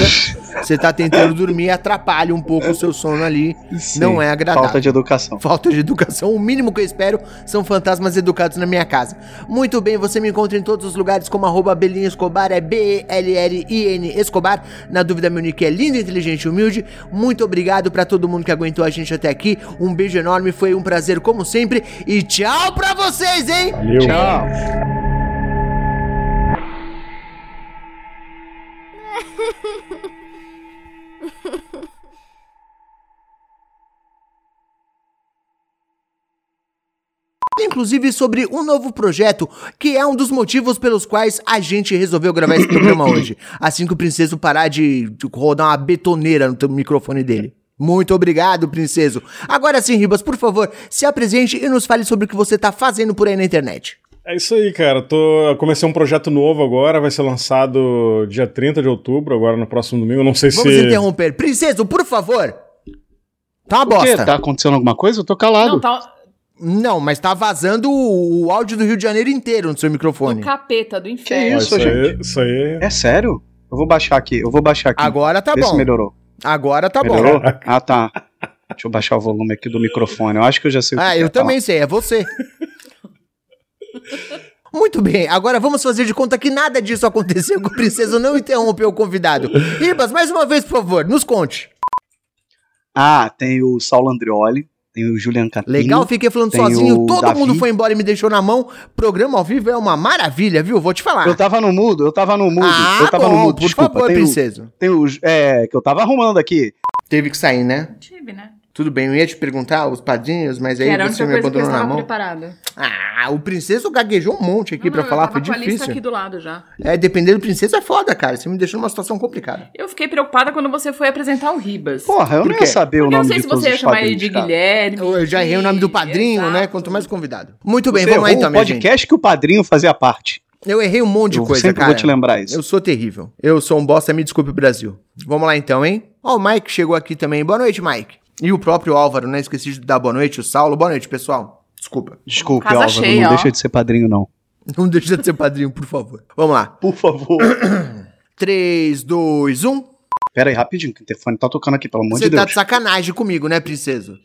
Speaker 1: Você tá tentando dormir e atrapalha um pouco o seu sono ali.
Speaker 3: Sim,
Speaker 1: Não é agradável.
Speaker 3: Falta de educação.
Speaker 1: Falta de educação, o mínimo que eu espero são fantasmas educados na minha casa. Muito bem, você me encontra em todos os lugares como arroba Belinha Escobar, é B-E-L-L-I-N Escobar. Na dúvida, meu nick é lindo, inteligente e humilde. Muito obrigado pra todo mundo que aguentou a gente até aqui. Um beijo enorme, foi um prazer como sempre. E tchau pra vocês, hein?
Speaker 4: Valeu.
Speaker 3: Tchau.
Speaker 1: inclusive sobre um novo projeto, que é um dos motivos pelos quais a gente resolveu gravar esse programa hoje. Assim que o Princeso parar de, rodar uma betoneira no microfone dele. Muito obrigado, Princeso. Agora sim, Ribas, por favor, se apresente e nos fale sobre o que você tá fazendo por aí na internet.
Speaker 4: É isso aí, cara. Tô... eu comecei um projeto novo agora, vai ser lançado dia 30 de outubro, agora no próximo domingo. Não sei
Speaker 1: Vamos
Speaker 4: se.
Speaker 1: interromper. Princeso, por favor. Tá uma
Speaker 3: O quê?
Speaker 1: bosta.
Speaker 3: Tá acontecendo alguma coisa? Eu tô calado.
Speaker 2: Não, tá
Speaker 1: Não, mas tá vazando o, o áudio do Rio de Janeiro inteiro no seu
Speaker 2: do
Speaker 1: microfone.
Speaker 2: capeta, do inferno.
Speaker 3: isso,
Speaker 4: isso, aí,
Speaker 3: gente?
Speaker 4: isso aí.
Speaker 3: É sério? Eu vou baixar aqui, eu vou baixar aqui.
Speaker 1: Agora tá
Speaker 3: Vê se
Speaker 1: bom.
Speaker 3: melhorou.
Speaker 1: Agora tá bom.
Speaker 3: Melhorou? Ah, tá. Deixa eu baixar o volume aqui do microfone. Eu acho que eu já sei o que
Speaker 1: Ah, eu
Speaker 3: é falar.
Speaker 1: também sei, é você. Muito bem, agora vamos fazer de conta que nada disso aconteceu, que o princesa não interrompeu o convidado. Ribas, mais uma vez, por favor, nos conte.
Speaker 3: Ah, tem o Saulo Andrioli, tem o Julian Catini.
Speaker 1: Legal, fiquei falando sozinho,
Speaker 3: o
Speaker 1: todo
Speaker 3: Davi.
Speaker 1: mundo foi embora e me deixou na mão. Programa ao vivo é uma maravilha, viu? Vou te falar.
Speaker 3: Eu tava no mudo, eu tava no mudo.
Speaker 1: ah,
Speaker 3: eu tava
Speaker 1: bom,
Speaker 3: no mudo,
Speaker 1: por
Speaker 3: desculpa.
Speaker 1: favor,
Speaker 3: tem, o,
Speaker 1: princesa.
Speaker 3: tem o. É, que eu tava arrumando aqui.
Speaker 1: Teve que sair, né?
Speaker 2: Tive, né?
Speaker 1: Tudo bem, eu ia te perguntar os padrinhos, mas aí
Speaker 2: Que era
Speaker 1: você me
Speaker 2: coisa que eu
Speaker 1: abandonou na
Speaker 2: estava
Speaker 1: mão.
Speaker 2: preparada.
Speaker 1: Ah, o princesa gaguejou um monte aqui
Speaker 2: não,
Speaker 1: falar,
Speaker 2: eu
Speaker 1: foi
Speaker 2: com a lista
Speaker 1: difícil.
Speaker 2: aqui do lado já.
Speaker 1: É, depender do princesa é foda, cara. Você me deixou numa situação complicada.
Speaker 2: Eu fiquei preocupada quando você foi apresentar o Ribas.
Speaker 3: Porra, eu
Speaker 1: Por
Speaker 3: não ia saber o
Speaker 2: Porque eu
Speaker 3: nome
Speaker 2: não sei
Speaker 3: de
Speaker 2: se você ia chamar ele de
Speaker 3: cara.
Speaker 2: Guilherme.
Speaker 1: Eu já errei o nome do padrinho,
Speaker 2: Exato.
Speaker 1: né? Quanto mais convidado. Muito bem,
Speaker 3: Você
Speaker 1: vamos lá então,
Speaker 3: o
Speaker 1: minha gente.
Speaker 3: podcast que o padrinho fazia parte.
Speaker 1: Eu errei um monte de
Speaker 3: eu
Speaker 1: coisa,
Speaker 3: sempre
Speaker 1: cara.
Speaker 3: vou te lembrar isso.
Speaker 1: Eu sou terrível. Eu sou um bosta, me desculpe, Brasil. Vamos lá então, hein? Ó, o Mike chegou aqui também. Boa noite, Mike. E o próprio Álvaro, né? Esqueci de dar boa noite, o Saulo. Boa noite, pessoal. Desculpa.
Speaker 3: Desculpe,
Speaker 2: Casa
Speaker 3: Álvaro,
Speaker 2: cheia,
Speaker 3: não
Speaker 2: ó.
Speaker 3: deixa de ser padrinho, não.
Speaker 1: Não deixa de ser padrinho, por favor. Vamos lá.
Speaker 3: Por favor.
Speaker 1: 3, 2, 1.
Speaker 3: Pera aí, rapidinho, que o telefone tá tocando aqui, pelo amor
Speaker 1: Você
Speaker 3: de
Speaker 1: tá
Speaker 3: Deus.
Speaker 1: de sacanagem comigo, né, princesa?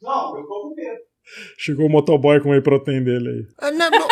Speaker 3: Não, eu tô com medo.
Speaker 4: Chegou o motoboy com o whey protein dele aí.
Speaker 1: Ah, não, não.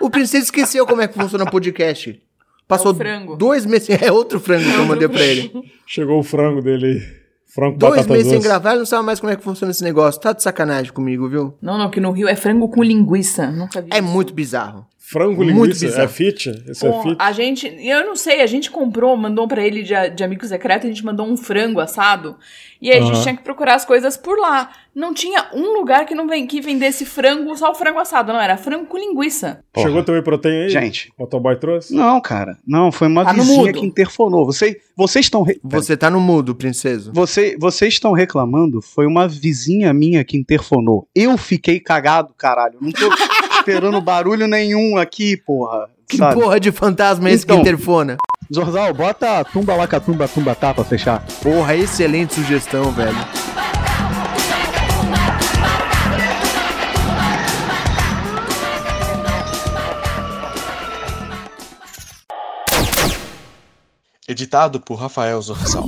Speaker 1: o princesa esqueceu como é que funciona o podcast. Passou
Speaker 2: É o frango.
Speaker 1: dois meses. É outro frango que eu mandei pra ele.
Speaker 4: Chegou o frango dele aí. Frango
Speaker 1: Dois meses sem
Speaker 4: doce.
Speaker 1: gravar, ele não sabe mais como é que funciona esse negócio. Tá de sacanagem comigo, viu?
Speaker 2: Não, não, que no Rio é frango com linguiça. Nunca vi.
Speaker 1: É
Speaker 2: isso.
Speaker 1: muito bizarro.
Speaker 4: Frango
Speaker 1: Muito
Speaker 4: linguiça.
Speaker 1: bizarro.
Speaker 4: É fit? Esse é
Speaker 2: Pô,
Speaker 4: fit?
Speaker 2: a gente, eu não sei, a gente comprou, mandou pra ele de, de amigo secreto, a gente mandou um frango assado. E aí a gente tinha que procurar as coisas por lá. Não tinha um lugar que não vem, que vendesse frango, só o frango assado, não, era frango com linguiça.
Speaker 3: Porra.
Speaker 4: Chegou teu whey protein aí?
Speaker 3: Gente.
Speaker 4: O motoboy trouxe?
Speaker 3: Não, cara. Não, foi uma
Speaker 2: Tá
Speaker 3: vizinha que interfonou. Você, vocês estão. Re...
Speaker 1: Você tá no mudo, princesa.
Speaker 3: Você, vocês estão reclamando, foi uma vizinha minha que interfonou. Eu fiquei cagado, caralho. Não tô esperando barulho nenhum aqui, porra.
Speaker 1: Que
Speaker 3: sabe?
Speaker 1: porra de fantasma é esse
Speaker 3: Então.
Speaker 1: que interfona?
Speaker 3: Zorzal, bota tumba laca tumba tumba tá pra fechar.
Speaker 1: Porra, excelente sugestão, velho.
Speaker 6: Editado por Rafael Zorzal.